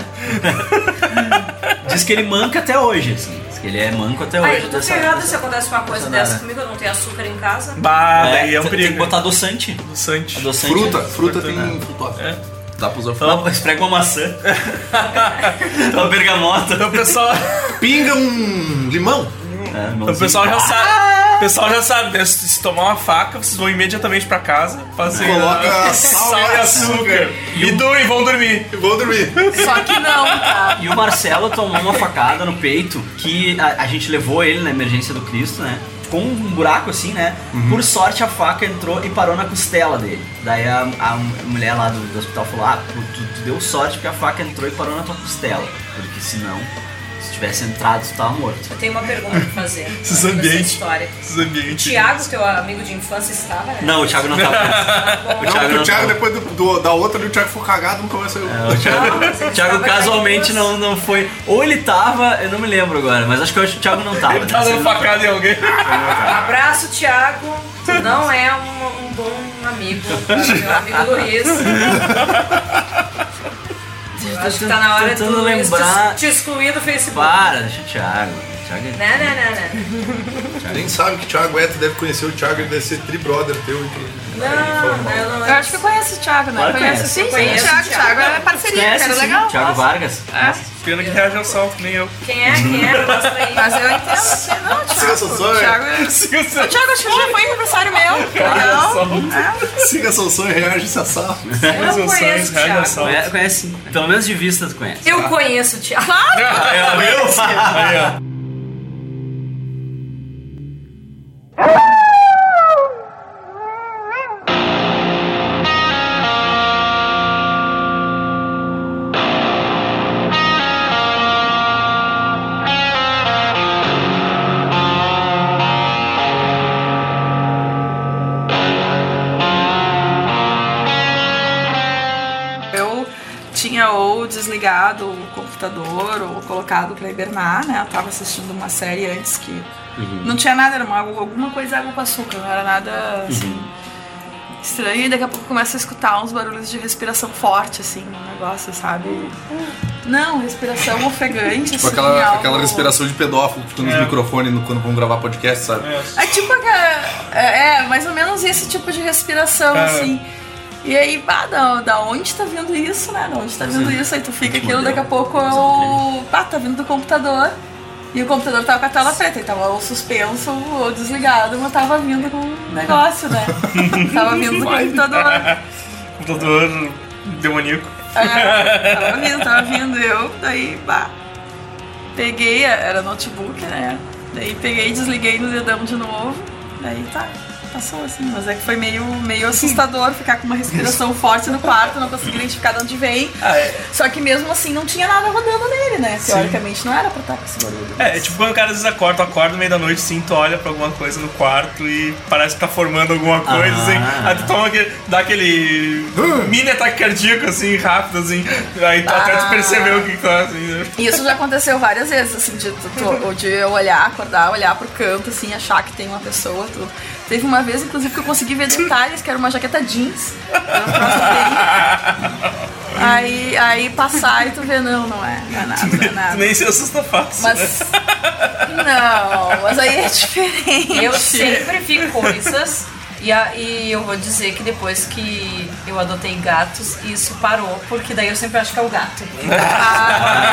Diz que ele manca até hoje, assim. Diz que ele é manco até hoje. Ai, eu tô dessa- se acontece uma coisa dessa comigo, eu não tenho açúcar em casa. Bah, É, daí é um tem perigo. que botar adoçante. do Sante. Adoçante. Fruta, é- fruta tem né? frutófilo. É. Dá pra usar fruta. Não, esprega uma maçã. uma bergamota. Então o pessoal, Pinga um limão. É, o pessoal já sabe. O pessoal já sabe, né? Se tomar uma faca, vocês vão imediatamente pra casa, fazem Coloca sal e açúcar. E, dormem, vão dormir. Vou dormir. Só que não, tá? E o Marcelo tomou uma facada no peito que a, a gente levou ele na emergência do Cristo, né? Com um buraco assim, né? Por sorte a faca entrou e parou na costela dele. Daí a, a mulher lá do, do hospital falou: Ah, tu, tu- tu deu sorte porque a faca entrou e parou na tua costela. Porque senão, se tivesse entrado, tu tava morto. Eu tenho uma pergunta pra fazer. Esses ambientes. história. Esses ambientes. Tiago, teu amigo de infância, estava, né? Não, o Thiago não tava. Bom. O Thiago não o Thiago, tava. depois do- do- da outra, o Thiago foi cagado, nunca mais saiu. O Thiago, Não, o Thiago casualmente não, não foi. Ou ele tava, eu não me lembro agora, mas acho que o Thiago não tava. Ele tá dando facada em alguém. Abraço, Thiago. Tu não é um, um bom amigo. o Meu amigo Luiz. Acho que tá na hora de tu lembrar. te, te excluir do Facebook. Para, deixa o Thiago. Thiago é- Não, não, não, não. Nem sabe que o Thiago é, tu deve conhecer o Thiago, ele deve ser tri-brother teu. e Não, não, não. Eu acho que eu conheço o Thiago, né? Claro conheço conhece. sim, sim, Conheço o Thiago. o Thiago é parceria, Conhece, cara sim, legal. Thiago nossa. Vargas. É. Pena que reage ao salto, nem eu. Quem é? Quem é? Mostra aí. Mas eu entendo, assim, não, Thiago. Siga seu sonho. O Thiago é... Siga O Thiago acho que já foi aniversário meu. que legal. É. Siga seu sonho e reage se assar. Eu não seus sonhos, conheço o reage ao Thiago. salto. Conhece. Pelo menos de vista tu conhece. Eu conheço o Thiago. Aí, ó. Eu computador ou colocado pra hibernar, né? Eu tava assistindo uma série antes que não tinha nada, era uma, alguma coisa água com açúcar, não era nada assim. Estranho, e daqui a pouco começa a escutar uns barulhos de respiração forte, assim, um negócio, sabe? Não, respiração ofegante, Tipo assim. aquela, algo- aquela respiração de pedófilo que fica nos É. microfones no- quando vão gravar podcast, sabe? É tipo aquela- é, é, mais ou menos esse tipo de respiração, É. assim. E aí, bah, da, da onde tá vindo isso, né? Da onde tá vindo isso? Aí tu fica aquilo, daqui a pouco eu. Pá, tá vindo do computador. E o computador tava com a tela preta, ele tava ou suspenso ou desligado, mas tava vindo com um negócio, né? tava vindo do computador. Computador demoníaco. É, tava vindo, tava vindo. Eu, daí, bah. Peguei, era notebook, né? Daí peguei desliguei no dedão de novo. Daí tá, passou assim. Mas é que foi meio, meio assustador ficar com uma respiração forte no quarto, não conseguir identificar de onde vem. Ah, é. Só que mesmo assim não tinha nada rodando nele, né? Teoricamente não era pra estar com esse barulho. É, é tipo quando o cara às vezes acorda, tu acorda no meio da noite, sim, tu olha pra alguma coisa no quarto e parece que tá formando alguma coisa, Ah. assim. Aí tu toma aquele, dá aquele mini ataque cardíaco, assim, rápido, assim. Aí tu até tu Ah. percebeu o que tá, assim, né? E Isso já aconteceu várias vezes, assim, de, tu- tu- de eu olhar, acordar, olhar pro canto, assim, achar que tem uma pessoa. Tu... Teve uma vez, inclusive, que eu consegui ver detalhes, que era uma jaqueta jeans. Aí, aí passar e tu vê, não, não é, não é nada, não é Tu nada. nem se assusta fácil. né? Mas. Não, mas aí é diferente. Eu sempre vi coisas. E, a- e eu vou dizer que depois que eu adotei gatos, isso parou, porque daí eu sempre acho que é o gato. Ah,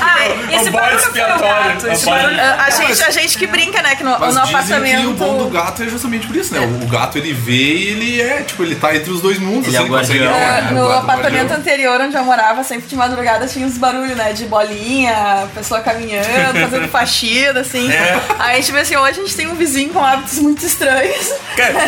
Ah, esse o boy barulho foi o gato. É Esse barulho- A, a gente, a gente que brinca, né? Que no, Mas no apartamento. que o bom do gato é justamente por isso, né? O gato ele vê e ele é, tipo, ele tá entre os dois mundos. Ele é assim, o guardião. É, é, o no apartamento guardião. anterior onde eu morava, sempre de madrugada tinha uns barulhos, né? De bolinha, pessoa caminhando, fazendo faxina, assim. É. Aí a gente vê assim, hoje a gente tem um vizinho com hábitos muito estranhos.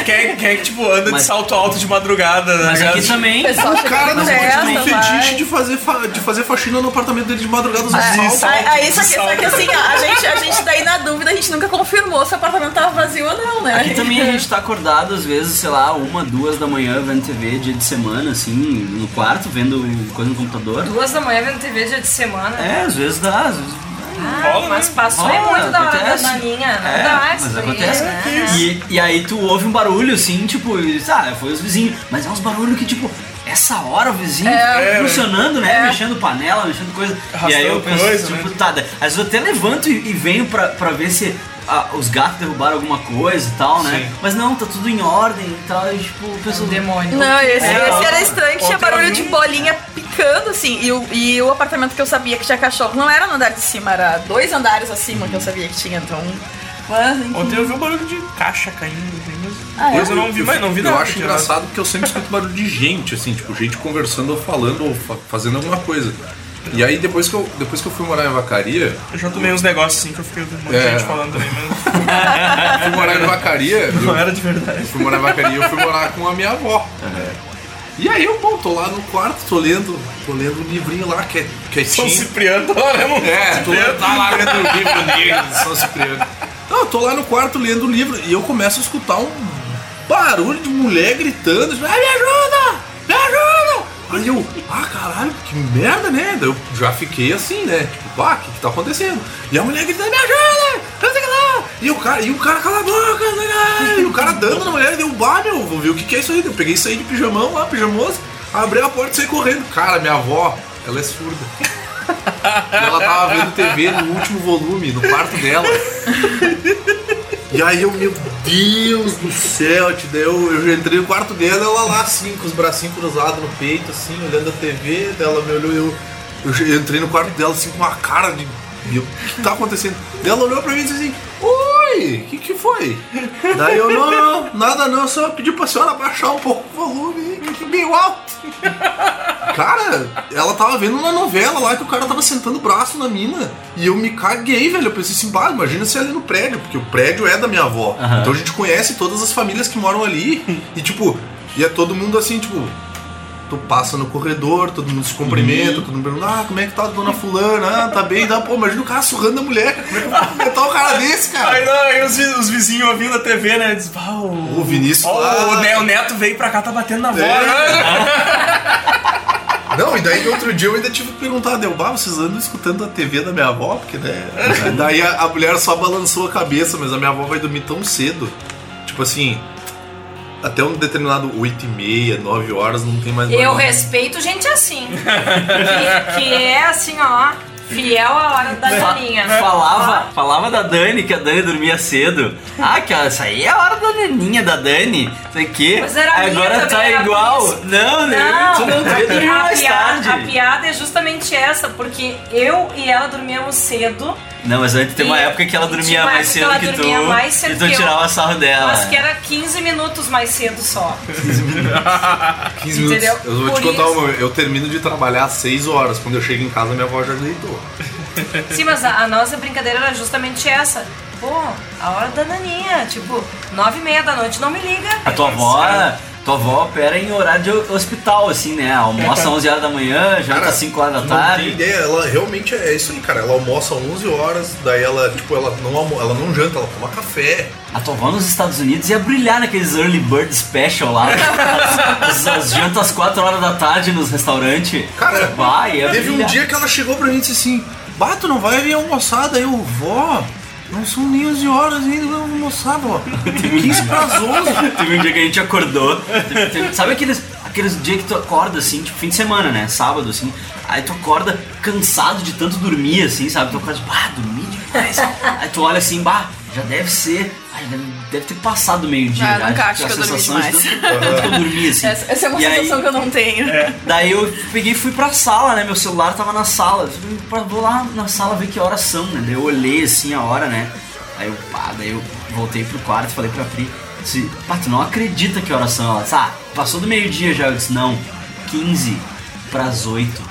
Quem, quem, quem é que, tipo, anda Mas- de salto alto de madrugada, né? Mas aqui também. O cara não tem um fetiche de fazer, fa- de fazer faxina no apartamento dele de madrugada usando Aí, salto. aí, só, que, só que assim, a gente, a gente daí na dúvida, a gente nunca confirmou se o apartamento tava vazio ou não, né? Aqui também a gente tá acordado, às vezes, sei lá, uma, duas da manhã vendo TV dia de semana, assim, no quarto, vendo coisa no computador. Duas da manhã vendo TV dia de semana. É, às vezes dá, às vezes. Ah, Rola, mas né? passou é Rola, muito da hora da acontece. Não É, dá mas isso aí, acontece. né? E, e aí tu ouve um barulho assim, tipo, e ah, foi os vizinhos. Mas é uns barulhos que, tipo, essa hora o vizinho É. fica funcionando, né? Mexendo panela, mexendo coisa. e aí eu penso, coisa, tipo, né? tá. Às vezes eu até levanto e, e venho pra, pra ver se ah, os gatos derrubaram alguma coisa e tal, né? Sim. Mas não, tá tudo em ordem e tal. E tipo, o pessoal. Demônio. Não, esse, É, esse era estranho, que tinha barulho de um- bolinha picando, assim. E o, e o apartamento que eu sabia que tinha cachorro não era no andar de cima, era dois andares acima que eu sabia que tinha, então. Mas, enfim. Ontem eu vi um barulho de caixa caindo. Mas Ah, é? eu não vi mais, não vi Eu nada. acho engraçado porque eu sempre escuto barulho de gente, assim, tipo, gente conversando ou falando ou fa- fazendo alguma coisa. E aí depois que eu, depois que eu fui morar em Vacaria. Eu já tomei uns negócios assim que eu fiquei um monte de É. gente falando também, mas fui morar em Vacaria, não eu era de verdade. fui morar em Vacaria, eu fui morar com a minha avó. E aí eu, bom, tô lá no quarto, tô lendo, tô lendo um livrinho lá que é São quietinho. Cipriano, tá lá mesmo. É, tô Cipriano. tá lá lendo o livro dele, de São Cipriano. Não, eu tô lá no quarto lendo o livro e eu começo a escutar um barulho de mulher gritando, tipo, "Ai, me ajuda! Aí eu, ah, caralho, que merda, né? Eu já fiquei assim, né? Tipo, ah, o que que tá acontecendo? E a mulher gritando, me ajuda! Não lá! E o cara, e o cara cala a boca, lá. E o cara dando na mulher, deu, bah, meu, vou ver o que que é isso aí. Eu peguei isso aí de pijamão lá, pijamoso, abri a porta e saí correndo. Cara, minha avó, ela é surda. E ela tava vendo TV no último volume, no quarto dela. E aí eu, meu Deus do céu, tio, daí eu, entrei no quarto dela, ela lá assim, com os bracinhos cruzados no peito, assim, olhando a TV, dela me olhou, eu, eu, entrei no quarto dela assim com uma cara de. meu, O que tá acontecendo? Ela olhou pra mim e disse assim, Oi, o que, que foi? Daí eu, não, não, nada não, só pedi pra senhora baixar um pouco o volume, meio alto. Cara, ela tava vendo uma novela lá que o cara tava sentando o braço na mina. E eu me caguei, velho. Eu pensei assim, bah, imagina se é ali no prédio, porque o prédio é da minha avó. Aham. Então a gente conhece todas as famílias que moram ali. E tipo, e é todo mundo assim, tipo. Tu passa no corredor, todo mundo se cumprimenta, todo mundo pergunta, ah, como é que tá a dona fulana? Ah, tá bem, dá, pô, imagina o cara surrando a mulher. Como é que eu vou cumprimentar um cara desse, cara? Aí, não, aí os, os vizinhos ouvindo a TV, né? Diz, "Bah, o, O Vinícius ó, lá- o, Ne- o Neto veio pra cá, tá batendo na. É. né? Não, e daí no outro dia eu ainda tive que perguntar, deu, bah, vocês andam escutando a TV da minha avó? Porque, né? daí a, a mulher só balançou a cabeça, mas a minha avó vai dormir tão cedo. Tipo assim, até um determinado 8 e meia, 9 horas, não tem mais Eu barulho. respeito gente assim. que, que é assim, ó, fiel à hora da naninha. Falava, falava da Dani, que a Dani dormia cedo. Ah, que essa aí é a hora da naninha da Dani. Sei que. Mas era minha Agora também, tá era igual. por isso. Não, não, tu não dormir a, mais piada, tarde. a piada é justamente essa, porque eu e ela dormíamos cedo. Não, mas antes tem uma época que ela dormia mais cedo que ela que tu. dormia mais cedo e tu que eu. tirava sarro dela. Mas que era 15 minutos mais cedo só. 15 minutos. Entendeu? Eu vou Por te contar isso- uma. Eu termino de trabalhar às 6 horas. Quando eu chego em casa, minha avó já deitou. Sim, mas a, a nossa brincadeira era justamente essa. Pô, a hora da naninha, tipo, nove e meia da noite, não me liga. A tua avó. Tua avó opera em horário de hospital, assim, né? Almoça às 11 horas da manhã, janta às 5 horas da tu Não tem tarde. ideia, ela realmente é isso aí, cara. Ela almoça às 11 horas, daí ela, tipo, ela não, almo- ela não janta, ela toma café. A tua avó nos Estados Unidos ia brilhar naqueles early bird special lá. as, as jantas às 4 horas da tarde nos restaurantes. Cara, vai, Teve um brilhar. dia que ela chegou pra mim e disse assim: Bato, não vai vir almoçar? Daí eu, vó, não são nem 11 horas ainda, vou almoçar, vó. 15 pras 11. Teve um dia que a gente acordou. teve- teve- sabe aqueles, aqueles dias que tu acorda assim, tipo fim de semana, né? Sábado, assim. Aí tu acorda cansado de tanto dormir, assim, sabe? Tu acorda, bah, dormi demais. Aí tu olha assim, bah, já deve ser. ai, deve, deve ter passado meio-dia. Ah, já, nunca acho que eu dormi sensação de demais. tanto- tanto que eu dormi, assim. Essa, essa é uma E aí- sensação que eu não tenho. Daí eu peguei e fui pra sala, né? Meu celular tava na sala. Eu falei, "Pá, Vou lá na sala ver que horas são, né? Daí eu olhei assim a hora, né? Aí eu, pá, daí eu voltei pro quarto e falei pra Pri, disse, pá, tu não acredita que horas são? Ela disse, ah, passou do meio-dia já. Eu disse, não, 15 pras 8.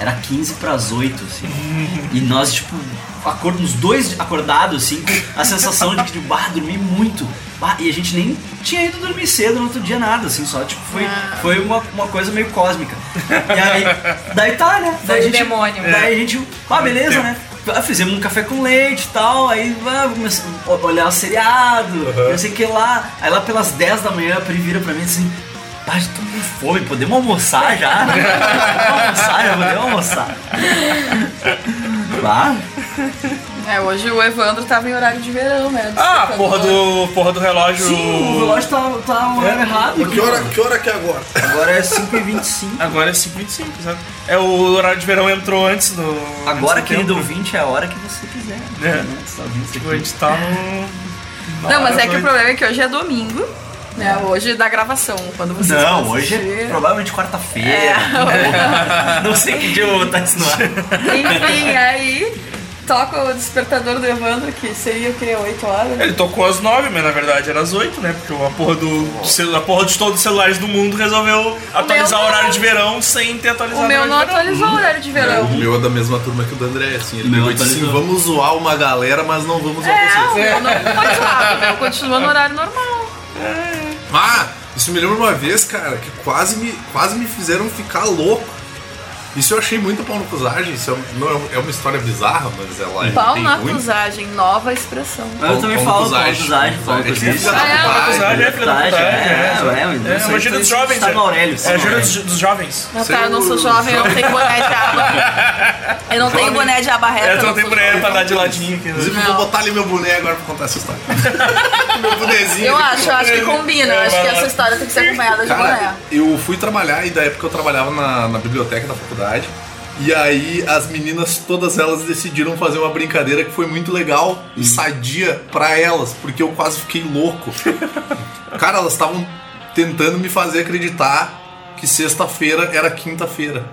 Era 15 pras 8, assim. E nós, tipo, acord- os dois acordados, assim, com a sensação de que, tipo, bah, dormi muito. Bah, e a gente nem tinha ido dormir cedo no outro dia, nada, assim, só, tipo, foi, foi uma, uma coisa meio cósmica. E aí, daí tá, né? Foi Daí a o gente, demônio. Daí a gente, ah, beleza, né? Ah, Fizemos um café com leite e tal, aí ah, a olhar o seriado, não sei o que lá. Aí lá pelas 10 da manhã a Pri vira pra mim assim, pá, tô com fome, podemos almoçar já? podemos almoçar, já podemos almoçar. Lá? É, hoje o Evandro tava em horário de verão, né? Ah, porra do, porra do relógio. Sim, o relógio tá, tá um horário errado. Que hora, que hora que é agora? Agora é 5h25. Agora é 5h25, sabe? É o horário de verão entrou antes do. Agora, antes do querido tempo. ouvinte, é a hora que você quiser. É. Né? Você Tipo, a gente tá no. Não, mas é que o problema é que hoje é domingo, né? Hoje da gravação, quando vocês Não, hoje é provavelmente quarta-feira. É. Não sei que dia eu vou botar isso no ar. Enfim, aí toca o despertador do Evandro, que seria o quê? 8 horas? Ele tocou às 9, mas na verdade era às 8, né? Porque a porra, do, a porra de todos os celulares do mundo resolveu atualizar o, meu não. horário de verão sem ter atualizado O meu não horário de verão. atualizou o horário de verão. O meu é da mesma turma que o do André, assim. Ele pegou e disse assim, atualizou. vamos zoar uma galera, mas não vamos zoar É, o vocês. meu não pode zoar, o meu continua no horário normal. Ah, isso me lembra uma vez, cara, que quase me, quase me fizeram ficar louco. Isso eu achei muito pau no cusagem, isso é, não é- é uma história bizarra, mas ela é Pau na acusagem, nova expressão. Mas eu também Pau falo cusagem. pausagem, falo É que cusagem. filha da Ah, é? Acusagem é filha da é, é, é. é, É uma gíria foi- dos jovens. Tá é. Aurélio. É a gíria dos, jovens. Tá, eu não sou jovem, eu não tenho boné de aba. Eu não tenho boné de aba reta. É, não eu tem sou boné pra dar de ladinho aqui. né? Inclusive, vou botar ali meu boné agora pra contar essa história. meu bonezinho. Eu acho, eu acho que combina. Eu acho que essa história tem que ser acompanhada de boné. Eu fui trabalhar e da época eu trabalhava na, na biblioteca da faculdade. E aí as meninas, todas elas decidiram fazer uma brincadeira que foi muito legal e sadia pra elas, porque eu quase fiquei louco. Cara, elas estavam tentando me fazer acreditar que sexta-feira era quinta-feira.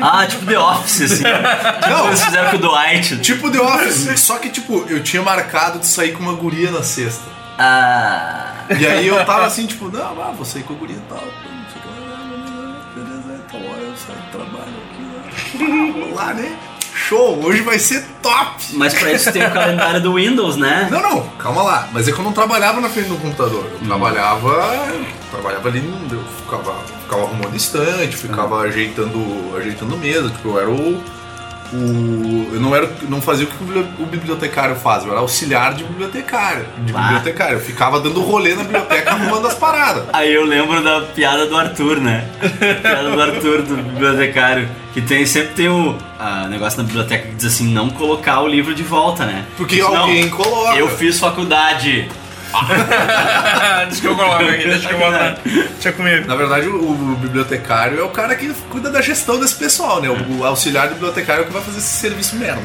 Ah, tipo The Office, assim. Não. Eles fizeram com o Dwight. Tipo The Office. Só que, tipo, eu tinha marcado de sair com uma guria na sexta. Ah. E aí eu tava assim, tipo, não, ah, vou sair com a guria e tal. Beleza, então hora eu saio do trabalho Vou lá, né? Show, hoje vai ser top! Mas pra isso tem o calendário do Windows, né? Não, não, calma lá. Mas é que eu não trabalhava na frente do computador. Eu trabalhava. eu trabalhava ali, eu ficava, ficava arrumando estante, ficava ajeitando, ajeitando mesa. Tipo, eu era o. o eu não, era, não fazia o que o bibli- o bibliotecário faz, eu era auxiliar de bibliotecário. De Bah. bibliotecário. Eu ficava dando rolê na biblioteca arrumando as paradas. Aí eu lembro da piada do Arthur, né? piada do Arthur, do bibliotecário. Que tem, sempre tem o ah, negócio na biblioteca que diz assim, não colocar o livro de volta, né? Porque alguém coloca. Eu fiz faculdade. deixa que eu coloco aqui, deixa que eu boto. Deixa comigo. Na verdade, o, o bibliotecário é o cara que cuida da gestão desse pessoal, né? O, o auxiliar do bibliotecário é o que vai fazer esse serviço merda.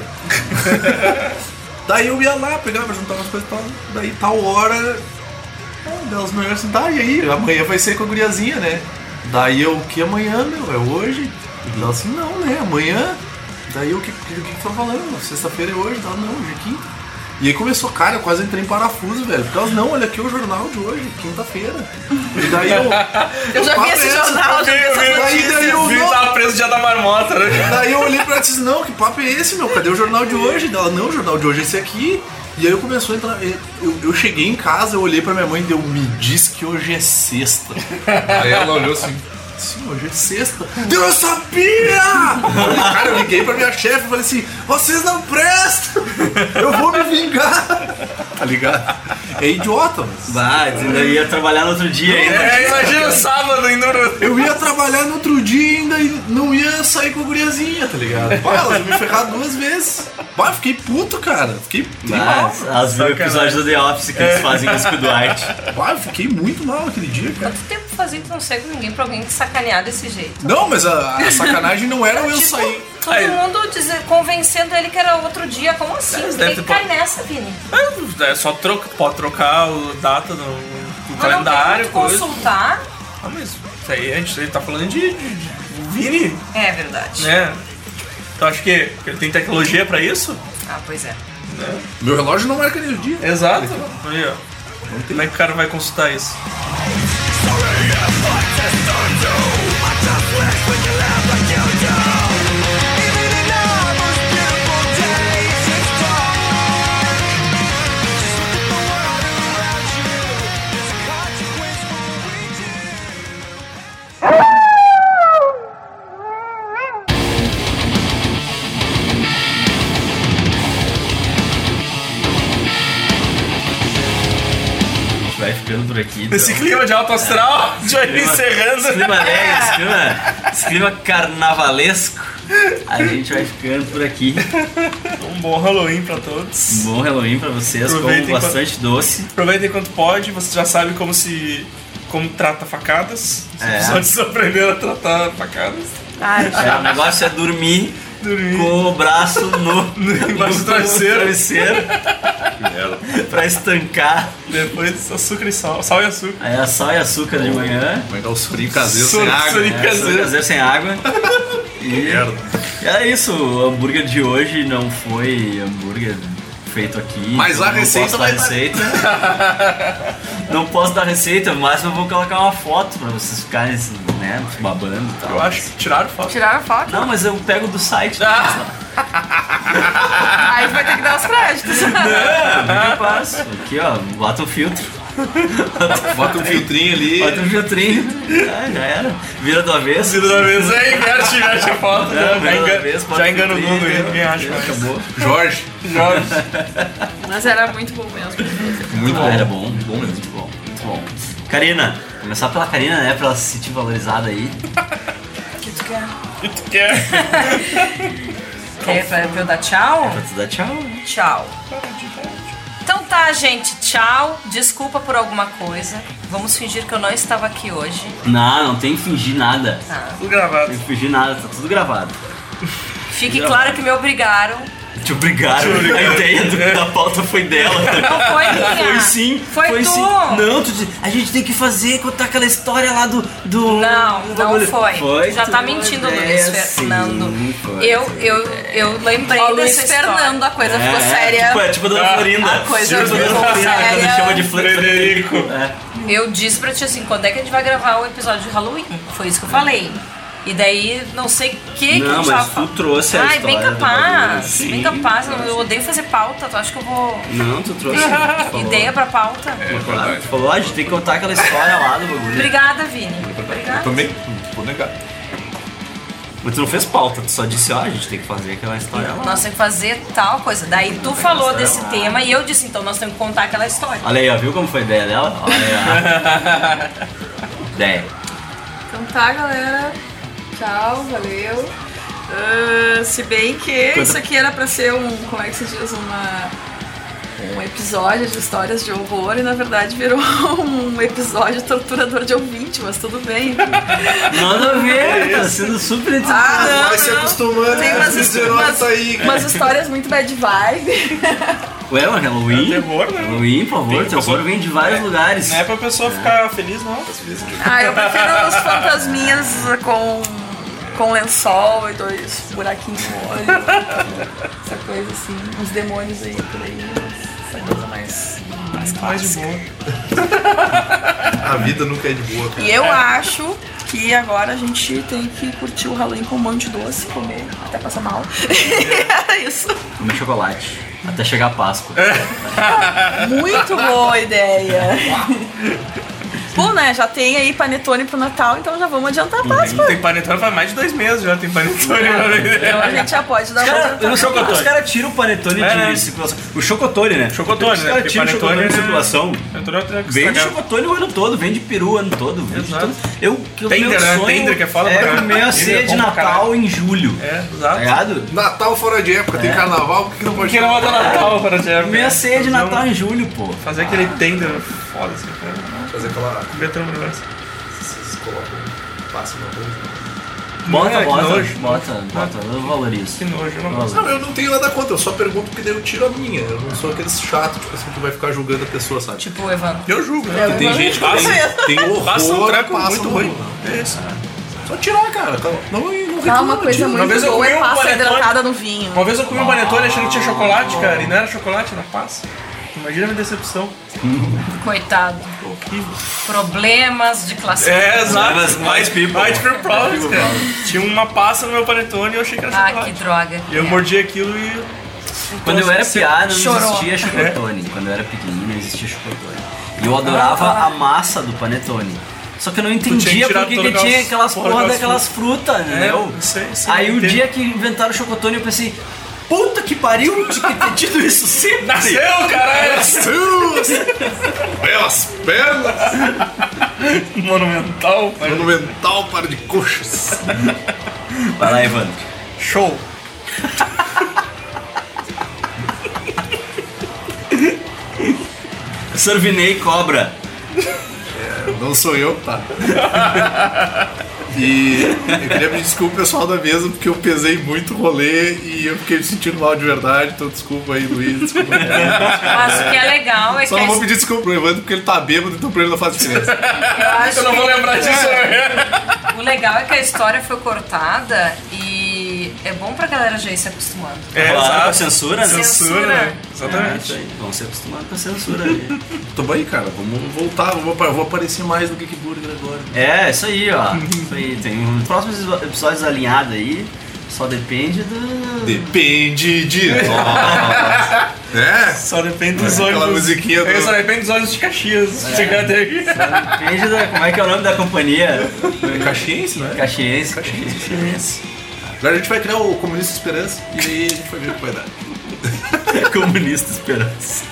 daí eu ia lá, pegava, juntava as coisas e tal. Daí tal hora. ah, Delas assim, tá, e aí? Amanhã vai ser com a guriazinha, né? Daí eu, que amanhã, meu? É hoje? E ela assim, não, né? Amanhã. Daí eu, o que, o que que tá falando? Sexta-feira é hoje? Ela, não, hoje é quinta. E aí começou, cara, eu quase entrei em parafuso, velho. Porque elas, não, olha aqui o jornal de hoje, quinta-feira. E daí eu. Eu já vi esse jornal, já vi essa Daí, daí eu, não, tava preso dia da marmota, né? Daí eu olhei pra ela e disse, não, que papo é esse, meu? Cadê o jornal de hoje? Ela, não, o jornal de hoje é esse aqui. E aí eu começou a entrar. Eu, eu cheguei em casa, eu olhei pra minha mãe e deu, me diz que hoje é sexta. aí ela olhou assim. Sim, hoje é sexta. Deus, eu sabia! Cara, eu liguei pra minha chefe e falei assim: vocês não prestam! Eu vou me vingar! Tá ligado? É idiota, mas. Vai, ainda ia trabalhar no outro dia ainda. É, imagina o sábado indo no... Eu ia trabalhar no outro dia e ainda não ia sair com a guriazinha, tá ligado? Pá, elas me ferrar duas vezes. Pá, fiquei puto, cara. Fiquei mal. Mas, elas viram o episódio do The Office que eles fazem isso com o Dwight. Pá, eu fiquei muito mal aquele dia, cara. Quanto tempo fazer que não sei com ninguém pra alguém te sacanear desse jeito. Não, mas a, a sacanagem não era eu Tipo, sair. Todo Aí- mundo dizer, convencendo ele que era outro dia. Como assim? Mas Tem deve que ter cair nessa, Vini. É só troca, pode trocar o data no, no Mas não calendário, tem como coisa. consultar. Ah, mas isso aí a gente ele tá falando de, de, de Vini, É verdade. né? Tu acha que, que ele tem tecnologia pra isso? Ah, pois é. Meu relógio não marca nem o dia. Exato. Aí, ó. Como é que o cara vai consultar isso? Sorry if I disturbed you I just wish we could live like por aqui. então. Esse clima de alto astral, gente vai Clima- encerrando. Esse clima alegre, esse clima, esse clima carnavalesco. A gente vai ficando por aqui. Um bom Halloween pra todos. Um bom Halloween pra vocês, Aproveitem com bastante doce. Aproveita enquanto pode, você já sabe como se. como trata facadas. É. episódios aprenderam a tratar facadas. Ai, É, o negócio é dormir, Dormir. com o braço no, Embaixo do no travesseiro. travesseiro pra estancar. Depois açúcar e sal. Sal e açúcar. Aí é sal e açúcar de manhã. Vai dar o sorinho caseiro Sor- sem água. sorinho né? É, caseiro. caseiro sem água. E, Merda. e é isso, o hambúrguer de hoje não foi hambúrguer feito aqui. Mas então a não receita posso dar vai dar. receita. não posso dar receita, mas eu vou colocar uma foto pra vocês ficarem né, babando e tal. Eu acho que tiraram foto. Tiraram foto? Não, mas eu pego do site. Ah. Aí vai ter que dar os créditos. Não, capaz. Aqui, ó, bota o filtro. Bota um filtrinho ali. Bota o filtrinho. Ah, já era. Vira do avesso. Vira da vez aí, inverte, inverte a foto. É, já vez, bota já o engana o filtrinho, Google, ninguém acha. Acabou. Jorge. Jorge. Mas era muito bom mesmo. Muito Ah, bom. Era bom, bom mesmo. Muito bom, muito bom. Karina, começar pela Karina, né? Pra ela se sentir valorizada aí. que tu quer? E tu quer? Quer pra, eu dar tchau? Pra tu dar tchau. né? Tchau. Então tá, gente, tchau. Desculpa por alguma coisa. Vamos fingir que eu não estava aqui hoje. Não, não tem que fingir nada. Tá. Tudo gravado. Não tem que fingir nada, tá tudo gravado. Fique claro que me obrigaram. Te obrigaram. A ideia do- da pauta foi dela. Não foi minha. Foi sim. Foi tu. sim. Não, tu disse, a gente tem que fazer, contar aquela história lá do. do Não, do não bagulho." foi. Foi. Já tá mentindo, é, Luiz sim, Fernando. foi. Eu, eu, eu lembrei Ó, Luiz. Fernando, a coisa ficou É, séria. Tipo, é tipo a Dona Florinda. a coisa tipo a Dona ficou Florinda, quando séria. chama de Frederico. É. Eu disse pra ti assim, quando é que a gente vai gravar o episódio de Halloween? Foi isso que eu falei. E daí, não sei o que que a Não, gente mas tu trouxe a Ai, história. bem capaz. Sim, bem capaz. eu Eu odeio fazer pauta. Tu acha que eu vou... Não, tu trouxe. tu falou. Ideia pra pauta? Claro, tu falou, ah, a gente tem que contar aquela história lá do bagulho. Obrigada, Vini. Obrigada. Também? Não vou negar. Mas tu não fez pauta, tu só disse, ó, a gente tem que fazer aquela história lá. Nós temos que fazer tal coisa. Daí tu falou desse tema e eu disse, então nós temos que contar aquela história. Olha aí, ó, viu como foi a ideia dela? Olha aí, ó. Ideia. Então tá, galera. Tchau, valeu. Ah, se bem que Quanto- isso aqui era pra ser um, como é que se diz, uma um episódio de histórias de horror e na verdade virou um episódio torturador de ouvinte, mas tudo bem. Nada a ver, tá sendo super Ah, não, Vai se acostumando, Tem umas, 19 umas, tá aí. umas histórias muito bad vibe. Ué, mas Halloween? É terror, né? Halloween, por favor, Tem terror vem de vários lugares. Não é pra pessoa ficar feliz, não. Ah, eu prefiro os fantasminhas com, com lençol e dois buraquinhos no olho. Essa coisa assim, uns demônios aí por aí. Essa coisa mais, mais Mais de clássica. boa. A vida nunca é de boa, cara. E eu acho que agora a gente tem que curtir o Halloween com um monte de doce, comer até passar mal. Era isso. Comer chocolate. Até chegar a Páscoa. Muito boa ideia. Bom, né? Já tem aí panetone pro Natal, então já vamos adiantar a Páscoa. Tem panetone faz mais de dois meses já, tem panetone pra vender. Então a gente já pode dar uma Cara, adiantada. eu não sei como os caras tiram o panetone É, de né? circulação. O chocotone, né? Chocotone, Os né? caras Porque tiram o chocotone panetone de é- circulação. Que Vende chocotone o ano todo, vende peru o ano todo. Exato. Eu, que o meu né? sonho Tender que é foda é comer a ceia é de Natal em julho. É, Tá exato. ligado? Natal fora de época, tem carnaval, por que não pode Por que não bota Natal para gente? Comer a ceia de Natal em julho, pô. Fazer aquele tender foda assim, cara. Fazer aquela até um negócio. colocam, passam no arroz. Bota, É, bota, nojo. bota, bota, eu valorizo. Que nojo, eu não gosto. Não, eu não tenho nada contra, eu só pergunto porque daí eu tiro a minha. Eu não sou aquele chato, tipo assim, que vai ficar julgando a pessoa, sabe? Tipo o Evandro. Eu julgo, né? Porque tem gente que tem, tem horror, Passa um treco passa muito ruim. É isso. Só tirar, cara. Não, não reclama, Ah, uma coisa tira. Uma muito vez eu boa comi é um passa hidratada no vinho. Uma vez eu comi um panetone achando que tinha chocolate, cara, e não era chocolate, era passa. Imagina a minha decepção. Coitado. Horrível. Problemas de classe. É, exato. White people. White people problems, cara. Tinha uma passa no meu panetone e eu achei que era Ah, chocolate. que droga. E eu É. mordi aquilo e... Quando eu era piada, não Chorou. existia chocotone. Quando eu era pequenininho, não existia chocotone. E eu adorava a massa do panetone. Só que eu não que entendia porque todas que tinha aquelas- aquelas porra porra daquelas frutas, entendeu? eu sei, sei, Aí o entendo. dia que inventaram o chocotone, eu pensei, puta que pariu, que ter tido isso sempre. Nasceu, caralho! Belas pernas! Monumental. mas- Monumental par de coxas. Vai lá, Evandro. Show. Sorvinei cobra. Não sou eu, tá? E eu queria pedir desculpa pro pessoal da mesa porque eu pesei muito o rolê e eu fiquei me sentindo mal de verdade, então desculpa aí, Luiz. Desculpa. Mas o que é legal é Só que não vou pedir desculpa pro Evandro porque ele tá bêbado, então pra ele não faz diferença. Eu acho Eu não vou que lembrar disso. o legal é que a história foi cortada e é bom pra galera já ir se acostumando. É, Falaram com a censura, né? Censura, né? É, Exatamente. aí. Vamos se acostumar com a censura aí. Tô bem, cara. Vamos voltar. Vou, vou aparecer mais no Geek Burger agora. É, isso aí, ó. Isso aí. Tem um próximos episódios alinhados aí. Só depende do. Depende de. é? Só depende dos Aquela olhos. musiquinha do- É, Só depende dos olhos de Caxias. Chegar até aqui. Depende da. Como é que é o nome da companhia? Caxiense, né? Caxiense. Agora a gente vai criar o Comunista Esperança e aí a gente vai ver o que vai dar. Comunista Esperança.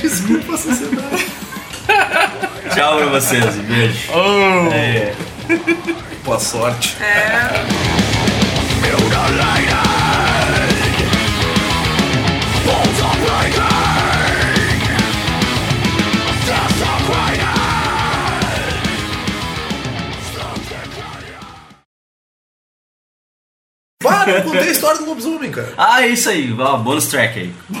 Desculpa a sociedade. Tchau pra vocês. um Beijo. Oh. É. Boa sorte. Why Não contei a história do lobisomem, cara. Ah, é isso aí. Ó, bônus track aí. Bah,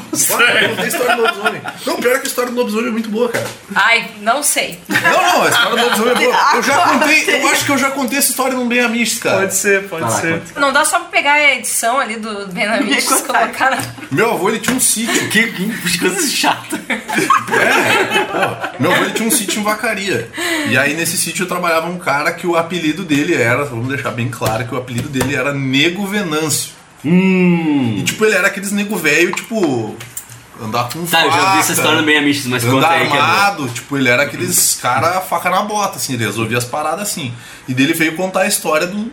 não contei a história do lobisomem. Não, pior é que a história do lobisomem é muito boa, cara. Ai, não sei. Não, não, a história do lobisomem é boa. Eu já contei, eu acho que eu já contei essa história num Bem Amish, cara. Pode ser, pode Vai lá, ser. conta. Não dá só pra pegar a edição ali do Benamiches e colocar na. Meu avô, ele tinha um sítio. Que, que coisa chata. Meu avô ele tinha um sítio em Vacaria. E aí nesse sítio trabalhava um cara que o apelido dele era, vamos deixar bem claro que o apelido dele era Nego Venâncio. Hum. E tipo, ele era aqueles nego velho, tipo, andar com Tá, eu já vi essa história no Bem Amiches, mas conta aí que é armado, tipo, ele era aqueles cara faca na bota, assim, ele resolvia as paradas assim. E dele veio contar a história do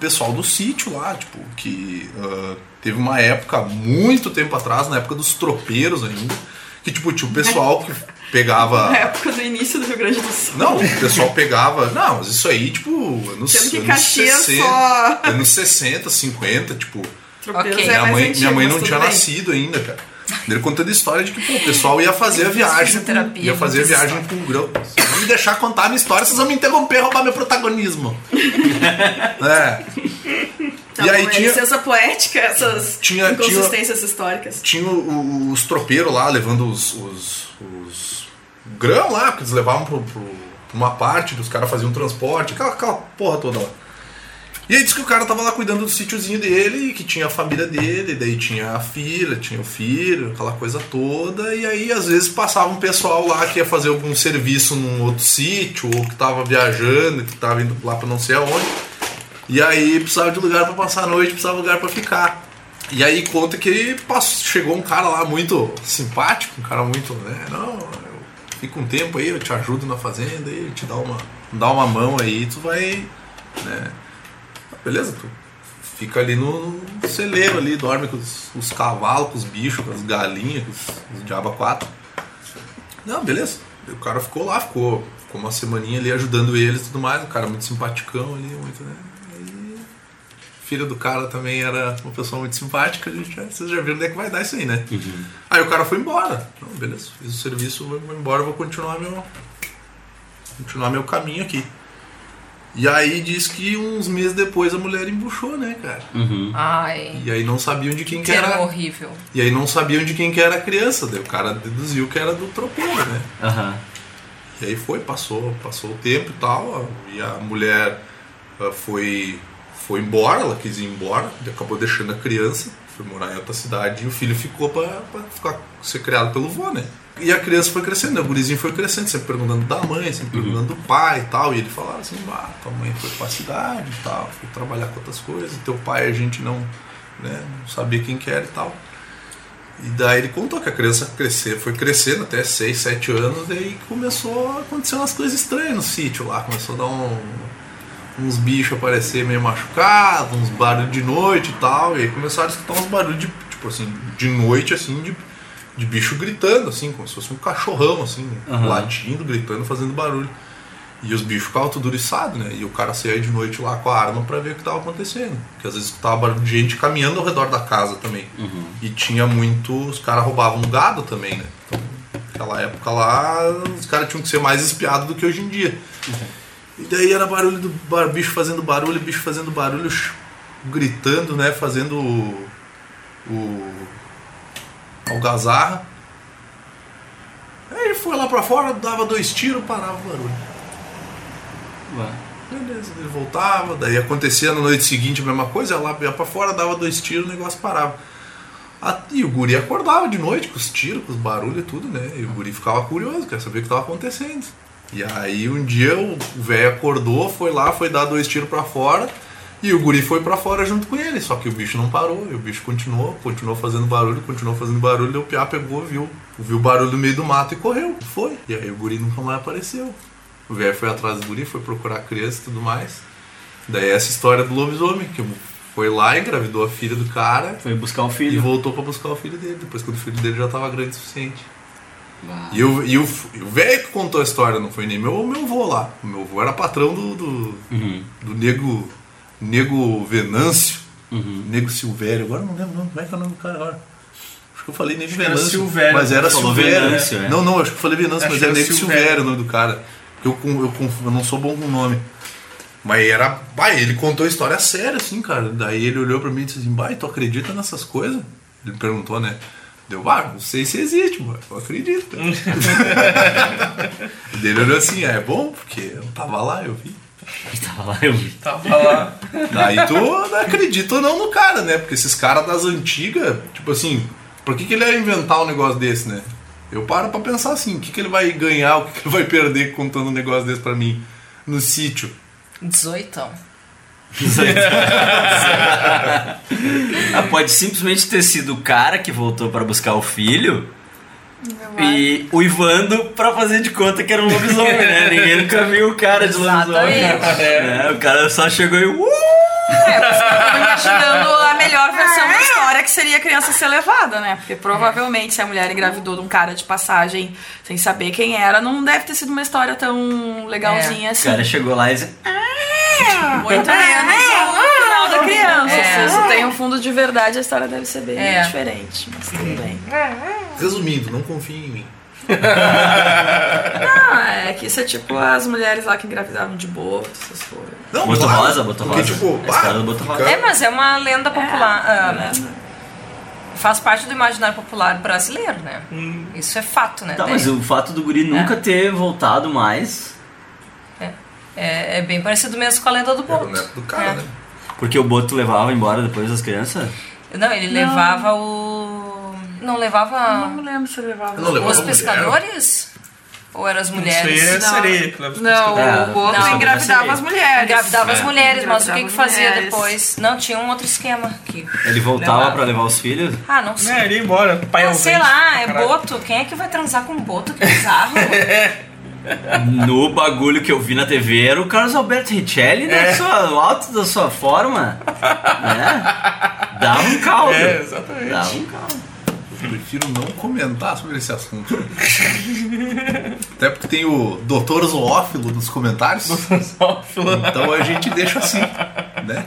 pessoal do sítio lá, tipo, que ah, teve uma época, muito tempo atrás, na época dos tropeiros ainda, que tipo, tinha o pessoal que pegava. Na época do início do Rio Grande do Sul. Não, o pessoal pegava. Não, mas isso aí, tipo, anos, Sendo que anos Caxias 60, só- anos 60, 50, tipo. Tropeiros Ok. é Minha mãe, antigo, minha mãe não tinha bem. nascido ainda, cara. Ele contando a história de que pô, o pessoal ia fazer a viagem. Fisioterapia, Ia fazer a viagem com o grão. Se não me deixar contar a minha história, vocês vão me interromper e roubar meu protagonismo. é. Tá e aí bom, é tinha, licença poética, essas Tinha- inconsistências históricas. tinha o- o- os tropeiros lá levando os, os, os grão lá, porque eles levavam pro, pro- pra uma parte, os caras faziam transporte, aquela, aquela porra toda lá. E aí disse que o cara tava lá cuidando do sítiozinho dele, que tinha a família dele, daí tinha a filha, tinha o filho, aquela coisa toda, e aí às vezes passava um pessoal lá que ia fazer algum serviço num outro sítio, ou que tava viajando, que tava indo lá pra não sei aonde. E aí precisava de lugar pra passar a noite, precisava de lugar pra ficar. E aí conta que passou, chegou um cara lá muito simpático, um cara muito, né? Não, eu fico um tempo aí, eu te ajudo na fazenda aí, te dá uma, dá uma mão aí, tu vai, né? Beleza, tu fica ali no, no celeiro ali, dorme com os, os cavalos, com os bichos, com as galinhas, com os, os diaba quatro. Não, beleza. O cara ficou lá, ficou, ficou uma semaninha ali ajudando eles e tudo mais, um cara muito simpaticão ali, muito, né? Aí, filho do cara também era uma pessoa muito simpática, a gente já, vocês já viram onde é que vai dar isso aí, né? Aí Aí o cara foi embora. Não, beleza, fiz o serviço, vou vou embora, vou continuar meu. Continuar meu caminho aqui. E aí diz que uns meses depois a mulher embuchou, né, cara? Ai, E aí não sabiam de quem que era. horrível. E aí não sabiam de quem que era a criança. Daí o cara deduziu que era do tropeiro, né? Aham. E aí foi, passou, passou o tempo e tal, e a mulher ah, foi, foi embora, ela quis ir embora, acabou deixando a criança, foi morar em outra cidade, e o filho ficou pra ficar, ser criado pelo vô, né? E a criança foi crescendo, né? o gurizinho foi crescendo, sempre perguntando da mãe, sempre perguntando do pai e tal, e ele falava assim, ah, tua mãe foi pra cidade e tal, foi trabalhar com outras coisas, teu pai a gente não, né, não sabia quem que era e tal. E daí ele contou que a criança crescer, foi crescendo até 6, 7 anos, daí começou a acontecer umas coisas estranhas no sítio lá. Começou a dar um- uns bichos aparecer meio machucados, uns barulhos de noite e tal. E aí começaram a escutar uns barulhos de, tipo assim, de noite, assim, de, de bicho gritando, assim, como se fosse um cachorrão, assim, Aham. latindo, gritando, fazendo barulho. E os bichos ficavam tudo oriçados, né? E o cara saía de noite lá com a arma pra ver o que tava acontecendo. Porque às vezes escutava barulho de gente caminhando ao redor da casa também. E tinha muito. Os caras roubavam gado também, né? Então, naquela época lá, os caras tinham que ser mais espiados do que hoje em dia. E daí era barulho do bar- bicho fazendo barulho, bicho fazendo barulho, gritando, né? Fazendo o. o algazarra. Aí ele foi lá pra fora, dava dois tiros, parava o barulho. Ué. Beleza, ele voltava, daí acontecia na noite seguinte a mesma coisa, ia lá ia pra fora, dava dois tiros, o negócio parava. E o guri acordava de noite com os tiros, com os barulhos e tudo, né? E o guri ficava curioso, quer saber o que estava acontecendo. E aí um dia o velho acordou, foi lá, foi dar dois tiros pra fora, e o guri foi pra fora junto com ele, só que o bicho não parou, e o bicho continuou, continuou fazendo barulho, continuou fazendo barulho, e o piá pegou, viu, viu o barulho no meio do mato e correu, foi. E aí o guri nunca mais apareceu. O velho foi atrás do guri, foi procurar a criança e tudo mais. Daí essa história do lobisomem, que foi lá, engravidou a filha do cara Foi buscar o e filho. voltou pra buscar o filho dele, depois quando o filho dele já tava grande o suficiente. E o e o e o velho que contou a história, não foi nem meu, meu avô lá. O meu avô era patrão do, do, Uhum. do nego, nego Venâncio, Uhum. nego Silvério. Agora eu não lembro o nome, como é que é o nome do cara agora? Acho que eu falei nego Venâncio. Silvério. Mas era Silvério. Venâncio, é. Não, não, acho que eu falei Venâncio, Acho mas é era nego Silvério. Silvério o nome do cara. Eu, eu, com- eu não sou bom com o nome. Mas era. Vai, ele contou a história séria, assim, cara. Daí ele olhou pra mim e disse assim: Vai, tu acredita nessas coisas? Ele perguntou, né? Deu, ah, não sei se existe, mano. Eu acredito. Daí ele olhou assim: é bom, porque eu tava lá, eu vi. Tava lá, eu vi. Tava lá. Daí tu não acredita ou não no cara, né? Porque esses caras das antigas, tipo assim, por que, que ele ia inventar um negócio desse, né? Eu paro pra pensar assim, o que, que ele vai ganhar, o que, que ele vai perder contando um negócio desse pra mim no sítio? 18. Ah, pode simplesmente ter sido o cara que voltou pra buscar o filho e uivando pra fazer de conta que era um lobisomem, né? Ninguém nunca viu o cara de lobisomem. É, o cara só chegou e. Uh! Tô imaginando a melhor versão da história, que seria a criança ser levada, né? Porque provavelmente se a mulher engravidou de um cara de passagem sem saber quem era, não deve ter sido uma história tão legalzinha O assim. cara chegou lá e disse. Muito menos o final da criança. É. Se isso tem um fundo de verdade, a história deve ser bem É. diferente. Mas tudo bem. Resumindo, não confie em mim. Ah, é que isso é tipo as mulheres lá que engravidavam de boto, essas coisas. Não, Boto claro, rosa, boto porque, rosa. tipo, A história do boto fica- rosa. É, mas é uma lenda popular. ah, faz parte do imaginário popular brasileiro, né? Isso é fato, né? Tá, mas o fato do guri nunca ter voltado mais. É, é bem parecido mesmo com a lenda do Era o Boto. neto do cara, É. né? Porque o Boto levava embora depois as crianças? Não, ele levava o. Não levava Não lembro se levava. Não levava os pescadores? Ou eram as Isso mulheres? aí é Não. os Não, pescadores. o Boto Não, engravidava seria. as mulheres. Engravidava as É. mulheres, mas o que que fazia mulheres. depois? Não, tinha um outro esquema aqui. Ele voltava Levava. pra levar os filhos? Ah, não sei. É, ele ia embora. Pai Ah, sei lá, é boto. Quem é que vai transar com boto? Que bizarro. No bagulho que eu vi na TV era o Carlos Alberto Richelli, né? Sua, no alto da sua forma. Né? Dava um caldo. É, exatamente. Dava um caldo. Eu prefiro não comentar sobre esse assunto. Até porque tem o doutor zoófilo nos comentários. Zoófilo. Então a gente deixa assim, né?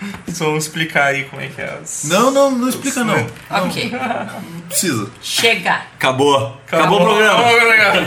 Vamos explicar aí como é que é as... Não, não, não explica não. Ok. Não precisa. Chega. Acabou. Acabou, o programa. Acabou o programa.